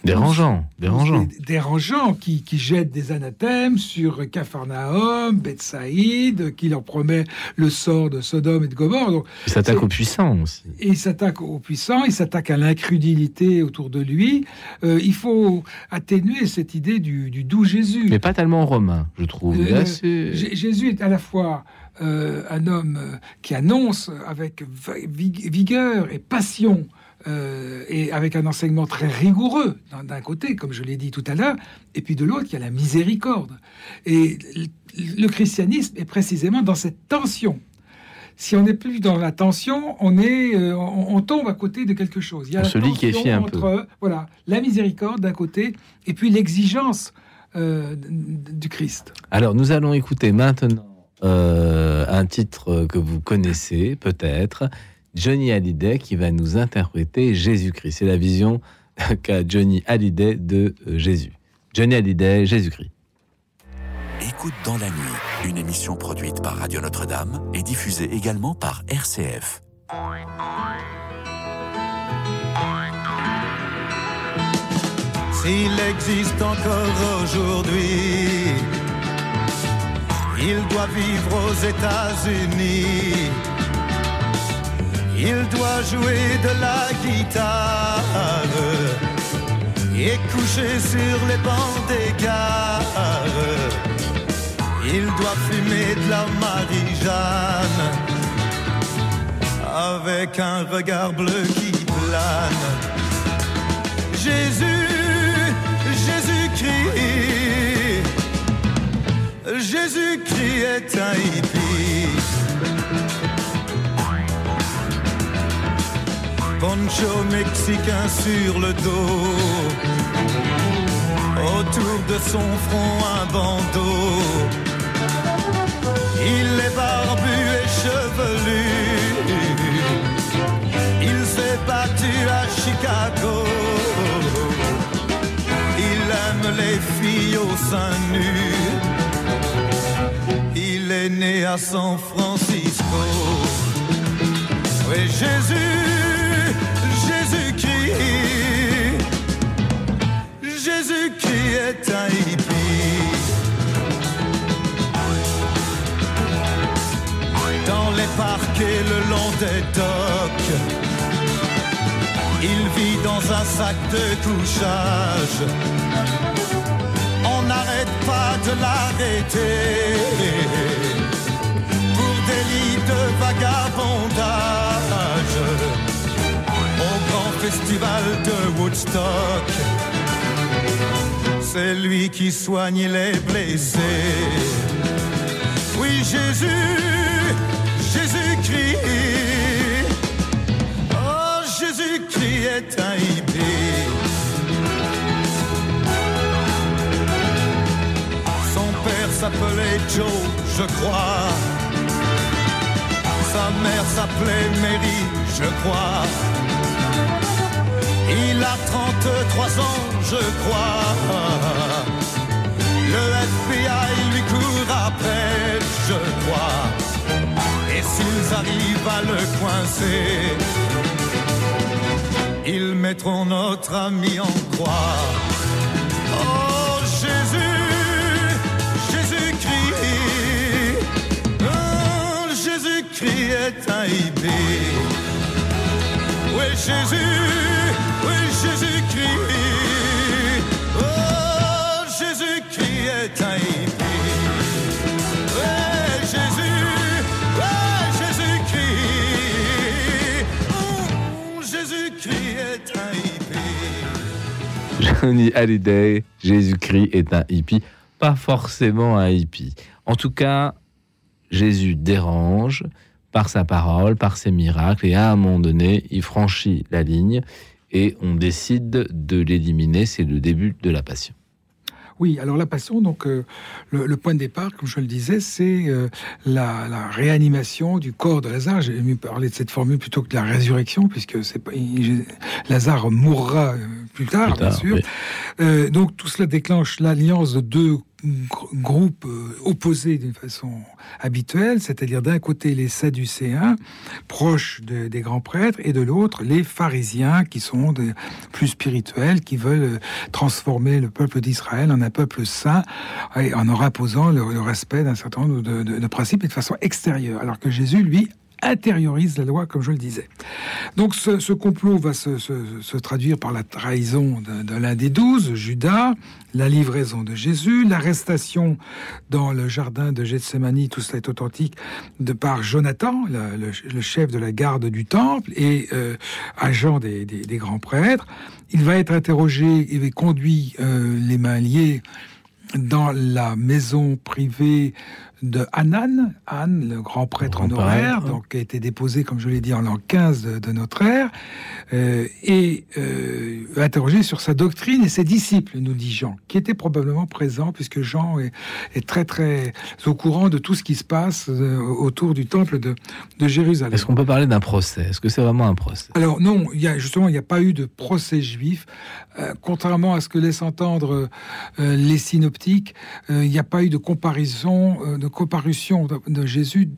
Dérangeant, dérangeant. Dérangeant, qui, qui jette des anathèmes sur Capharnaüm, Bethsaïd, qui leur promet le sort de Sodome et de Gomorre. Donc, il s'attaque aux puissants aussi. Et il s'attaque aux puissants, il s'attaque à l'incrédulité autour de lui. Euh, il faut atténuer cette idée du, doux Jésus. Mais pas tellement romain, je trouve. Euh, Jésus est à la fois euh, un homme qui annonce avec vigueur et passion euh, et avec un enseignement très rigoureux d'un côté, comme je l'ai dit tout à l'heure, et puis de l'autre, il y a la miséricorde. Et le christianisme est précisément dans cette tension. Si on n'est plus dans la tension, on, est, euh, on, tombe à côté de quelque chose. Il y a la tension entre voilà, la miséricorde d'un côté et puis l'exigence euh, du Christ. Alors nous allons écouter maintenant un titre que vous connaissez peut-être, Johnny Hallyday qui va nous interpréter Jésus-Christ. C'est la vision qu'a Johnny Hallyday de euh, Jésus. Johnny Hallyday, Jésus-Christ. Écoute dans la nuit, une émission produite par Radio Notre-Dame et diffusée également par RCF. S'il existe encore aujourd'hui, il doit vivre aux États-Unis il doit jouer de la guitare et coucher sur les bancs des gares. Il doit fumer de la Marie-Jeanne avec un regard bleu qui plane. Jésus, Jésus-Christ Jésus-Christ est un hippie. Poncho mexicain sur le dos. Autour de son front un bandeau. Il est barbu et chevelu. Il s'est battu à Chicago. Il aime les filles au sein nu. Il est né à San Francisco. Oui, Jésus, Jésus-Christ. Jésus-Christ est un hippie. Dans les parcs et le long des docks, il vit dans un sac de couchage. On n'arrête pas de l'arrêter pour délit de vagabondage festival de Woodstock. C'est lui qui soigne les blessés. Oui, Jésus, Jésus-Christ. Oh, Jésus-Christ est un hippie. Son père s'appelait Joe, je crois. Sa mère s'appelait Mary, je crois. Il a 33 ans, je crois. Le FBI lui court après, je crois. Et s'ils arrivent à le coincer, ils mettront notre ami en croix. Oh Jésus, Jésus-Christ, oh, Jésus-Christ est un hippie. Oui, Jésus, oui, Jésus-Christ. Oh, Jésus-Christ est un hippie. Oui, Jésus, oui, Jésus-Christ. Oh, Jésus-Christ est un hippie. Johnny Hallyday, Jésus-Christ est un hippie. Pas forcément un hippie. En tout cas, Jésus dérange par sa parole, par ses miracles, et à un moment donné, il franchit la ligne et on décide de l'éliminer. C'est le début de la passion. Oui, alors la passion, donc euh, le, point de départ, comme je le disais, c'est euh, la, réanimation du corps de Lazare. J'ai mieux parler de cette formule plutôt que de la résurrection, puisque c'est pas Lazare mourra euh, plus tard, plus tard bien sûr. Oui. donc tout cela déclenche l'alliance de deux groupes opposés d'une façon habituelle, c'est-à-dire d'un côté les Sadducéens, proches de, des grands prêtres, et de l'autre les pharisiens, qui sont des, plus spirituels, qui veulent transformer le peuple d'Israël en un peuple saint, en leur imposant le, le respect d'un certain nombre de, de, de principes et de façon extérieure, alors que Jésus, lui, intériorise la loi, comme je le disais. Donc ce, complot va se, traduire par la trahison de, l'un des douze, Judas, la livraison de Jésus, l'arrestation dans le jardin de Gethsemane, tout cela est authentique, de par Jonathan, le, chef de la garde du temple et euh, agent des, grands prêtres. Il va être interrogé et conduit euh, les mains liées dans la maison privée de Hanan, Anne, le grand prêtre honoraire, donc qui a été déposé, comme je l'ai dit, en l'an 15 de, de, notre ère, euh, et euh, interrogé sur sa doctrine et ses disciples, nous dit Jean, qui étaient probablement présents, puisque Jean est, est très très au courant de tout ce qui se passe euh, autour du temple de, de Jérusalem. Est-ce qu'on peut parler d'un procès? Est-ce que c'est vraiment un procès? Alors non, il y a, justement, il n'y a pas eu de procès juif, contrairement à ce que laissent entendre les synoptiques, il n'y a pas eu de comparaison de comparution de, Jésus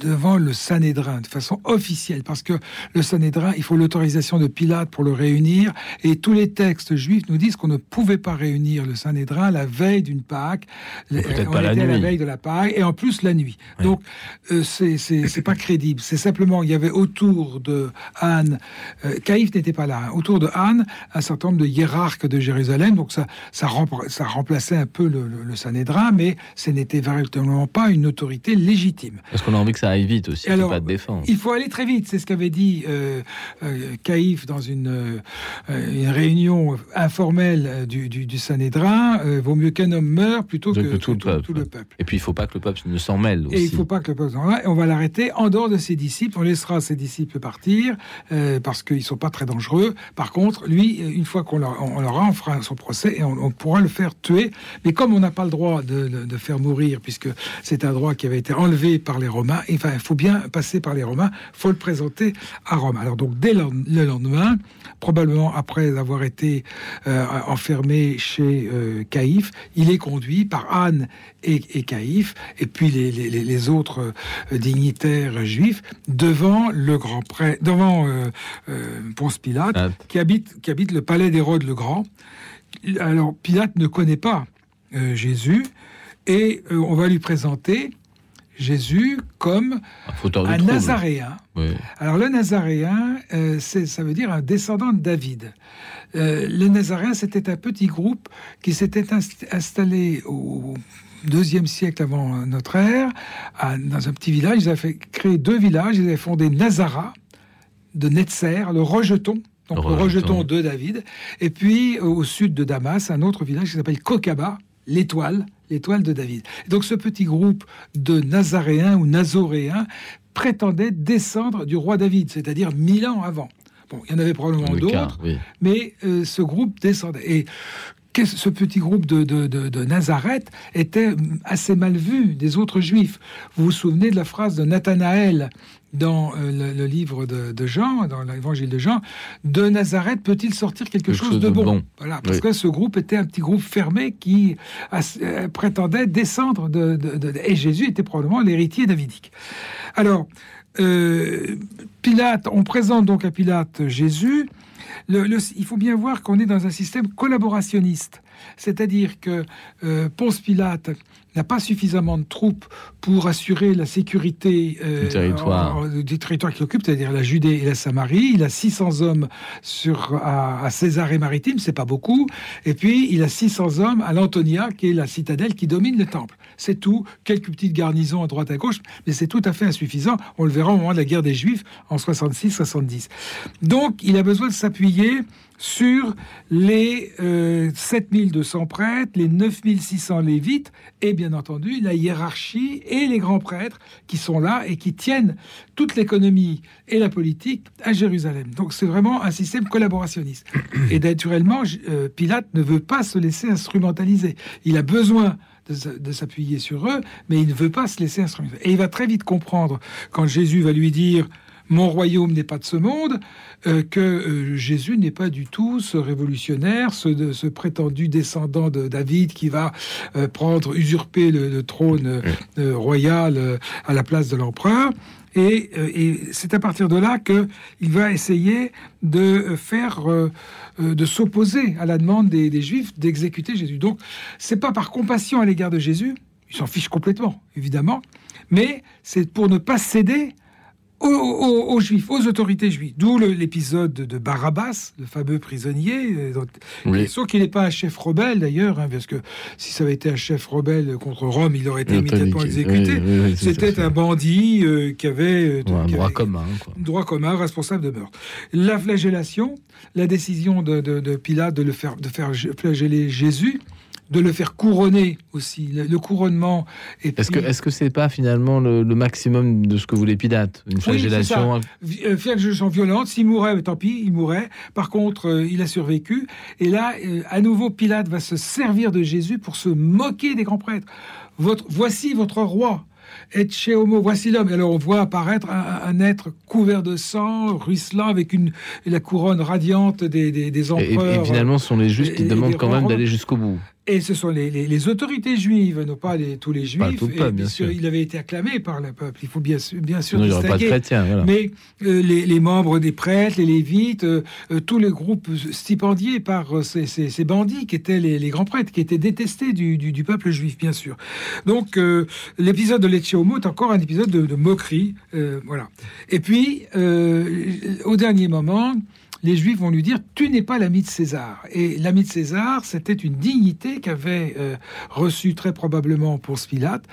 devant le Sanhédrin de façon officielle, parce que le Sanhédrin, il faut l'autorisation de Pilate pour le réunir, et tous les textes juifs nous disent qu'on ne pouvait pas réunir le Sanhédrin la veille d'une Pâque, on pas était la, la, veille de la Pâque, et en plus la nuit. Oui. Donc euh, c'est pas crédible. C'est simplement il y avait autour de Anne, euh, Caïphe n'était pas là, hein, autour de Anne un certain nombre de hiérarques de Jérusalem, donc ça ça, ça remplaçait un peu le, le, le Sanhédrin, mais ce n'était véritablement pas une autorité légitime. Parce qu'on que ça aille vite aussi, Alors, pas de défense. Il faut aller très vite, c'est ce qu'avait dit euh, euh dans une, euh, une réunion informelle du, du, du Sanhédrin. Euh, vaut mieux qu'un homme meure plutôt que, tout, le peuple. Et puis il ne faut pas que le peuple ne s'en mêle aussi. Et il ne faut pas que le peuple s'en mêle. On va l'arrêter en dehors de ses disciples. On laissera ses disciples partir parce qu'ils ne sont pas très dangereux. Par contre, lui, une fois qu'on leur, on on fera son procès et on, pourra le faire tuer. Mais comme on n'a pas le droit de, de, de faire mourir, puisque c'est un droit qui avait été enlevé par les Romains, il faut bien passer par les Romains, faut le présenter à Rome. Alors donc dès le lendemain, probablement après avoir été euh, enfermé chez euh, Caïphe, il est conduit par Anne et, et Caïphe, et puis les, les, les autres euh, dignitaires juifs, devant le grand prêtre, devant euh, Ponce Pilate, qui habite, qui habite le palais d'Hérode le Grand. Alors Pilate ne connaît pas Jésus, et on va lui présenter Jésus comme un, Nazaréen. Alors le Nazaréen, euh, ça veut dire un descendant de David. Euh, les Nazaréens, c'était un petit groupe qui s'était installé au deuxième siècle avant notre ère, dans un petit village. Ils avaient créé deux villages. Ils avaient fondé Nazara de Netzer, le rejeton. Donc le rejeton de David. Et puis au sud de Damas, un autre village qui s'appelle Kokaba, l'étoile, l'étoile de David. Donc ce petit groupe de Nazaréens ou Nazoréens prétendait descendre du roi David, c'est-à-dire mille ans avant. Bon, il y en avait probablement d'autres, mais euh, ce groupe descendait. Et ce petit groupe de, de, Nazareth était assez mal vu des autres juifs. Vous vous souvenez de la phrase de Nathanaël dans euh, le, livre de, Jean, dans l'évangile de Jean, de Nazareth peut-il sortir quelque, chose, de bon, Voilà, parce que ce groupe était un petit groupe fermé qui euh, prétendait descendre de, et Jésus était probablement l'héritier davidique. Alors, euh, Pilate, on présente donc à Pilate Jésus. il faut bien voir qu'on est dans un système collaborationniste. C'est-à-dire que Ponce Pilate n'a pas suffisamment de troupes pour assurer la sécurité euh, du territoire, du territoire qu'il occupe, c'est-à-dire la Judée et la Samarie. Il a 600 hommes sur, à, à Césarée-Maritime, c'est pas beaucoup. Et puis, il a 600 hommes à l'Antonia, qui est la citadelle qui domine le temple. C'est tout. Quelques petites garnisons à droite à gauche, mais c'est tout à fait insuffisant. On le verra au moment de la guerre des Juifs en 66-70. Donc, il a besoin de s'appuyer sur les euh, 7200 prêtres, les 9600 lévites, et bien entendu la hiérarchie et les grands prêtres qui sont là et qui tiennent toute l'économie et la politique à Jérusalem. Donc c'est vraiment un système collaborationniste. Et naturellement, euh, Pilate ne veut pas se laisser instrumentaliser. Il a besoin de, s'appuyer sur eux, mais il ne veut pas se laisser instrumentaliser. Et il va très vite comprendre quand Jésus va lui dire mon royaume n'est pas de ce monde, euh, que euh, Jésus n'est pas du tout ce révolutionnaire, ce, ce prétendu descendant de David qui va euh, prendre, usurper le, trône royal à la place de l'empereur. Et, c'est à partir de là qu'il va essayer de faire, de s'opposer à la demande des, des Juifs d'exécuter Jésus. Donc, c'est pas par compassion à l'égard de Jésus, il s'en fiche complètement, évidemment, mais c'est pour ne pas céder aux, juifs, aux autorités juives. D'où l'épisode de Barabbas, le fameux prisonnier. Euh, Sauf qu'il n'est pas un chef rebelle d'ailleurs, hein, parce que si ça avait été un chef rebelle contre Rome, il aurait été immédiatement exécuté. C'était un bandit euh, qui avait euh, un droit commun, droit commun, responsable de meurtre. La flagellation, la décision de, de Pilate de le faire de faire flageller Jésus de le faire couronner aussi, le, couronnement. Est-ce que est-ce que c'est pas finalement le, maximum de ce que voulait Pilate, une flagellation oui, euh, Flagellation violente. S'il mourait, tant pis, il mourrait. Par contre, euh, il a survécu. Et là, euh, à nouveau, Pilate va se servir de Jésus pour se moquer des grands prêtres. Votre, voici votre roi et chez Homo, voici l'homme. Alors on voit apparaître un, être couvert de sang, ruisselant, avec une, la couronne radiante des, des, empereurs. Et, finalement, ce sont les justes qui demandent quand même d'aller jusqu'au bout. Et ce sont les, les, autorités juives, non pas les, tous les juifs. bien sûr. Il avait été acclamé par le peuple. Il faut bien, bien sûr Sinon, distinguer. Pas de chrétiens, voilà. Mais euh, les, membres des prêtres, les lévites, euh, euh, tous les groupes stipendiés par ces, ces, ces, bandits qui étaient les, les, grands prêtres, qui étaient détestés du, du, du peuple juif, bien sûr. Donc l'épisode de Lecce Homo est encore un épisode de, de moquerie. voilà. Et puis, au dernier moment, les Juifs vont lui dire Tu n'es pas l'ami de César. Et l'ami de César, c'était une dignité qu'avait euh, reçue très probablement pour Pilate.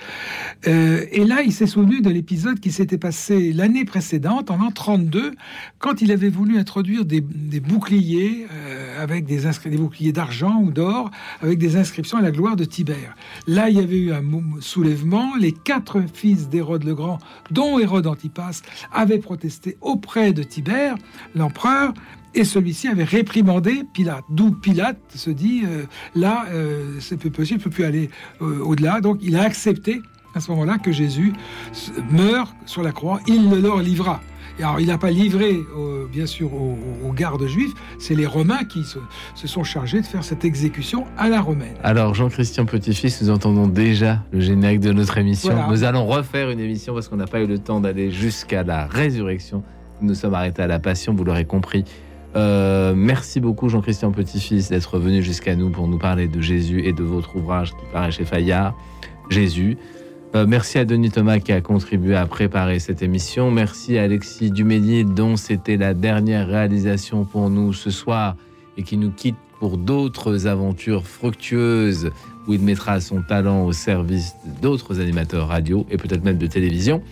Euh, et là, il s'est souvenu de l'épisode qui s'était passé l'année précédente, en l'an 32, quand il avait voulu introduire des, boucliers euh, avec des, des boucliers d'argent ou d'or, avec des inscriptions à la gloire de Tibère. Là, il y avait eu un soulèvement. Les quatre fils d'Hérode le Grand, dont Hérode Antipas, avaient protesté auprès de Tibère, l'empereur, et celui-ci avait réprimandé Pilate. D'où Pilate se dit, euh, là, euh, c'est plus possible, il ne peut plus aller euh, au-delà. Donc il a accepté à ce moment-là que Jésus meurt sur la croix, il le leur livra. alors, il n'a pas livré, bien sûr, aux, gardes juifs, c'est les Romains qui se, sont chargés de faire cette exécution à la romaine. Alors, Jean-Christian Petit-Fils, nous entendons déjà le générique de notre émission. Nous allons refaire une émission parce qu'on n'a pas eu le temps d'aller jusqu'à la résurrection. Nous sommes arrêtés à la passion, vous l'aurez compris. Euh, merci beaucoup Jean-Christian Petit-Fils d'être venu jusqu'à nous pour nous parler de Jésus et de votre ouvrage qui paraît chez Fayard, Jésus. Euh, merci à Denis Thomas qui a contribué à préparer cette émission. Merci à Alexis Duménil dont c'était la dernière réalisation pour nous ce soir et qui nous quitte pour d'autres aventures fructueuses où il mettra son talent au service d'autres animateurs radio et peut-être même de télévision.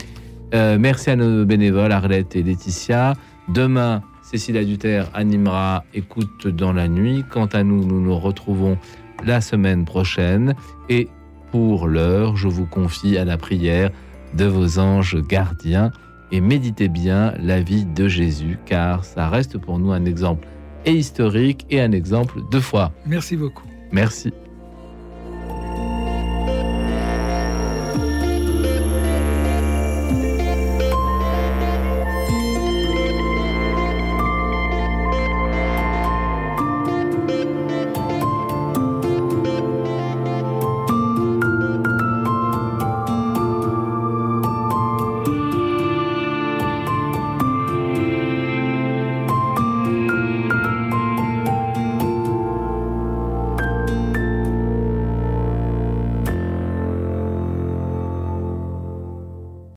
Euh, merci à nos bénévoles Arlette et Laetitia. Demain, Cécile Aduterre animera Écoute dans la nuit. Quant à nous, nous nous retrouvons la semaine prochaine. Et pour l'heure, je vous confie à la prière de vos anges gardiens et méditez bien la vie de Jésus, car ça reste pour nous un exemple et historique et un exemple de foi. Merci beaucoup. Merci.